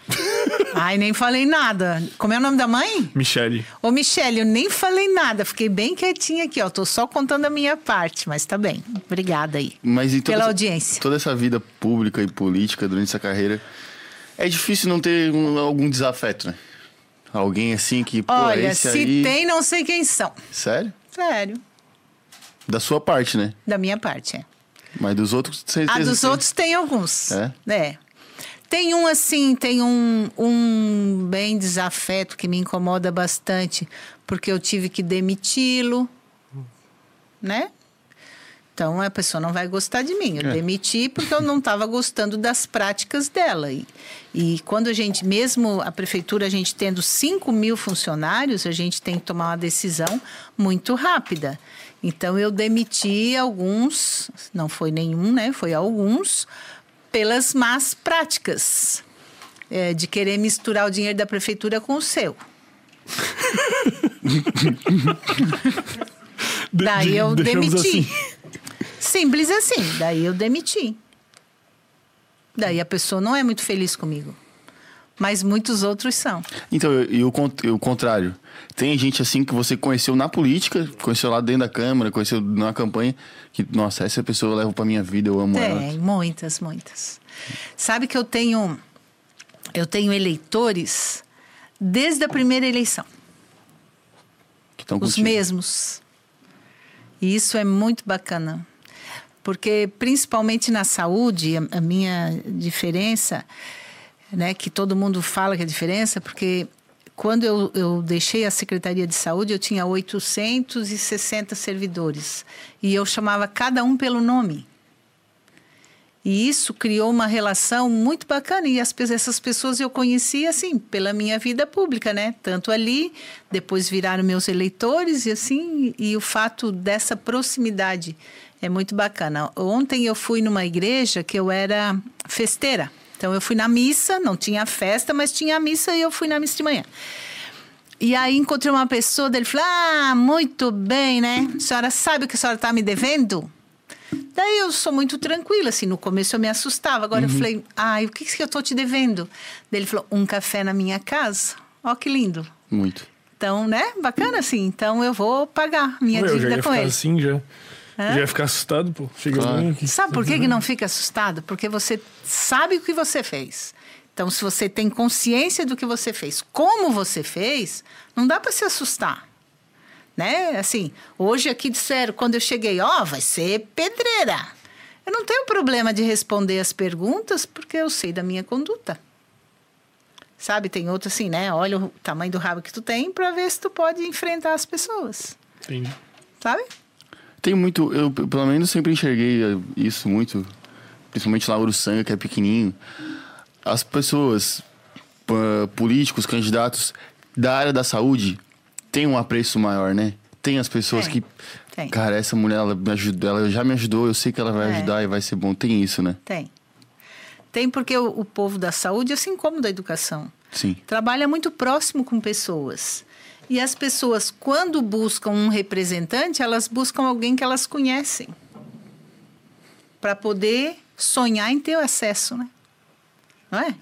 Ai, nem falei nada. Como é o nome da mãe? Michele. Ô, Michele, eu nem falei nada. Fiquei bem quietinha aqui, ó. Tô só contando a minha parte, mas tá bem. Obrigada aí. Mas e pela essa, audiência. Toda essa vida pública e política durante essa carreira, é difícil não ter um, algum desafeto, né? Alguém assim que, pô, Olha, esse se aí... tem, não sei quem são. Sério? Sério. Da sua parte, né? Da minha parte, é. Mas dos outros, certeza. Ah, dos tem. outros tem alguns. É? É. Tem um assim, tem um, um bem desafeto que me incomoda bastante, porque eu tive que demiti-lo, né? Então a pessoa não vai gostar de mim. Eu é. demiti porque eu não estava gostando das práticas dela. E, e quando a gente, mesmo a prefeitura, a gente tendo 5 mil funcionários, a gente tem que tomar uma decisão muito rápida. Então eu demiti alguns, não foi nenhum, né? Foi alguns, pelas más práticas é, de querer misturar o dinheiro da prefeitura com o seu. Daí eu demiti. Assim. Simples assim. Daí eu demiti. Daí a pessoa não é muito feliz comigo. Mas muitos outros são. Então, e o, o contrário? Tem gente assim que você conheceu na política, conheceu lá dentro da Câmara, conheceu na campanha, que, nossa, essa pessoa eu levo pra minha vida, eu amo Tem, ela. Tem, muitas, muitas. Sabe que eu tenho. Eu tenho eleitores desde a primeira eleição. Os mesmos. E isso é muito bacana. Porque, principalmente na saúde, a, a minha diferença, né, que todo mundo fala que é diferença, porque quando eu, eu deixei a Secretaria de Saúde, eu tinha 860 servidores. E eu chamava cada um pelo nome. E isso criou uma relação muito bacana. E as, essas pessoas eu conheci, assim, pela minha vida pública, né? Tanto ali, depois viraram meus eleitores, e assim, e o fato dessa proximidade é muito bacana. Ontem eu fui numa igreja que eu era festeira. Então eu fui na missa, não tinha festa, mas tinha a missa e eu fui na missa de manhã. E aí encontrei uma pessoa, dele falou: Ah, muito bem, né? A senhora sabe o que a senhora está me devendo? Daí eu sou muito tranquila, assim, no começo eu me assustava. Agora uhum. eu falei, ai, o que, que eu tô te devendo? Daí ele falou, um café na minha casa. Ó, que lindo. Muito. Então, né? Bacana assim. Então eu vou pagar minha Ué, dívida com ele. assim já. Hã? Já ia ficar assustado, pô. Chega claro. aqui. Sabe por que, que não fica assustado? Porque você sabe o que você fez. Então, se você tem consciência do que você fez, como você fez, não dá para se assustar né? Assim, hoje aqui disseram, quando eu cheguei, ó, oh, vai ser pedreira. Eu não tenho problema de responder as perguntas porque eu sei da minha conduta. Sabe, tem outro assim, né? Olha o tamanho do rabo que tu tem para ver se tu pode enfrentar as pessoas. Sim. Sabe? Tem muito, eu pelo menos sempre enxerguei isso muito, principalmente lá Uruçanga, que é pequenininho. As pessoas, políticos, candidatos da área da saúde, tem um apreço maior, né? Tem as pessoas que. Tem. Cara, essa mulher, ela, me ajudou, ela já me ajudou, eu sei que ela vai é. ajudar e vai ser bom. Tem isso, né? Tem. Tem porque o, o povo da saúde, assim como da educação, Sim. trabalha muito próximo com pessoas. E as pessoas, quando buscam um representante, elas buscam alguém que elas conhecem. Para poder sonhar em ter acesso, né? Não é?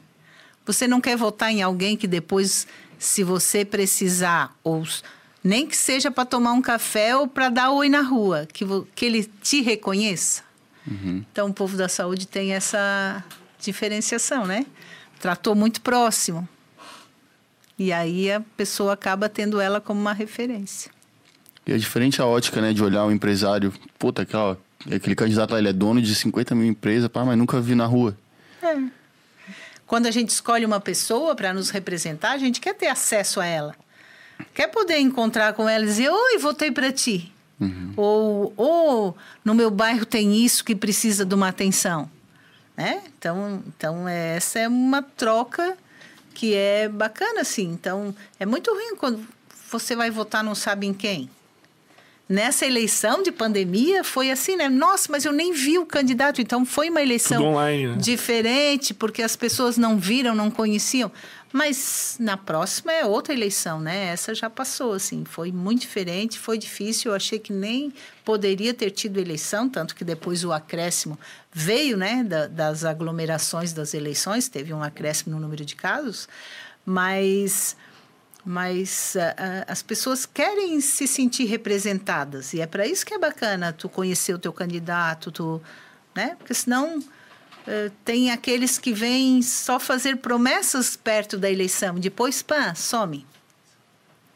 Você não quer votar em alguém que depois se você precisar, ou nem que seja para tomar um café ou para dar oi na rua, que, que ele te reconheça. Uhum. Então, o povo da saúde tem essa diferenciação, né? Tratou muito próximo. E aí a pessoa acaba tendo ela como uma referência. E é diferente a ótica, né? De olhar o empresário. Puta, aquela, aquele candidato lá, ele é dono de 50 mil empresas, pá, mas nunca vi na rua. É. Quando a gente escolhe uma pessoa para nos representar, a gente quer ter acesso a ela. Quer poder encontrar com ela e dizer: Oi, votei para ti. Uhum. Ou, ou no meu bairro tem isso que precisa de uma atenção. Né? Então, então essa é uma troca que é bacana, assim. Então, é muito ruim quando você vai votar não sabe em quem nessa eleição de pandemia foi assim, né? Nossa, mas eu nem vi o candidato. Então foi uma eleição online, né? diferente, porque as pessoas não viram, não conheciam. Mas na próxima é outra eleição, né? Essa já passou, assim. Foi muito diferente, foi difícil. Eu achei que nem poderia ter tido eleição, tanto que depois o acréscimo veio, né? Da, das aglomerações das eleições, teve um acréscimo no número de casos. Mas mas uh, as pessoas querem se sentir representadas e é para isso que é bacana tu conhecer o teu candidato, tu, né? Porque senão uh, tem aqueles que vêm só fazer promessas perto da eleição, depois pá, some.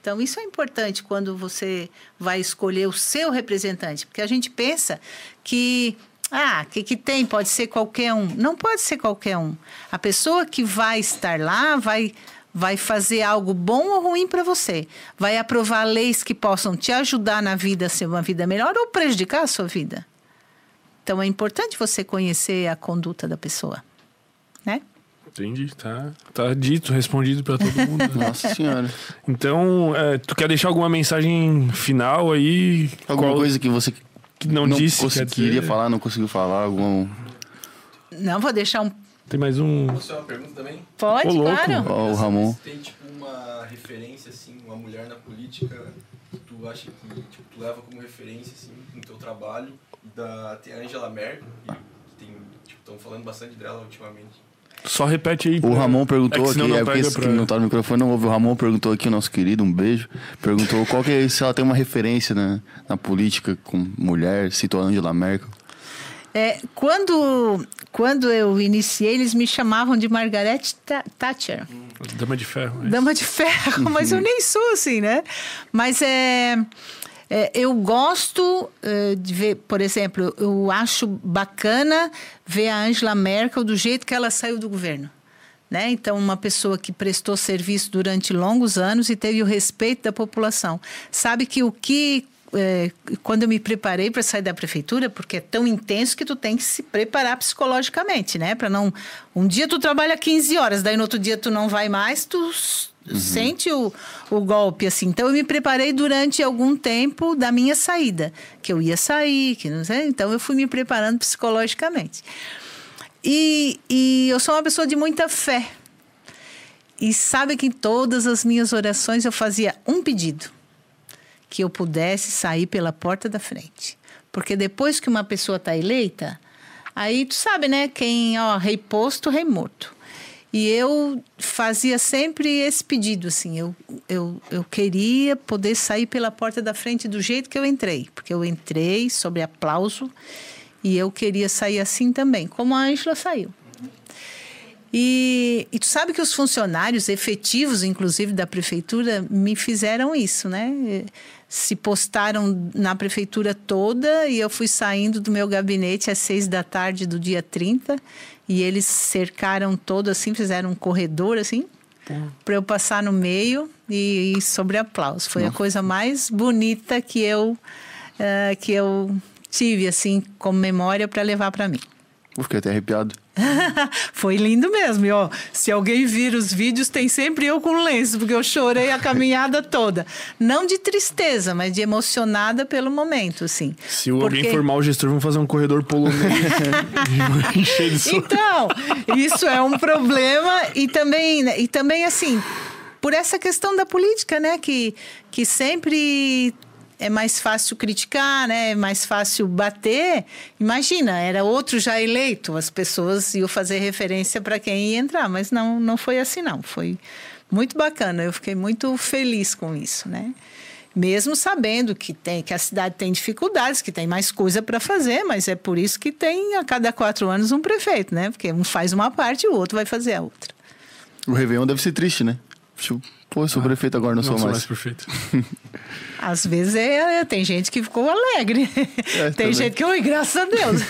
Então isso é importante quando você vai escolher o seu representante, porque a gente pensa que ah, o que, que tem? Pode ser qualquer um. Não pode ser qualquer um. A pessoa que vai estar lá vai vai fazer algo bom ou ruim para você. Vai aprovar leis que possam te ajudar na vida a ser uma vida melhor ou prejudicar a sua vida. Então é importante você conhecer a conduta da pessoa, né? Entendi, tá, tá dito, respondido para todo mundo. né? Nossa senhora. Então, é, tu quer deixar alguma mensagem final aí? Alguma Qual- coisa que você que não, disse? consegui- quer dizer? queria falar, não conseguiu falar? Algum... Não, vou deixar um. Tem mais um. Posso fazer uma pergunta também? Pode, Ô, claro. Ó, o Ramon. Tem, tipo, uma referência, assim, uma mulher na política que tu acha que tipo, tu leva como referência, assim, no teu trabalho. Da, tem a Angela Merkel, que, tem, tipo, estão falando bastante dela ultimamente. Só repete aí. O pra- Ramon perguntou é que aqui, não é porque pra- que não tá no microfone não ouve. O Ramon perguntou aqui, o nosso querido, um beijo. Perguntou qual que é, se ela tem uma referência na, na política com mulher, citou a Angela Merkel. É, quando, quando eu iniciei, eles me chamavam de Margaret Tha- Thatcher. Dama de ferro. é Dama de ferro, mas eu nem sou assim, né? Mas é, é, eu gosto é, de ver, por exemplo, eu acho bacana ver a Angela Merkel do jeito que ela saiu do governo. Né? Então, uma pessoa que prestou serviço durante longos anos e teve o respeito da população. Sabe que o que. é, quando eu me preparei para sair da prefeitura, porque é tão intenso que tu tem que se preparar psicologicamente, né? Para não. Um dia tu trabalha 15 horas, daí no outro dia tu não vai mais, tu s- sente o, o golpe, assim. Então, eu me preparei durante algum tempo da minha saída, que eu ia sair, que não sei. Então, eu fui me preparando psicologicamente. E, e eu sou uma pessoa de muita fé. E sabe que em todas as minhas orações eu fazia um pedido: que eu pudesse sair pela porta da frente. Porque depois que uma pessoa está eleita, aí tu sabe, né? Quem, ó, rei posto, rei morto. E eu fazia sempre esse pedido, assim. Eu, eu, eu queria poder sair pela porta da frente do jeito que eu entrei. Porque eu entrei sob aplauso e eu queria sair assim também, como a Ângela saiu. E, e tu sabe que os funcionários efetivos, inclusive da prefeitura, me fizeram isso, né? Se postaram na prefeitura toda e eu fui saindo do meu gabinete às seis da tarde do dia 30 e eles cercaram todo assim, fizeram um corredor assim, para eu passar no meio e, e sobre aplauso. Foi a coisa mais bonita que eu, eh, que eu tive, assim, como memória para levar para mim. Eu fiquei até arrepiado. Foi lindo mesmo. E, ó, se alguém vir os vídeos, tem sempre eu com lenço, porque eu chorei a caminhada toda. Não de tristeza, mas de emocionada pelo momento, assim. Se Porque- alguém formar o gestor, vamos fazer um corredor polonês. de Então, isso é um problema e também, e também assim, por essa questão da política, né, que, que sempre é mais fácil criticar, né, é mais fácil bater. Imagina, era outro já eleito, as pessoas iam fazer referência para quem ia entrar, mas não, não foi assim não, foi muito bacana. Eu fiquei muito feliz com isso, né? Mesmo sabendo que tem que a cidade tem dificuldades, que tem mais coisa para fazer, mas é por isso que tem a cada quatro anos um prefeito, né? Porque um faz uma parte e o outro vai fazer a outra. O Réveillon deve ser triste, né? Tipo, Pô, eu sou prefeito agora, não, Não sou sou mais. mais perfeito. Às vezes é, tem gente que ficou alegre. É, tem também. gente que, oi, graças a Deus.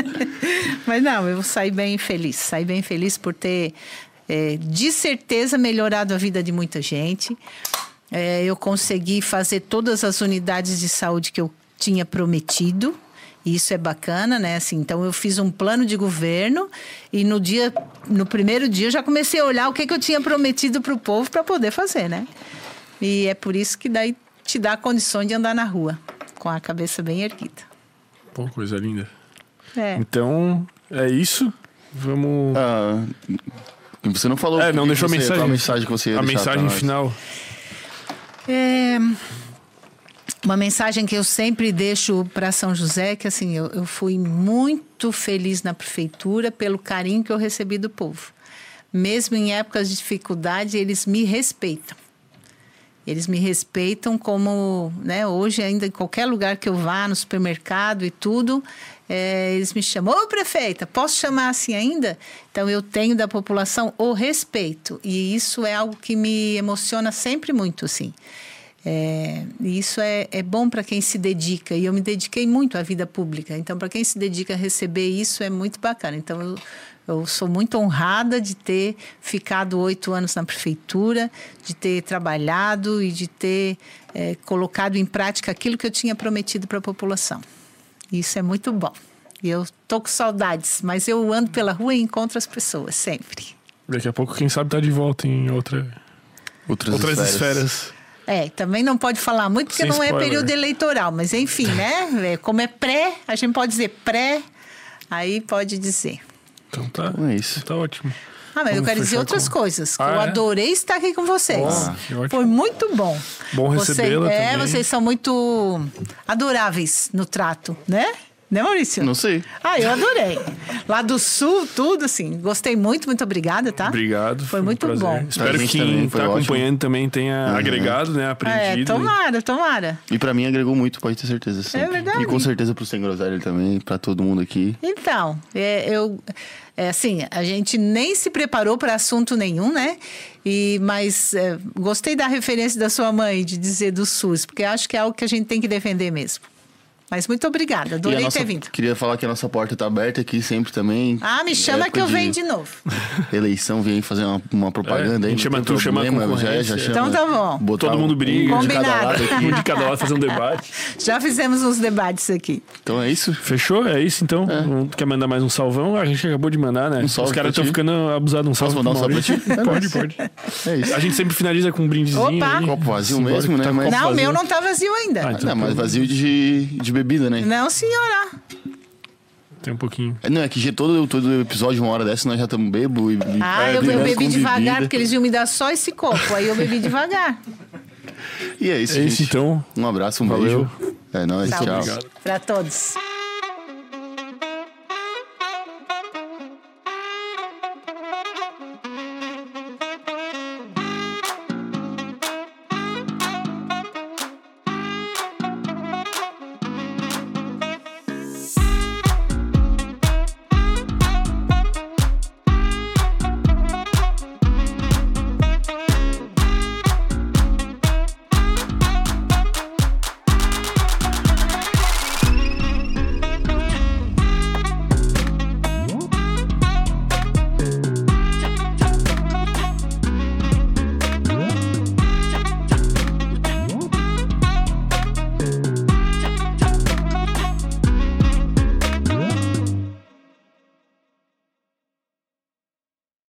Mas não, eu saí bem feliz. Saí bem feliz por ter, é, de certeza, melhorado a vida de muita gente. É, eu consegui fazer todas as unidades de saúde que eu tinha prometido. E Isso é bacana, né? Assim, então eu fiz um plano de governo e no dia, no primeiro dia eu já comecei a olhar o que, que eu tinha prometido para o povo para poder fazer, né? E é por isso que daí te dá condições de andar na rua com a cabeça bem erguida. Pô, coisa linda. É. Então, é isso. Vamos. Ah, você não falou. É, não deixou a mensagem. A mensagem que você ia a mensagem final. É, uma mensagem que eu sempre deixo para São José, que assim, eu, eu fui muito feliz na prefeitura pelo carinho que eu recebi do povo. Mesmo em épocas de dificuldade, eles me respeitam. Eles me respeitam como, né, hoje ainda em qualquer lugar que eu vá, no supermercado e tudo, é, eles me chamam, ô prefeita, posso chamar assim ainda? Então eu tenho da população o respeito e isso é algo que me emociona sempre muito, assim. É, e isso é, é bom para quem se dedica, e eu me dediquei muito à vida pública. Então, para quem se dedica a receber isso, é muito bacana. Então, eu, eu sou muito honrada de ter ficado oito anos na prefeitura, de ter trabalhado e de ter é, colocado em prática aquilo que eu tinha prometido para a população. Isso é muito bom. E eu tô com saudades, mas eu ando pela rua e encontro as pessoas sempre. Daqui a pouco, quem sabe, tá de volta em outra, Outras, outras esferas. esferas. É, também não pode falar muito porque Sem não é spoiler. período eleitoral, mas enfim, né? É, Como é pré, a gente pode dizer pré, aí pode dizer. Então tá, Então é isso. tá ótimo. Ah, mas eu Vamos quero dizer outras com- coisas. que Ah, eu é? adorei estar aqui com vocês. Ah, que ótimo. Foi muito bom. Bom Vocês- recebê-la É, também. vocês são muito adoráveis no trato, né? Né, Maurício? Não sei. Ah, eu adorei. Lá do sul, tudo assim. Gostei muito, muito obrigada, tá? Obrigado. Foi um muito prazer. bom. Espero que quem também foi tá ótimo. acompanhando também tenha Uhum. agregado, né? É, Aprendido. tomara, tomara. E pra mim agregou muito, pode ter certeza. sempre. verdade. E com certeza pro Sem Groselha também, pra todo mundo aqui. Então, é, eu, é assim, a gente nem se preparou para assunto nenhum, né? E, mas é, gostei da referência da sua mãe de dizer do SUS, porque acho que é algo que a gente tem que defender mesmo. Mas muito obrigada, adorei nossa- ter vindo. Queria falar que a nossa porta tá aberta aqui sempre também. Ah, me chama que eu venho de novo. Eleição, vem fazer uma, uma propaganda É, a aí. chama tu, chama a problema, já, já chama, Então tá bom. botar Todo mundo um- briga. um de cada lado aqui. Um de cada lado fazer um debate. Já fizemos uns debates aqui. Então é isso. Fechou? É isso então? Um- Quer mandar mais um salvão? A gente acabou de mandar, né? Um salve Os caras estão ficando abusados. Um salve mandar um salve pra ti? Pode, pode. É isso. A gente sempre finaliza com um brindezinho. Opa! aí. Copo vazio mesmo, né? tá não, o meu não tá vazio ainda. Ah, então Não, mas vazio de, de bebida, né? Não, senhora. Tem um pouquinho. Não, é que já todo, todo episódio, uma hora dessa, nós já estamos bebo e. Ah, é, eu, eu bebi devagar, bebida. porque eles iam me dar só esse copo. Aí eu bebi devagar. E é isso, É isso então. Um abraço, um Valeu. beijo. É nóis, Saúde tchau. Obrigado. Para todos.